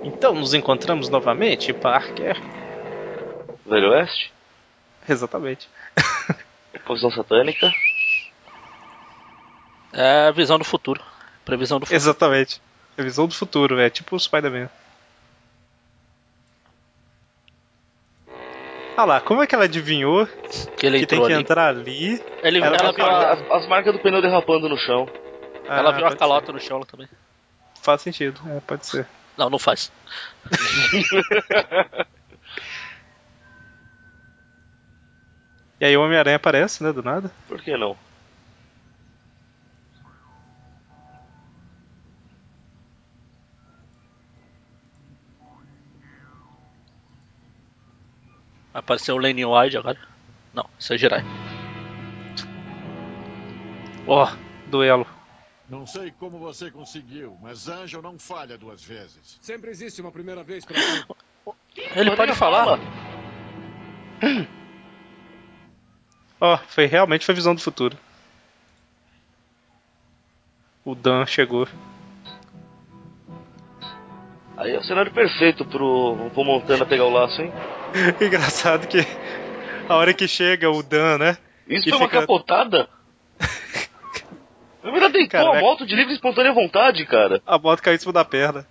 [SPEAKER 3] Então, nos encontramos novamente, Parker.
[SPEAKER 5] Velho Oeste?
[SPEAKER 3] Exatamente.
[SPEAKER 5] visão satânica.
[SPEAKER 4] É a visão do futuro. Previsão do futuro.
[SPEAKER 3] Exatamente. É a visão do futuro, é tipo o Spider-Man. Ah lá, como é que ela adivinhou
[SPEAKER 4] que, ele
[SPEAKER 3] que tem que
[SPEAKER 4] ali.
[SPEAKER 3] entrar ali?
[SPEAKER 4] Ele-
[SPEAKER 3] Ela
[SPEAKER 4] ela viu a-
[SPEAKER 5] As, as marcas do pneu derrapando no chão.
[SPEAKER 4] Ela viu a calota no chão também.
[SPEAKER 3] ser. Faz sentido, é, pode ser.
[SPEAKER 4] Não, não faz.
[SPEAKER 3] E aí o Homem-Aranha aparece, né, do nada.
[SPEAKER 5] Por que não?
[SPEAKER 4] Apareceu o Lenny Wide agora. Não, isso é Jirai.
[SPEAKER 3] Ó, duelo.
[SPEAKER 8] Não sei como você conseguiu, mas Angel não falha duas vezes.
[SPEAKER 6] Sempre existe uma primeira vez pra tudo.
[SPEAKER 4] Ele pode falar?
[SPEAKER 3] Ó, foi realmente foi visão do futuro. O Dan chegou.
[SPEAKER 5] Aí é o cenário perfeito pro, pro Montana pegar o laço, hein?
[SPEAKER 3] Engraçado que a hora que chega o Dan, né?
[SPEAKER 5] Isso foi uma
[SPEAKER 3] fica-
[SPEAKER 5] capotada? Verdade, deitou
[SPEAKER 3] Cara,
[SPEAKER 5] a
[SPEAKER 3] é-
[SPEAKER 5] moto de livre e espontânea vontade, cara.
[SPEAKER 3] A moto caiu em cima da perna.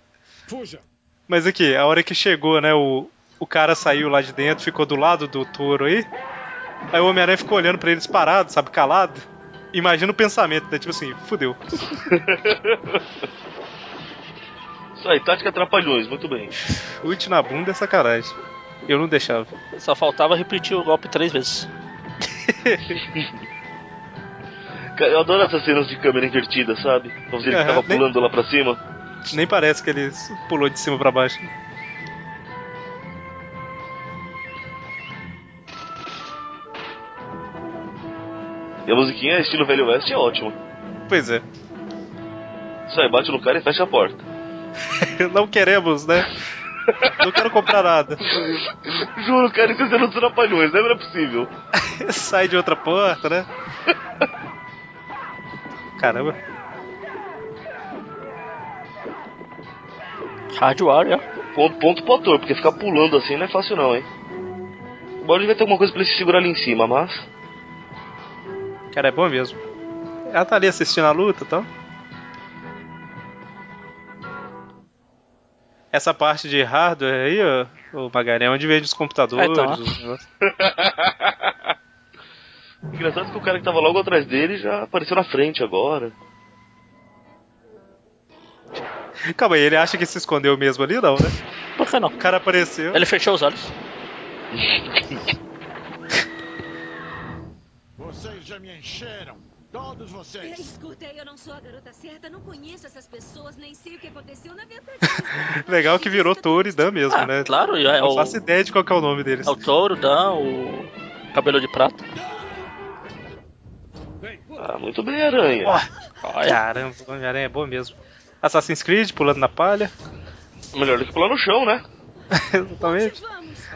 [SPEAKER 6] Fuja.
[SPEAKER 3] Mas aqui, a hora que chegou, né? O, o cara saiu lá de dentro, ficou do lado do touro aí. Aí o Homem-Aranha ficou olhando pra eles parado, sabe, calado. Imagina o pensamento, né? Tipo assim, fudeu.
[SPEAKER 5] Isso aí, tática trapalhões, muito bem.
[SPEAKER 3] Ult na bunda é sacanagem. Eu não deixava.
[SPEAKER 4] Só faltava repetir o golpe três vezes.
[SPEAKER 5] Eu adoro essas cenas de câmera invertida, sabe? Você ele tava
[SPEAKER 3] nem-
[SPEAKER 5] pulando lá pra cima.
[SPEAKER 3] Nem parece que ele pulou de cima pra baixo.
[SPEAKER 5] E a musiquinha estilo Velho Oeste é ótima.
[SPEAKER 3] Pois é.
[SPEAKER 5] Aí, bate no cara e fecha a porta.
[SPEAKER 3] não queremos, né? Não quero comprar nada.
[SPEAKER 5] Juro, cara, isso é dos trapalhões, né? não é possível.
[SPEAKER 3] Sai de outra porta, né? Caramba.
[SPEAKER 4] Hardware,
[SPEAKER 5] Ponto, ponto pro ator, porque ficar pulando assim não é fácil não, hein? Embora devia ter alguma coisa pra ele se segurar ali em cima, mas...
[SPEAKER 3] Cara, é bom mesmo. Ela tá ali assistindo a luta e tal. Essa parte de hardware aí, ó, o Magari, é onde vende os computadores.
[SPEAKER 4] É, então.
[SPEAKER 3] os negócios.
[SPEAKER 5] Engraçado que o cara que tava logo atrás dele já apareceu na frente agora.
[SPEAKER 3] Calma aí, ele acha que se escondeu mesmo ali, não, né?
[SPEAKER 4] Por que não?
[SPEAKER 3] O cara apareceu.
[SPEAKER 4] Ele fechou os olhos.
[SPEAKER 8] Vocês já me encheram. Todos vocês.
[SPEAKER 9] Escuta, eu não sou a garota certa, não conheço essas pessoas, nem sei o que aconteceu. Na verdade,
[SPEAKER 3] Legal que virou Touro e Dan mesmo,
[SPEAKER 4] Ah,
[SPEAKER 3] né?
[SPEAKER 4] claro, é
[SPEAKER 3] Não
[SPEAKER 4] o-
[SPEAKER 3] faço ideia de qual que é o nome deles.
[SPEAKER 4] É o touro, Dan, o cabelo de prata.
[SPEAKER 5] Ah, muito bem, Aranha.
[SPEAKER 3] Caramba, o Homem-Aranha é bom mesmo. Assassin's Creed, pulando na palha.
[SPEAKER 5] Melhor do que pular no chão, né?
[SPEAKER 3] Exatamente.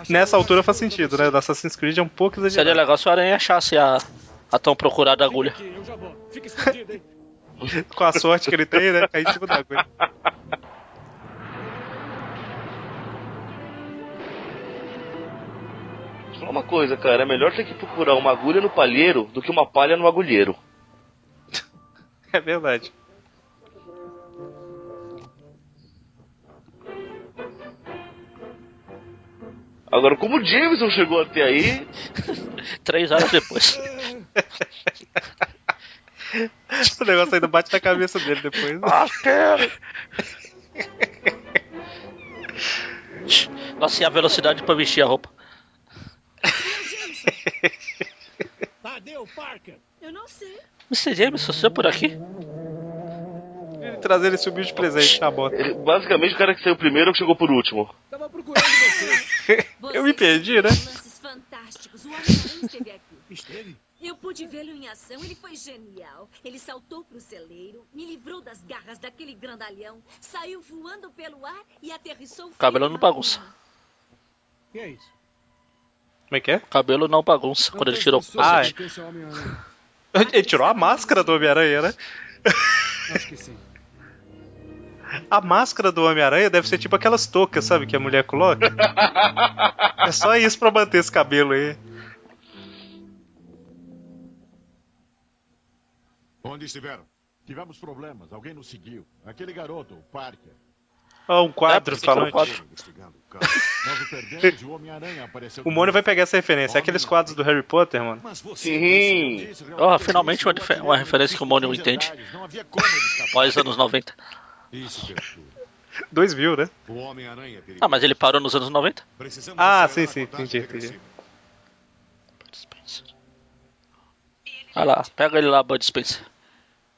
[SPEAKER 3] Nessa altura faz sentido, né? Do Assassin's Creed é um pouco
[SPEAKER 4] Seria
[SPEAKER 3] exagerado.
[SPEAKER 4] legal se o Aranha achasse a, a tão procurada agulha.
[SPEAKER 3] Com a sorte que ele tem, né? Cair em cima da agulha.
[SPEAKER 5] Falar uma coisa, cara. É melhor ter que procurar uma agulha no palheiro do que uma palha no agulheiro.
[SPEAKER 3] É verdade.
[SPEAKER 5] Agora, como o Jameson chegou até aí,
[SPEAKER 4] Três horas depois.
[SPEAKER 3] o negócio ainda bate na cabeça dele depois. né?
[SPEAKER 4] Nossa, e a velocidade pra vestir a roupa?
[SPEAKER 7] Tadeu Parker.
[SPEAKER 9] Eu não sei.
[SPEAKER 4] Mr. James, você é por aqui?
[SPEAKER 3] Ele trazer esse humilde presente na moto.
[SPEAKER 5] ele- basicamente o cara que saiu primeiro é o que chegou por último.
[SPEAKER 6] Tava procurando você.
[SPEAKER 3] Eu me perdi, né?
[SPEAKER 9] Fantásticos. O Homem-Aranha esteve aqui.
[SPEAKER 6] Esteve?
[SPEAKER 9] Eu pude vê-lo em ação, ele foi genial. Ele saltou pro celeiro, me livrou das garras daquele grandalhão, saiu voando pelo ar e aterrissou
[SPEAKER 4] Cabelo não bagunça.
[SPEAKER 6] Que é isso?
[SPEAKER 3] Como é que é?
[SPEAKER 4] Cabelo não bagunça quando ele tirou o
[SPEAKER 3] Ah,
[SPEAKER 6] é o.
[SPEAKER 3] Ele tirou a máscara do Homem-Aranha, né?
[SPEAKER 6] Acho que sim.
[SPEAKER 3] A máscara do Homem-Aranha deve ser tipo aquelas toucas, sabe? Que a mulher coloca. é só isso pra manter esse cabelo aí.
[SPEAKER 12] Onde estiveram? Tivemos problemas. Alguém nos seguiu. Aquele garoto, o Parker.
[SPEAKER 3] Ó, um quadro
[SPEAKER 12] É,
[SPEAKER 3] falante.
[SPEAKER 12] quadro. Investigando o
[SPEAKER 3] Mônio vai pegar essa referência. É aqueles quadros do Harry Potter, mano.
[SPEAKER 5] Sim.
[SPEAKER 4] Oh, finalmente uma, uma referência que o Mônio entende. Após anos 90.
[SPEAKER 12] Isso, criatura.
[SPEAKER 3] Dois mil, né?
[SPEAKER 12] É.
[SPEAKER 4] Ah, mas ele parou nos anos 90?
[SPEAKER 12] Precisamos
[SPEAKER 3] Ah, sim, sim, entendi,
[SPEAKER 12] regressiva.
[SPEAKER 4] Olha lá, pega ele lá, Bud Spencer.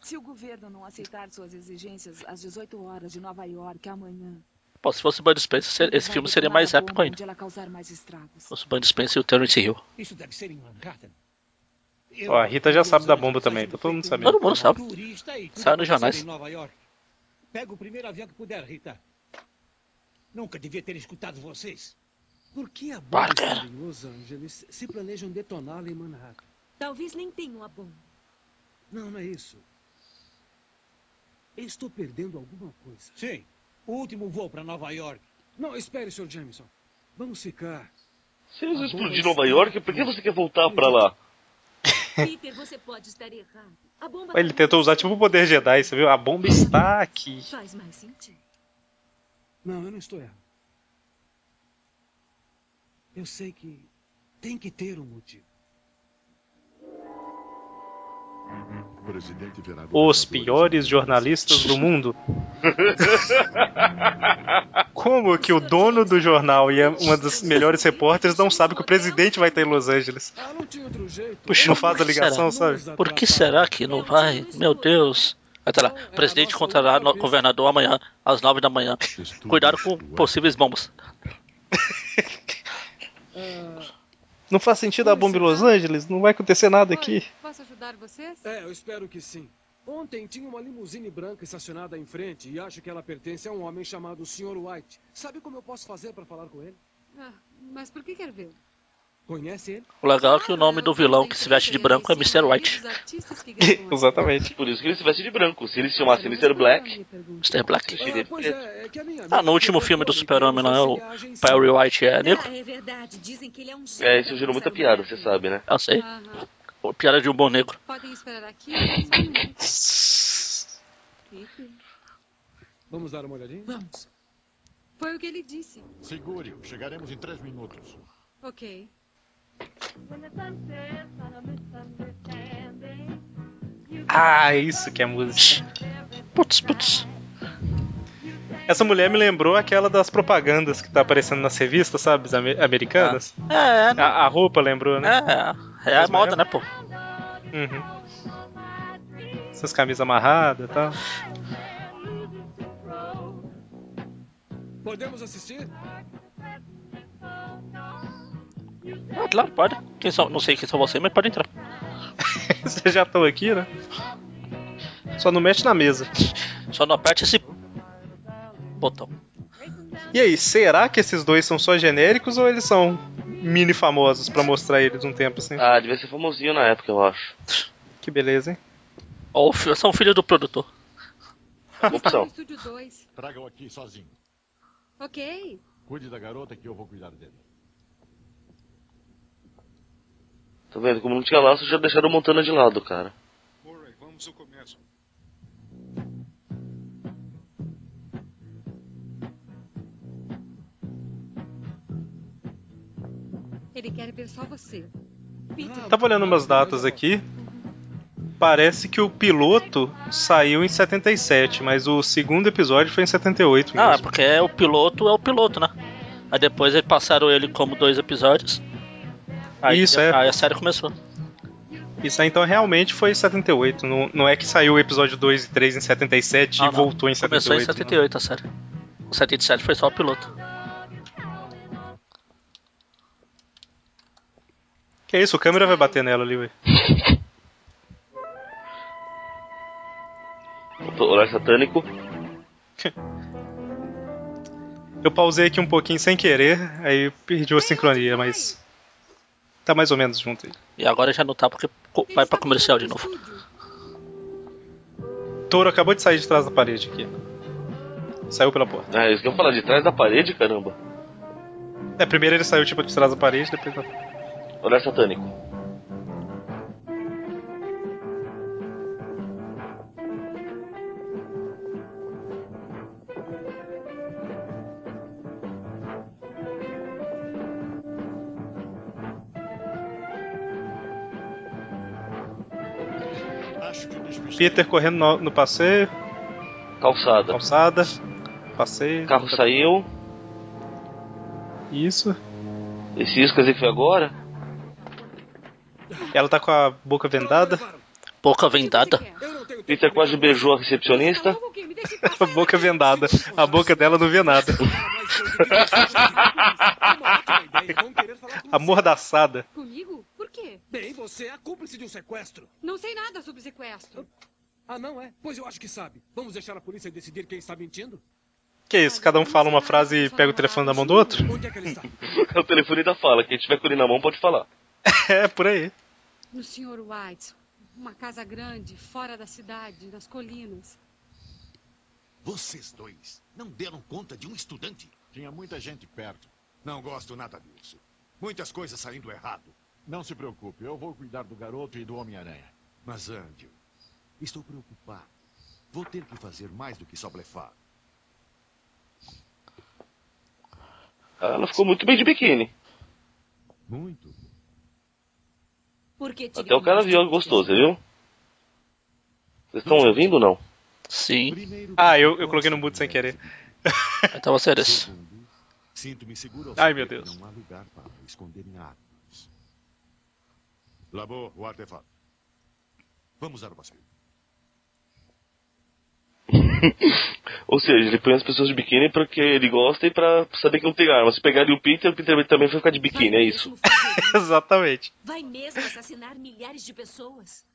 [SPEAKER 1] Se o governo não aceitar suas exigências às 18 horas de Nova York amanhã,
[SPEAKER 4] Pô, se fosse Bud Spencer, esse filme seria mais épico ainda.
[SPEAKER 1] onde ela causar mais estragos.
[SPEAKER 4] Se fosse o Bud Spencer e o Terence Hill.
[SPEAKER 7] Isso deve ser em Manhattan.
[SPEAKER 3] Ó, a Rita já sabe da bomba também, tá todo mundo sabendo.
[SPEAKER 4] Todo mundo sabe. Saiu nos jornais.
[SPEAKER 7] Em Nova York. Pega o primeiro avião que puder, Rita. Nunca devia ter escutado vocês.
[SPEAKER 6] Por que a bomba está em Los Angeles se planejam detoná-la em Manhattan?
[SPEAKER 9] Talvez nem tenham a bomba.
[SPEAKER 6] Não, não é isso. Estou perdendo alguma coisa.
[SPEAKER 7] Sim. O último voo para Nova York.
[SPEAKER 6] Não, espere, Sr. Jameson. Vamos ficar.
[SPEAKER 5] Se eles
[SPEAKER 6] A
[SPEAKER 5] explodir
[SPEAKER 6] bomba
[SPEAKER 5] Nova York, por que você quer voltar pra lá?
[SPEAKER 9] Peter, você pode estar errado. A bomba
[SPEAKER 3] Ele tentou usar tipo o poder Jedi, você viu? A bomba está aqui.
[SPEAKER 9] Faz mais sentido.
[SPEAKER 6] Não, eu não estou errado. Eu sei que tem que ter um motivo.
[SPEAKER 3] Os piores jornalistas do mundo. Como que o dono do jornal e uma das melhores repórteres não sabe que o presidente vai estar em Los Angeles?
[SPEAKER 6] Ah.
[SPEAKER 3] Puxa, não faz a
[SPEAKER 4] Por que
[SPEAKER 3] ligação,
[SPEAKER 4] será?
[SPEAKER 3] sabe?
[SPEAKER 4] Por que será que não vai? Meu Deus. Até lá, presidente encontrará no governador amanhã, às nove da manhã. Cuidado com possíveis bombas.
[SPEAKER 3] Não faz sentido a bomba em Los Angeles? Não vai acontecer nada aqui.
[SPEAKER 16] Posso ajudar vocês?
[SPEAKER 6] É, eu espero que sim. Ontem tinha uma limusine branca estacionada em frente e acho que ela pertence a um homem chamado Sr. White. Sabe como eu posso fazer para falar com ele?
[SPEAKER 16] Ah, mas por que quer ver?
[SPEAKER 6] Conhece ele?
[SPEAKER 4] O legal é que o nome do vilão que se veste de branco é Mr. White.
[SPEAKER 3] Exatamente.
[SPEAKER 5] Por isso que ele se veste de branco. Se ele se chamasse Mr. Black,
[SPEAKER 4] Mr. Black.
[SPEAKER 5] preto.
[SPEAKER 6] é, é
[SPEAKER 4] Ah, no último filme do Super-Homem lá, o Perry White é negro.
[SPEAKER 9] Ah, é é.
[SPEAKER 5] É, isso gerou muita piada, você sabe, né?
[SPEAKER 4] Eu sei. Piada de um bom negro.
[SPEAKER 16] Podem esperar aqui
[SPEAKER 6] Vamos dar uma olhadinha?
[SPEAKER 16] Vamos. Foi o que ele disse.
[SPEAKER 12] Segure-o. Chegaremos em três minutos.
[SPEAKER 16] Ok.
[SPEAKER 3] Ah, isso que é música.
[SPEAKER 4] Putz, putz.
[SPEAKER 3] Essa mulher me lembrou aquela das propagandas que tá aparecendo nas revistas, sabe? as ame- Americanas.
[SPEAKER 4] É, né?
[SPEAKER 3] A, a roupa lembrou, né?
[SPEAKER 4] É, é a moda, né, pô?
[SPEAKER 3] Uhum. Essas camisas amarradas e tal.
[SPEAKER 6] Podemos assistir?
[SPEAKER 4] Ah, claro, pode. Quem são, não sei quem são vocês, mas pode entrar.
[SPEAKER 3] Vocês já estão aqui, né? Só não mexe na mesa.
[SPEAKER 4] Só não aperte esse botão.
[SPEAKER 3] E aí, será que esses dois são só genéricos ou eles são mini famosos pra mostrar eles um tempo assim?
[SPEAKER 5] Ah, devia ser famosinho na época, eu acho.
[SPEAKER 3] Que beleza, hein?
[SPEAKER 4] Ou fi- são filhos do produtor.
[SPEAKER 5] Opção.
[SPEAKER 16] estúdio 2.
[SPEAKER 12] Traga-o aqui sozinho.
[SPEAKER 16] Ok.
[SPEAKER 12] Cuide da garota que eu vou cuidar dele.
[SPEAKER 5] Tá vendo? Como não tinha laço, já deixaram Montana de lado, cara.
[SPEAKER 15] Murray, vamos ao começo.
[SPEAKER 16] Ele quer ver só você.
[SPEAKER 3] Tava olhando umas datas aqui. Parece que o piloto saiu em 77, mas o segundo episódio foi em 78
[SPEAKER 4] Ah, é
[SPEAKER 3] mesmo.
[SPEAKER 4] porque é o piloto, é o piloto, né? Aí depois eles passaram ele como dois episódios. Aí,
[SPEAKER 3] Isso, é.
[SPEAKER 4] Aí a série começou.
[SPEAKER 3] Isso aí então realmente foi em 78. Não, não é que saiu o episódio 2 e 3 em 77
[SPEAKER 4] Ah,
[SPEAKER 3] e
[SPEAKER 4] não.
[SPEAKER 3] voltou em
[SPEAKER 4] Começou
[SPEAKER 3] 78.
[SPEAKER 4] em 78 a série. O 77 foi só o piloto.
[SPEAKER 3] Que é isso, o câmera vai bater nela ali, ué.
[SPEAKER 5] Olhar satânico.
[SPEAKER 3] Eu pausei aqui um pouquinho sem querer, aí perdi a sincronia, mas. Tá mais ou menos junto aí.
[SPEAKER 4] E agora já não tá porque vai pra comercial de novo.
[SPEAKER 3] Touro acabou de sair de trás da parede aqui. Saiu pela porta.
[SPEAKER 5] Ah, isso que eu ia falar, de trás da parede, caramba.
[SPEAKER 3] É, primeiro ele saiu tipo de trás da parede, depois.
[SPEAKER 5] Olhar satânico.
[SPEAKER 3] Peter correndo no, no passeio.
[SPEAKER 5] Calçada.
[SPEAKER 3] Calçada. Passeio.
[SPEAKER 5] Carro saiu.
[SPEAKER 3] Isso.
[SPEAKER 5] Esse isso quer dizer que foi agora?
[SPEAKER 3] Ela tá com a boca vendada.
[SPEAKER 4] Boca vendada?
[SPEAKER 5] Peter quase beijou a recepcionista.
[SPEAKER 3] a boca vendada. A boca dela não vê nada. Amordaçada.
[SPEAKER 17] Comigo? Por quê?
[SPEAKER 6] Bem, você é a cúmplice de um sequestro.
[SPEAKER 17] Não sei nada sobre sequestro.
[SPEAKER 6] Ah, não é? Pois eu acho que sabe. Vamos deixar a polícia decidir quem está mentindo?
[SPEAKER 3] Que isso? Cada um fala uma frase e pega o telefone da mão do outro?
[SPEAKER 6] Onde é que ele está?
[SPEAKER 5] o telefone da fala. Quem tiver com ele na mão pode falar.
[SPEAKER 3] é, por aí.
[SPEAKER 17] No Sr. White. Uma casa grande, fora da cidade, nas colinas.
[SPEAKER 12] Vocês dois não deram conta de um estudante? Tinha muita gente perto. Não gosto nada disso. Muitas coisas saindo errado. Não se preocupe, eu vou cuidar do garoto e do Homem-Aranha. Mas, Andrew, estou preocupado. Vou ter que fazer mais do que só blefar.
[SPEAKER 5] Ela ficou muito bem de biquíni.
[SPEAKER 12] Muito.
[SPEAKER 5] Até o cara viu gostou, você viu? Vocês estão ouvindo ou não?
[SPEAKER 4] Sim.
[SPEAKER 3] Ah, eu, eu coloquei no mudo sem querer.
[SPEAKER 4] Então você
[SPEAKER 12] seguro ao
[SPEAKER 3] Ai, meu Deus.
[SPEAKER 12] Não há lugar para esconderem armas. Labor, o artefato. Vamos dar o passeio.
[SPEAKER 5] Ou seja, ele põe as pessoas de biquíni porque ele gosta e pra saber que não tem arma. Se pegarem o Peter, o Peter também vai ficar de biquíni, é isso.
[SPEAKER 3] Exatamente.
[SPEAKER 9] Vai mesmo assassinar milhares de pessoas?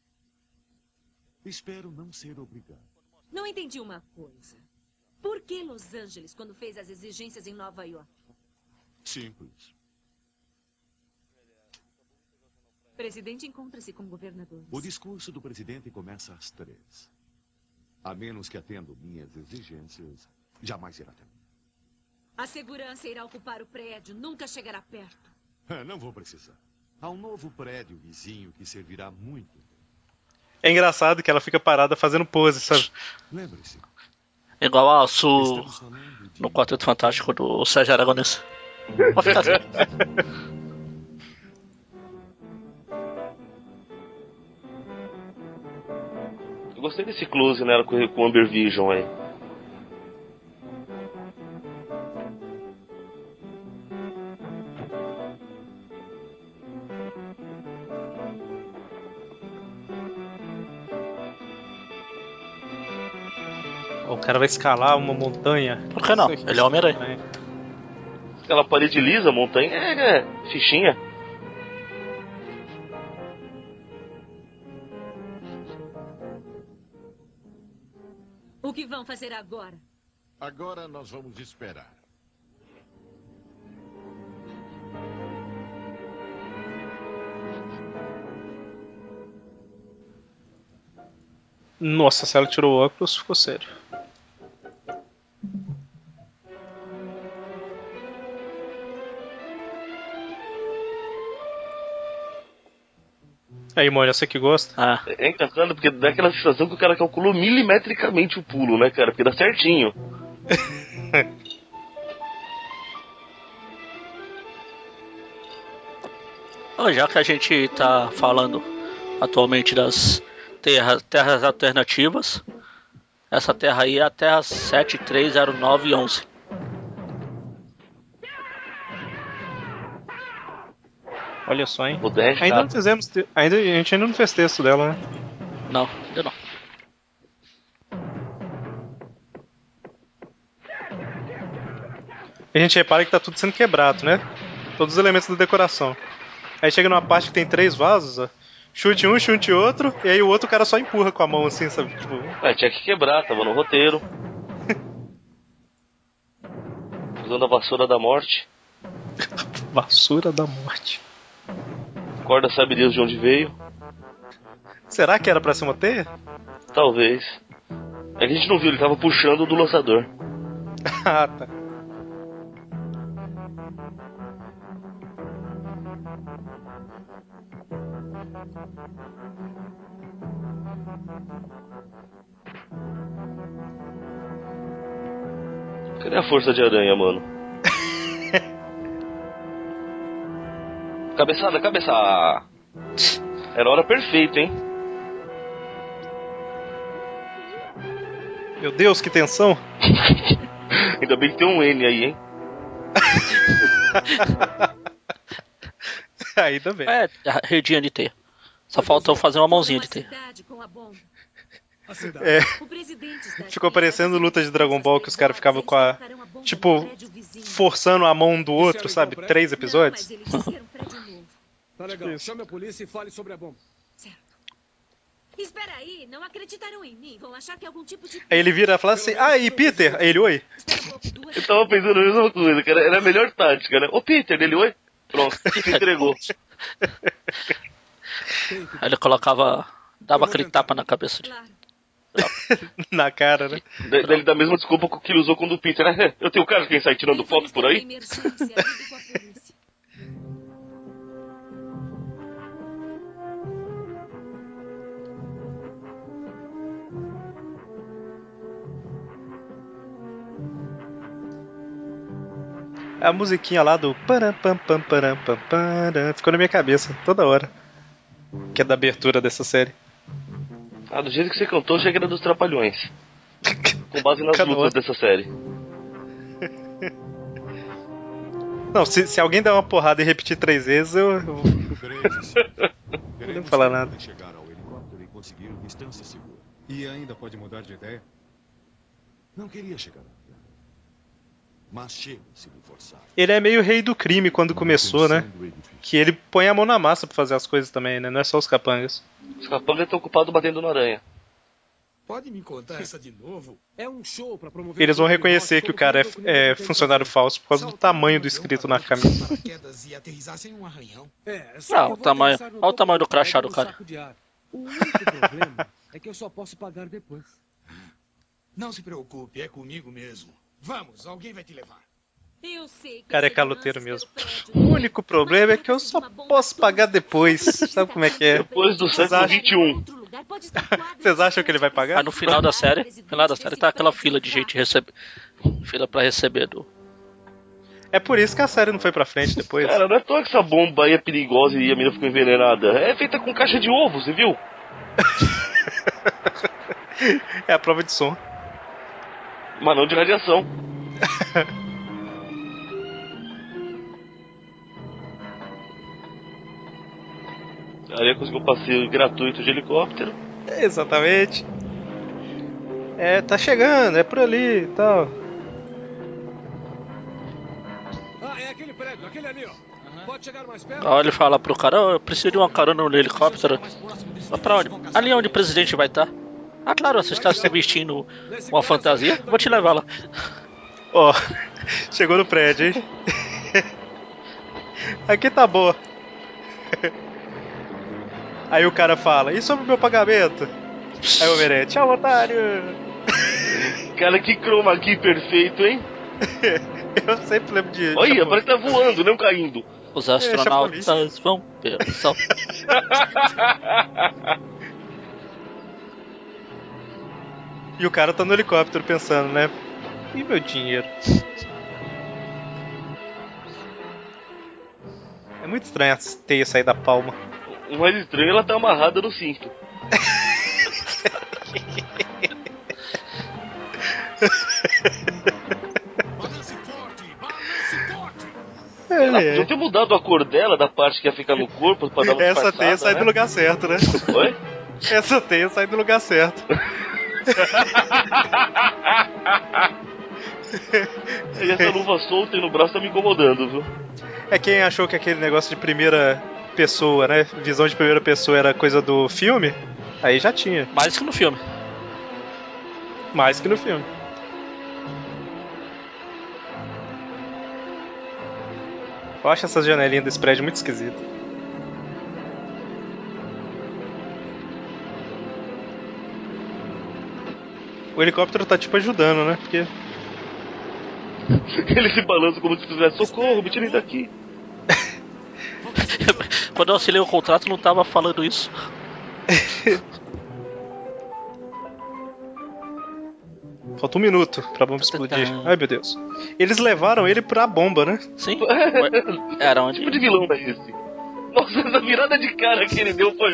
[SPEAKER 12] Espero não ser obrigado.
[SPEAKER 9] Não entendi uma coisa. Por que Los Angeles quando fez as exigências em Nova York?
[SPEAKER 12] Simples.
[SPEAKER 9] O presidente encontra-se com governadores.
[SPEAKER 12] O discurso do presidente começa às três. A menos que atendo minhas exigências, jamais irá mim.
[SPEAKER 9] A segurança irá ocupar o prédio, nunca chegará perto.
[SPEAKER 12] Ah, Não vou precisar. Há um novo prédio vizinho que servirá muito.
[SPEAKER 3] É engraçado que ela fica parada fazendo pose, sabe?
[SPEAKER 12] Lembre-se,
[SPEAKER 4] Igual a Su no Quarteto Fantástico do Sérgio Aragonês. Pode ficar assim.
[SPEAKER 5] gostei desse close nela com, com o Amber Vision aí.
[SPEAKER 3] O cara vai escalar uma montanha.
[SPEAKER 4] Por que não? Ele é Homem-Aranha.
[SPEAKER 5] Aquela parede lisa, montanha, é, é fichinha.
[SPEAKER 9] Fazer agora?
[SPEAKER 12] agora nós vamos esperar.
[SPEAKER 3] Nossa, se ela tirou o óculos, ficou sério. Aí, Mônica, você que gosta?
[SPEAKER 4] Ah.
[SPEAKER 5] É engraçado porque dá aquela sensação que o cara calculou milimetricamente o pulo, né, cara? Porque dá certinho.
[SPEAKER 4] Ó, já que a gente tá falando atualmente das terra, terras alternativas, essa terra aí é a Terra 730911.
[SPEAKER 3] Olha só, hein?
[SPEAKER 5] O 10
[SPEAKER 3] Ainda
[SPEAKER 5] tá.
[SPEAKER 3] não fizemos. te- Ainda, a gente ainda não fez texto dela, né?
[SPEAKER 4] Não, ainda não.
[SPEAKER 3] A gente repara que tá tudo sendo quebrado, né? Todos os elementos da decoração. Aí chega numa parte que tem três vasos, ó. Chute um, chute outro, e aí o outro cara só empurra com a mão assim, sabe? Tipo,
[SPEAKER 5] É, tinha que quebrar, tava no roteiro. Usando a vassoura da morte.
[SPEAKER 3] vassoura da morte.
[SPEAKER 5] Corda sabe Deus de onde veio.
[SPEAKER 3] Será que era pra ser uma teia?
[SPEAKER 5] Talvez. É que a gente não viu, ele tava puxando do lançador.
[SPEAKER 3] ah, tá.
[SPEAKER 5] Cadê a força de aranha, mano? Cabeçada, cabeça! Era a hora perfeita, hein?
[SPEAKER 3] Meu Deus, que tensão!
[SPEAKER 5] Ainda bem que tem um N aí, hein?
[SPEAKER 3] Ainda bem.
[SPEAKER 4] É, a redinha de T. Só faltou fazer uma mãozinha de T.
[SPEAKER 3] É. Ficou parecendo luta de Dragon Ball que os caras ficavam com a. Tipo, forçando a mão do outro, sabe? Três episódios.
[SPEAKER 6] Tá legal. Chame a polícia e fale sobre a bomba.
[SPEAKER 9] Espera aí, não acreditaram em mim. Vão achar que é algum tipo de...
[SPEAKER 3] Aí ele vira e fala assim: Ah, e Peter? Aí ele, oi.
[SPEAKER 5] Eu tava pensando a mesma coisa, cara. Era a melhor tática, né? Ô Peter, ele oi? Pronto, se entregou.
[SPEAKER 4] Aí ele colocava. dava aquele tapa na cabeça de.
[SPEAKER 3] Na cara, né?
[SPEAKER 5] Da- Daí ele dá a mesma desculpa que ele usou quando o Peter. "É, Eu tenho cara de quem sai tirando foto por aí?
[SPEAKER 9] a
[SPEAKER 3] musiquinha lá do. param, pam, pam, param, pam, param, Ficou na minha cabeça toda hora. Que é da abertura dessa série.
[SPEAKER 5] Ah, do jeito que você cantou, chega era dos Trapalhões. Com base nas
[SPEAKER 3] Cada
[SPEAKER 5] lutas dessa série.
[SPEAKER 3] Não, se, se alguém der uma porrada e repetir três vezes, eu. eu... Não vou falar nada.
[SPEAKER 12] chegar ao helicóptero e conseguir distância segura.
[SPEAKER 15] E ainda pode mudar de ideia?
[SPEAKER 12] Não queria chegar lá. Mas chego se me forçar.
[SPEAKER 3] Ele é meio rei do crime quando começou, né? Que ele põe a mão na massa pra fazer as coisas também, né? Não é só os capangas.
[SPEAKER 5] Os capangas estão ocupados batendo na aranha.
[SPEAKER 6] Pode me contar essa de novo? É um show pra promover...
[SPEAKER 3] Eles vão reconhecer que o cara é, é funcionário falso por causa do tamanho do escrito na camisa.
[SPEAKER 6] É,
[SPEAKER 4] Não, o tamanho- olha o tamanho do crachá do cara.
[SPEAKER 6] O único problema é que eu só posso pagar depois.
[SPEAKER 18] Não se preocupe, é comigo mesmo. Vamos, alguém vai te levar.
[SPEAKER 9] Eu sei que
[SPEAKER 3] cara é caloteiro mesmo. O único problema é que eu só posso pagar depois. Sabe como é que é?
[SPEAKER 5] Depois do século
[SPEAKER 3] acham-
[SPEAKER 5] XXI.
[SPEAKER 3] Vocês acham que ele vai pagar?
[SPEAKER 4] Aí no final da série, no final da série tá aquela fila de gente receber. Fila pra receber do.
[SPEAKER 3] É por isso que a série não foi pra frente depois.
[SPEAKER 5] Cara, não é à toa que essa bomba aí é perigosa e a menina ficou envenenada. É feita com caixa de ovo, você viu?
[SPEAKER 3] É a prova de som.
[SPEAKER 5] Mas não de radiação. A aranha conseguiu um passeio gratuito de helicóptero.
[SPEAKER 3] Exatamente. É, tá chegando, é por ali e tal.
[SPEAKER 6] Ah, é aquele prédio, aquele ali, ó. Pode chegar mais perto?
[SPEAKER 4] Aí ele fala pro cara, "Ó, eu preciso de uma carona no helicóptero. Vai pra onde? Ali é onde o presidente vai estar. Ah, claro, você está se vestindo uma fantasia? Vou te levar lá.
[SPEAKER 3] Ó, chegou no prédio, hein? Aqui tá boa. Aí o cara fala, e sobre o meu pagamento? Aí o Homem-Aranha, tchau, otário!
[SPEAKER 5] Cara, que chroma key perfeito, hein?
[SPEAKER 3] Eu sempre lembro de.
[SPEAKER 5] Olha,
[SPEAKER 3] de
[SPEAKER 5] parece que tá voando, não caindo.
[SPEAKER 4] Os astronautas vão ver o sol.
[SPEAKER 3] E o cara tá no helicóptero pensando, né? E meu dinheiro? É muito estranho a teia sair da palma.
[SPEAKER 5] O mais estranho, ela tá amarrada no cinto.
[SPEAKER 3] É,
[SPEAKER 5] Ela podia ter mudado a cor dela, da parte que ia ficar no corpo, pra dar uma
[SPEAKER 3] Essa teia sai
[SPEAKER 5] né?
[SPEAKER 3] do lugar certo, né?
[SPEAKER 5] Oi?
[SPEAKER 3] Essa teia sai do lugar certo.
[SPEAKER 5] E essa luva solta aí no braço tá me incomodando, viu?
[SPEAKER 3] É quem achou que aquele negócio de primeira pessoa, né? Visão de primeira pessoa era coisa do filme, aí já tinha.
[SPEAKER 4] Mais que no filme.
[SPEAKER 3] Mais que no filme. Eu acho essas janelinhas desse prédio muito esquisitas. O helicóptero tá tipo ajudando, né? Porque.
[SPEAKER 5] Ele se balança como se fizesse socorro, me tirem daqui.
[SPEAKER 4] Quando eu assinei o contrato, não tava falando isso.
[SPEAKER 3] Falta um minuto pra bomba explodir. Ai meu Deus. Eles levaram ele pra bomba, né?
[SPEAKER 4] Sim. Era onde?
[SPEAKER 5] tipo de vilão é esse? Nossa, essa virada de cara que ele deu foi.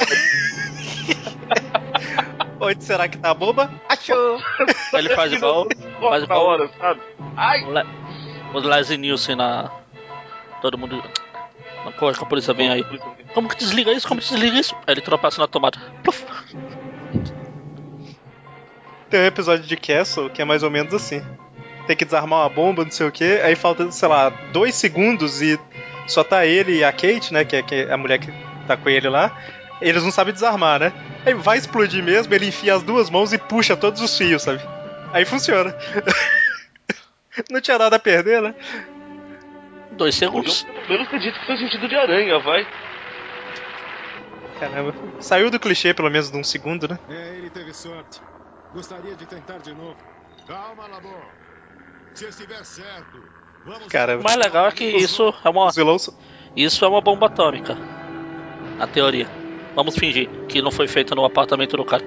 [SPEAKER 3] Onde será que tá a bomba? Achou!
[SPEAKER 4] Ele faz igual. faz igual
[SPEAKER 5] hora, sabe? Ai!
[SPEAKER 4] os Leslie Nielsen na. Todo mundo. Na porra que a polícia vem aí. Como que desliga isso? Como que desliga isso? Aí ele tropeça na tomada. Pluf.
[SPEAKER 3] Tem um episódio de Castle que é mais ou menos assim. Tem que desarmar uma bomba, não sei o que, aí falta, sei lá, dois segundos e só tá ele e a Kate, né, que é, que é a mulher que tá com ele lá. Eles não sabem desarmar, né? Aí vai explodir mesmo, ele enfia as duas mãos e puxa todos os fios, sabe? Aí funciona. não tinha nada a perder, né?
[SPEAKER 4] Dois segundos.
[SPEAKER 5] Pelo menos acredito que foi sentido de aranha, vai.
[SPEAKER 3] Caramba. Saiu do clichê pelo menos de um segundo, né?
[SPEAKER 15] É, ele teve sorte. Gostaria de tentar de novo.
[SPEAKER 12] Calma, Labor. Se estiver certo, vamos...
[SPEAKER 3] Cara,
[SPEAKER 4] O mais legal é que isso é uma. Isso é uma bomba atômica. Na teoria. Vamos fingir que não foi feita no apartamento do cara.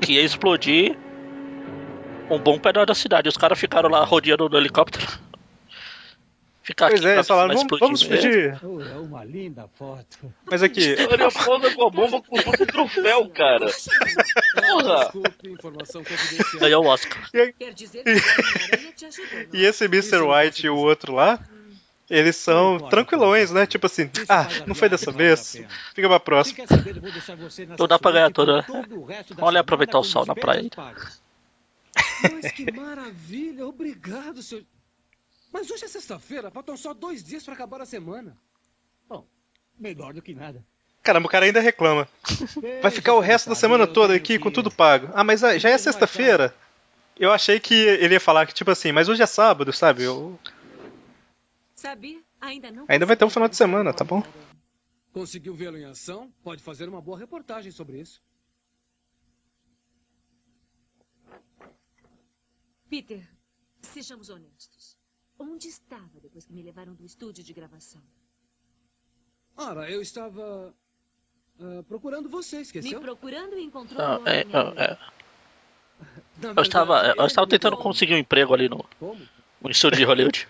[SPEAKER 4] Que ia explodir um bom pedaço da cidade. Os caras ficaram lá rodeando no helicóptero. Ficar
[SPEAKER 3] Pois
[SPEAKER 4] aqui
[SPEAKER 3] é, falaram, vamos, vamos
[SPEAKER 4] mesmo."
[SPEAKER 3] fugir.
[SPEAKER 7] Oh, é uma linda foto.
[SPEAKER 3] Mas aqui,
[SPEAKER 5] Olha, posa com a bomba fosse um troféu, cara. Porra!
[SPEAKER 6] Desculpe, informação confidencial.
[SPEAKER 4] Ganhou o Oscar.
[SPEAKER 9] Quer dizer que o Homem-Aranha te ajudou, não
[SPEAKER 3] e esse Mr. White e o outro lá, eles são tranquilões, né? Tipo assim, ah, não foi dessa vez, fica pra próxima.
[SPEAKER 4] Não dá pra ganhar toda, né? Olha aproveitar o sol na praia.
[SPEAKER 7] Mas que maravilha! Obrigado, senhor. Mas hoje é sexta-feira, faltam só dois dias para acabar a semana. Bom, melhor do que nada.
[SPEAKER 3] Caramba, o cara ainda reclama. Vai ficar o resto da semana toda aqui com tudo pago. Ah, mas ah, já é sexta-feira. Eu achei que ele ia falar que, tipo assim, mas hoje é sábado, sabe? Eu...
[SPEAKER 9] Sabia? Ainda não.
[SPEAKER 3] Ainda vai ter um final de semana, tá bom?
[SPEAKER 6] Conseguiu vê-lo em ação? Pode fazer uma boa reportagem sobre isso.
[SPEAKER 9] Peter, sejamos honestos. Onde estava depois que me levaram do estúdio de gravação?
[SPEAKER 6] Ora, eu estava. ah, procurando você,
[SPEAKER 9] Me
[SPEAKER 6] esqueceu?
[SPEAKER 9] procurando e encontrou
[SPEAKER 4] Ah,
[SPEAKER 9] o
[SPEAKER 4] é, é, é. Eu estava, eu estava tentando
[SPEAKER 6] me-
[SPEAKER 4] conseguir um emprego ali no,
[SPEAKER 6] Como?
[SPEAKER 4] no estúdio de Hollywood.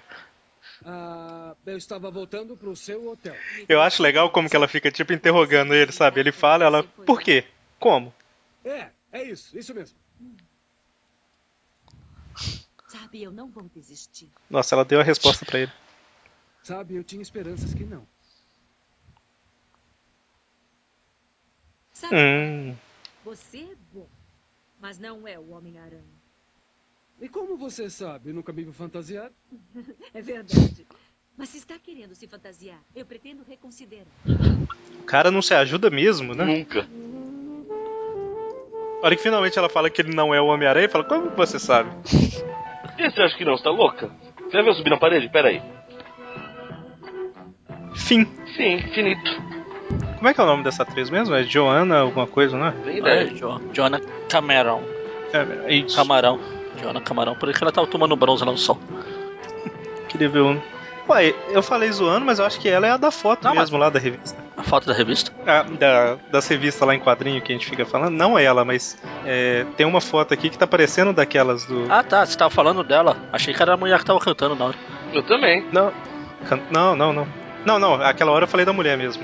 [SPEAKER 6] Ah, eu estava voltando pro seu hotel.
[SPEAKER 3] Eu acho legal como que ela fica, tipo, interrogando ele, sabe? Ele fala, ela, por quê? Como?
[SPEAKER 6] É, é isso, isso mesmo.
[SPEAKER 9] Sabe, eu não vou desistir.
[SPEAKER 3] Nossa, ela deu a resposta pra ele.
[SPEAKER 6] Sabe, eu tinha esperanças que não.
[SPEAKER 9] Sabe,
[SPEAKER 3] Hum.
[SPEAKER 9] você é bom, mas não é o Homem-Aranha.
[SPEAKER 6] E como você sabe, nunca me vi fantasiar?
[SPEAKER 9] É verdade. Mas se está querendo se fantasiar, eu pretendo reconsiderar.
[SPEAKER 3] O cara não se ajuda mesmo, né?
[SPEAKER 5] Nunca.
[SPEAKER 3] A hora que finalmente ela fala que ele não é o Homem-Aranha, fala, como você sabe?
[SPEAKER 5] E você acha que não? Você tá louca? Você já viu eu subir na parede? Pera aí.
[SPEAKER 3] Fim.
[SPEAKER 5] Sim, finito.
[SPEAKER 3] Como é que é o nome dessa atriz mesmo? É Joanna alguma coisa, né?
[SPEAKER 5] Tem
[SPEAKER 4] É,
[SPEAKER 5] ideia.
[SPEAKER 4] Jo- Joana Cameron.
[SPEAKER 3] É, isso.
[SPEAKER 4] Camarão. Joana Camarão. Por isso que ela tava tomando bronze lá no sol.
[SPEAKER 3] Queria ver um. Ué, eu falei zoando, mas eu acho que ela é a da foto
[SPEAKER 4] Não,
[SPEAKER 3] mesmo lá da revista.
[SPEAKER 4] A foto da revista.
[SPEAKER 3] Ah, da, das revistas lá em quadrinho que a gente fica falando. Não ela, mas é, tem uma foto aqui que tá parecendo daquelas do.
[SPEAKER 4] Ah tá, você tava falando dela. Achei que era a mulher que tava cantando na hora.
[SPEAKER 5] Eu também.
[SPEAKER 3] Não, can- não, não, não. Não, não, aquela hora eu falei da mulher mesmo.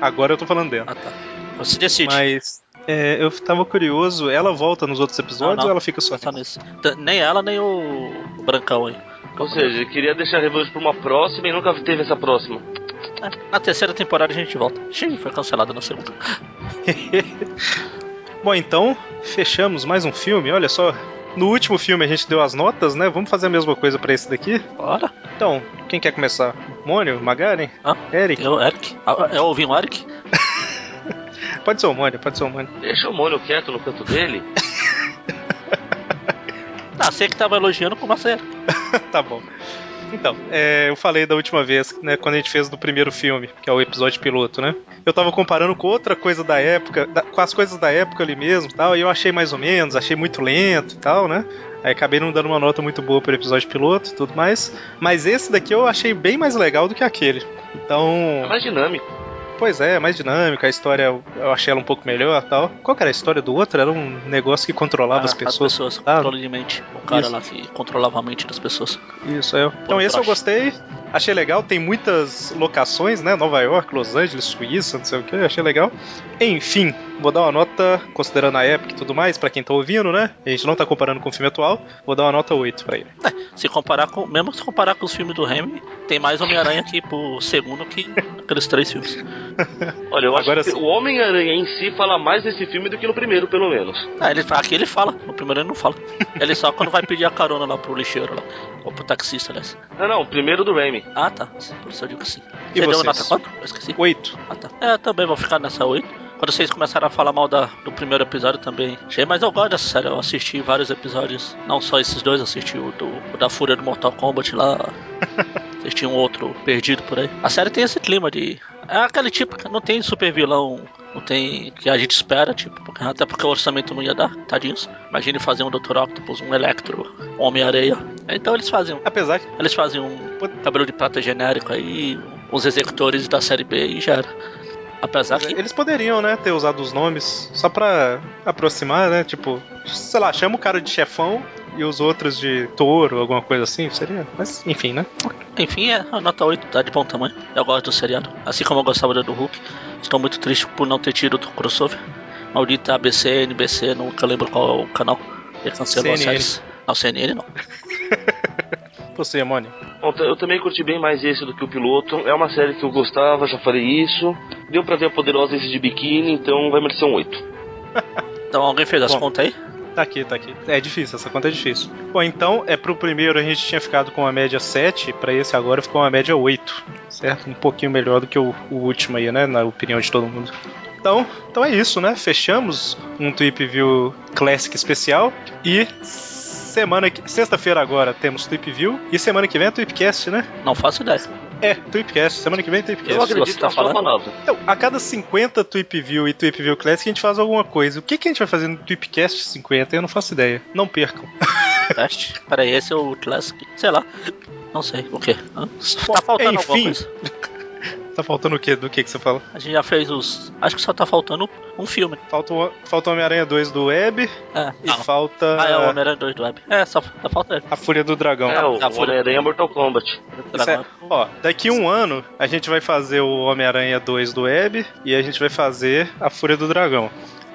[SPEAKER 3] Agora eu tô falando dela.
[SPEAKER 4] Ah tá. Você decide.
[SPEAKER 3] Mas é, eu tava curioso, ela volta nos outros episódios
[SPEAKER 4] Não, não.
[SPEAKER 3] ou ela fica só?
[SPEAKER 4] Só nesse. Nem ela, nem o, o Brancão aí.
[SPEAKER 5] Ou seja, eu queria deixar a revanche pra uma próxima e nunca teve essa próxima.
[SPEAKER 4] É, Na terceira temporada a gente volta. Xiii, foi cancelada na segunda.
[SPEAKER 3] Bom, então, fechamos mais um filme. Olha só, no último filme a gente deu as notas, né? Vamos fazer a mesma coisa pra esse daqui?
[SPEAKER 4] Bora.
[SPEAKER 3] Então, quem quer começar? Mônio? Magaren?
[SPEAKER 4] Ah,
[SPEAKER 3] Eric?
[SPEAKER 4] eu, Eric. Ah, Eu ouvi um Eric?
[SPEAKER 3] Pode ser o Mônio, pode ser o Mônio.
[SPEAKER 5] Deixa o Mônio quieto no canto dele.
[SPEAKER 4] Ah, você que tava elogiando com você.
[SPEAKER 3] tá bom. Então, é, eu falei da última vez, né, quando a gente fez do primeiro filme, que é o episódio piloto, né? Eu tava comparando com outra coisa da época, da- com as coisas da época ali mesmo tal, e eu achei mais ou menos, achei muito lento e tal, né? Aí acabei não dando uma nota muito boa pro episódio piloto e tudo mais. Mas esse daqui eu achei bem mais legal do que aquele. Então.
[SPEAKER 5] É mais dinâmico.
[SPEAKER 3] Pois é, mais dinâmica, a história eu- achei ela um pouco melhor e tal. Qual que era a história do outro? Era um negócio que controlava
[SPEAKER 4] Ah,
[SPEAKER 3] as pessoas.
[SPEAKER 4] As pessoas,
[SPEAKER 3] Ah,
[SPEAKER 4] controle de mente. O cara
[SPEAKER 3] Isso.
[SPEAKER 4] lá que controlava a mente das pessoas.
[SPEAKER 3] Isso, é. Então esse eu gostei, achei legal, tem muitas locações, né? Nova York, Los Angeles, Suíça, não sei o que, achei legal. Enfim, vou dar uma nota, considerando a época e tudo mais, pra quem tá ouvindo, né? A gente não tá comparando com o filme atual, vou dar uma nota 8 pra ele.
[SPEAKER 4] Se comparar com. Mesmo se comparar com os filmes do Remy, tem mais Homem-Aranha aqui pro segundo que aqueles três filmes.
[SPEAKER 5] Olha, eu
[SPEAKER 3] Agora
[SPEAKER 5] acho que
[SPEAKER 3] sim.
[SPEAKER 5] o Homem-Aranha em si fala mais nesse filme do que no primeiro, pelo menos.
[SPEAKER 4] Ah, ele, aqui ele fala, no primeiro ele não fala. Ele só quando vai pedir a carona lá pro lixeiro lá. Ou pro taxista, aliás.
[SPEAKER 5] Não, não, o primeiro do Raimi.
[SPEAKER 4] Ah, tá. Por isso eu digo que sim.
[SPEAKER 3] E
[SPEAKER 4] Você deu
[SPEAKER 3] vocês?
[SPEAKER 4] nota quanto? Eu esqueci.
[SPEAKER 3] 8.
[SPEAKER 4] Ah, tá. É, eu também vou ficar nessa 8. Quando vocês começaram a falar mal da, do primeiro episódio também. Achei, mas eu gosto dessa série. Eu assisti vários episódios. Não só esses dois, assisti o, do, o da Fúria do Mortal Kombat lá. assisti um outro perdido por aí. A série tem esse clima de. É aquele tipo que não tem super vilão. Não tem que a gente espera, tipo, até porque o orçamento não ia dar, tadinhos. Imagine fazer um Dr. Octopus, um Electro, um Homem-Areia. Então eles fazem.
[SPEAKER 3] Apesar que.
[SPEAKER 4] Eles fazem um cabelo de prata genérico aí, os executores da série B e já era. Apesar que.
[SPEAKER 3] Eles poderiam, né, ter usado os nomes só pra aproximar, né? Tipo, sei lá, chama o cara de chefão e os outros de touro, alguma coisa assim, seria. Mas, enfim, né?
[SPEAKER 4] Enfim, é a nota 8, tá de bom tamanho. Eu gosto do seriado. Assim como eu gostava do Hulk. Estou muito triste por não ter tido o crossover. Maldita ABC, NBC, nunca lembro qual é o canal. Ele cancelou
[SPEAKER 3] CNN.
[SPEAKER 4] séries. Não, CNN não.
[SPEAKER 3] Você, Mônio.
[SPEAKER 5] Bom, eu também curti bem mais esse do que o piloto. É uma série que eu gostava, já falei isso. Deu pra ver a poderosa esse de biquíni, então vai merecer um 8.
[SPEAKER 4] Então alguém fez as
[SPEAKER 3] Bom.
[SPEAKER 4] contas aí?
[SPEAKER 3] Tá aqui, tá aqui. É difícil, essa conta é difícil. Bom, então, é pro primeiro a gente tinha ficado com uma média 7, pra esse agora ficou uma média 8, certo? Um pouquinho melhor do que o, o último aí, né? Na opinião de todo mundo. Então, então é isso, né? Fechamos um Tweep View Classic especial e semana que sexta-feira agora temos Tweep View e semana que vem é Tweepcast, né?
[SPEAKER 4] Não faço ideia.
[SPEAKER 3] É, Tweepcast, semana que vem é Tweepcast.
[SPEAKER 5] Eu acredito
[SPEAKER 4] você tá falando?
[SPEAKER 5] palavra.
[SPEAKER 3] Então, a cada 50 Tweep View e Tweep View Classic a gente faz alguma coisa. O que, que a gente vai fazer no Tweepcast 50? Eu não faço ideia. Não percam.
[SPEAKER 4] Teste? Peraí, esse é o Classic. Sei lá. Não sei. O quê? Tá faltando alguma
[SPEAKER 3] Enfim.
[SPEAKER 4] coisa?
[SPEAKER 3] Tá faltando o quê? Do que que você fala?
[SPEAKER 4] A gente já fez os. Acho que só tá faltando um filme.
[SPEAKER 3] Falta o, falta o Homem-Aranha 2 do Web
[SPEAKER 4] É.
[SPEAKER 3] e falta
[SPEAKER 4] Ah, é o Homem-Aranha 2 do Web. É, só, só falta ele.
[SPEAKER 3] a Fúria do Dragão.
[SPEAKER 5] É, o
[SPEAKER 4] tá, fora.
[SPEAKER 5] Homem-Aranha Mortal Kombat.
[SPEAKER 3] É- ó, daqui um ano a gente vai fazer o Homem-Aranha 2 do Web e a gente vai fazer a Fúria do Dragão.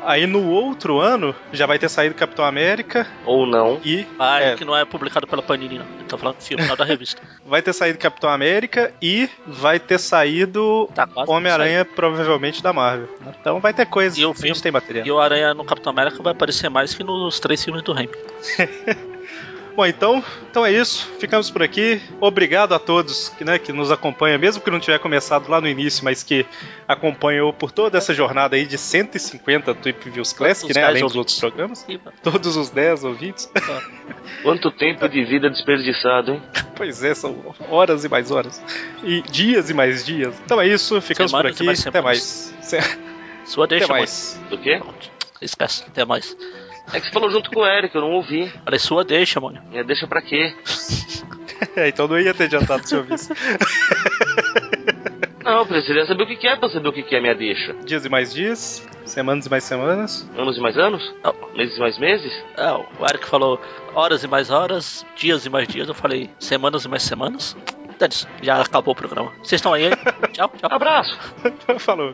[SPEAKER 3] Aí no outro ano já vai ter saído Capitão América
[SPEAKER 5] Ou não.
[SPEAKER 3] e
[SPEAKER 4] Ah, é. que não é publicado pela Panini, não. Eu tô falando do filme, não da revista.
[SPEAKER 3] vai ter saído Capitão América e vai ter saído
[SPEAKER 4] Tá.
[SPEAKER 3] Homem-Aranha provavelmente da Marvel. Então vai ter coisa.
[SPEAKER 4] E o filme-
[SPEAKER 3] tem material.
[SPEAKER 4] E o Aranha no Capitão América vai aparecer mais que nos três filmes do Raimi.
[SPEAKER 3] Bom, então, então é isso. Ficamos por aqui. Obrigado a todos que, né, que nos acompanham, mesmo que não tiver começado lá no início, mas que acompanhou por toda essa jornada aí de 150 Tweep Views Classic, né,
[SPEAKER 4] 10
[SPEAKER 3] além dos outros programas. Todos os 10 ouvintes.
[SPEAKER 5] Quanto tempo de vida desperdiçado, hein?
[SPEAKER 3] pois é, são horas e mais horas. E dias e mais dias. Então é isso, ficamos
[SPEAKER 4] Semanas
[SPEAKER 3] por
[SPEAKER 4] e mais
[SPEAKER 3] aqui. Até mais.
[SPEAKER 4] Sua deixa,
[SPEAKER 3] Até
[SPEAKER 4] mãe.
[SPEAKER 3] mais.
[SPEAKER 5] Do quê?
[SPEAKER 4] Esquece, até mais.
[SPEAKER 5] É que você falou junto com o Eric, eu não ouvi.
[SPEAKER 4] Falei, sua deixa, mano.
[SPEAKER 5] É, deixa pra quê?
[SPEAKER 3] É, então não ia ter adiantado se eu ouvisse.
[SPEAKER 5] Não, eu precisaria saber o que que é pra saber o que que é minha deixa.
[SPEAKER 3] dias e mais dias, semanas e mais semanas.
[SPEAKER 5] Anos e mais anos?
[SPEAKER 4] Não.
[SPEAKER 5] Meses e mais meses?
[SPEAKER 4] É, o Eric falou horas e mais horas, dias e mais dias. Eu falei semanas e mais semanas. Dane-se, já acabou o programa. Vocês estão aí, hein? tchau, tchau.
[SPEAKER 5] Abraço!
[SPEAKER 3] Falou.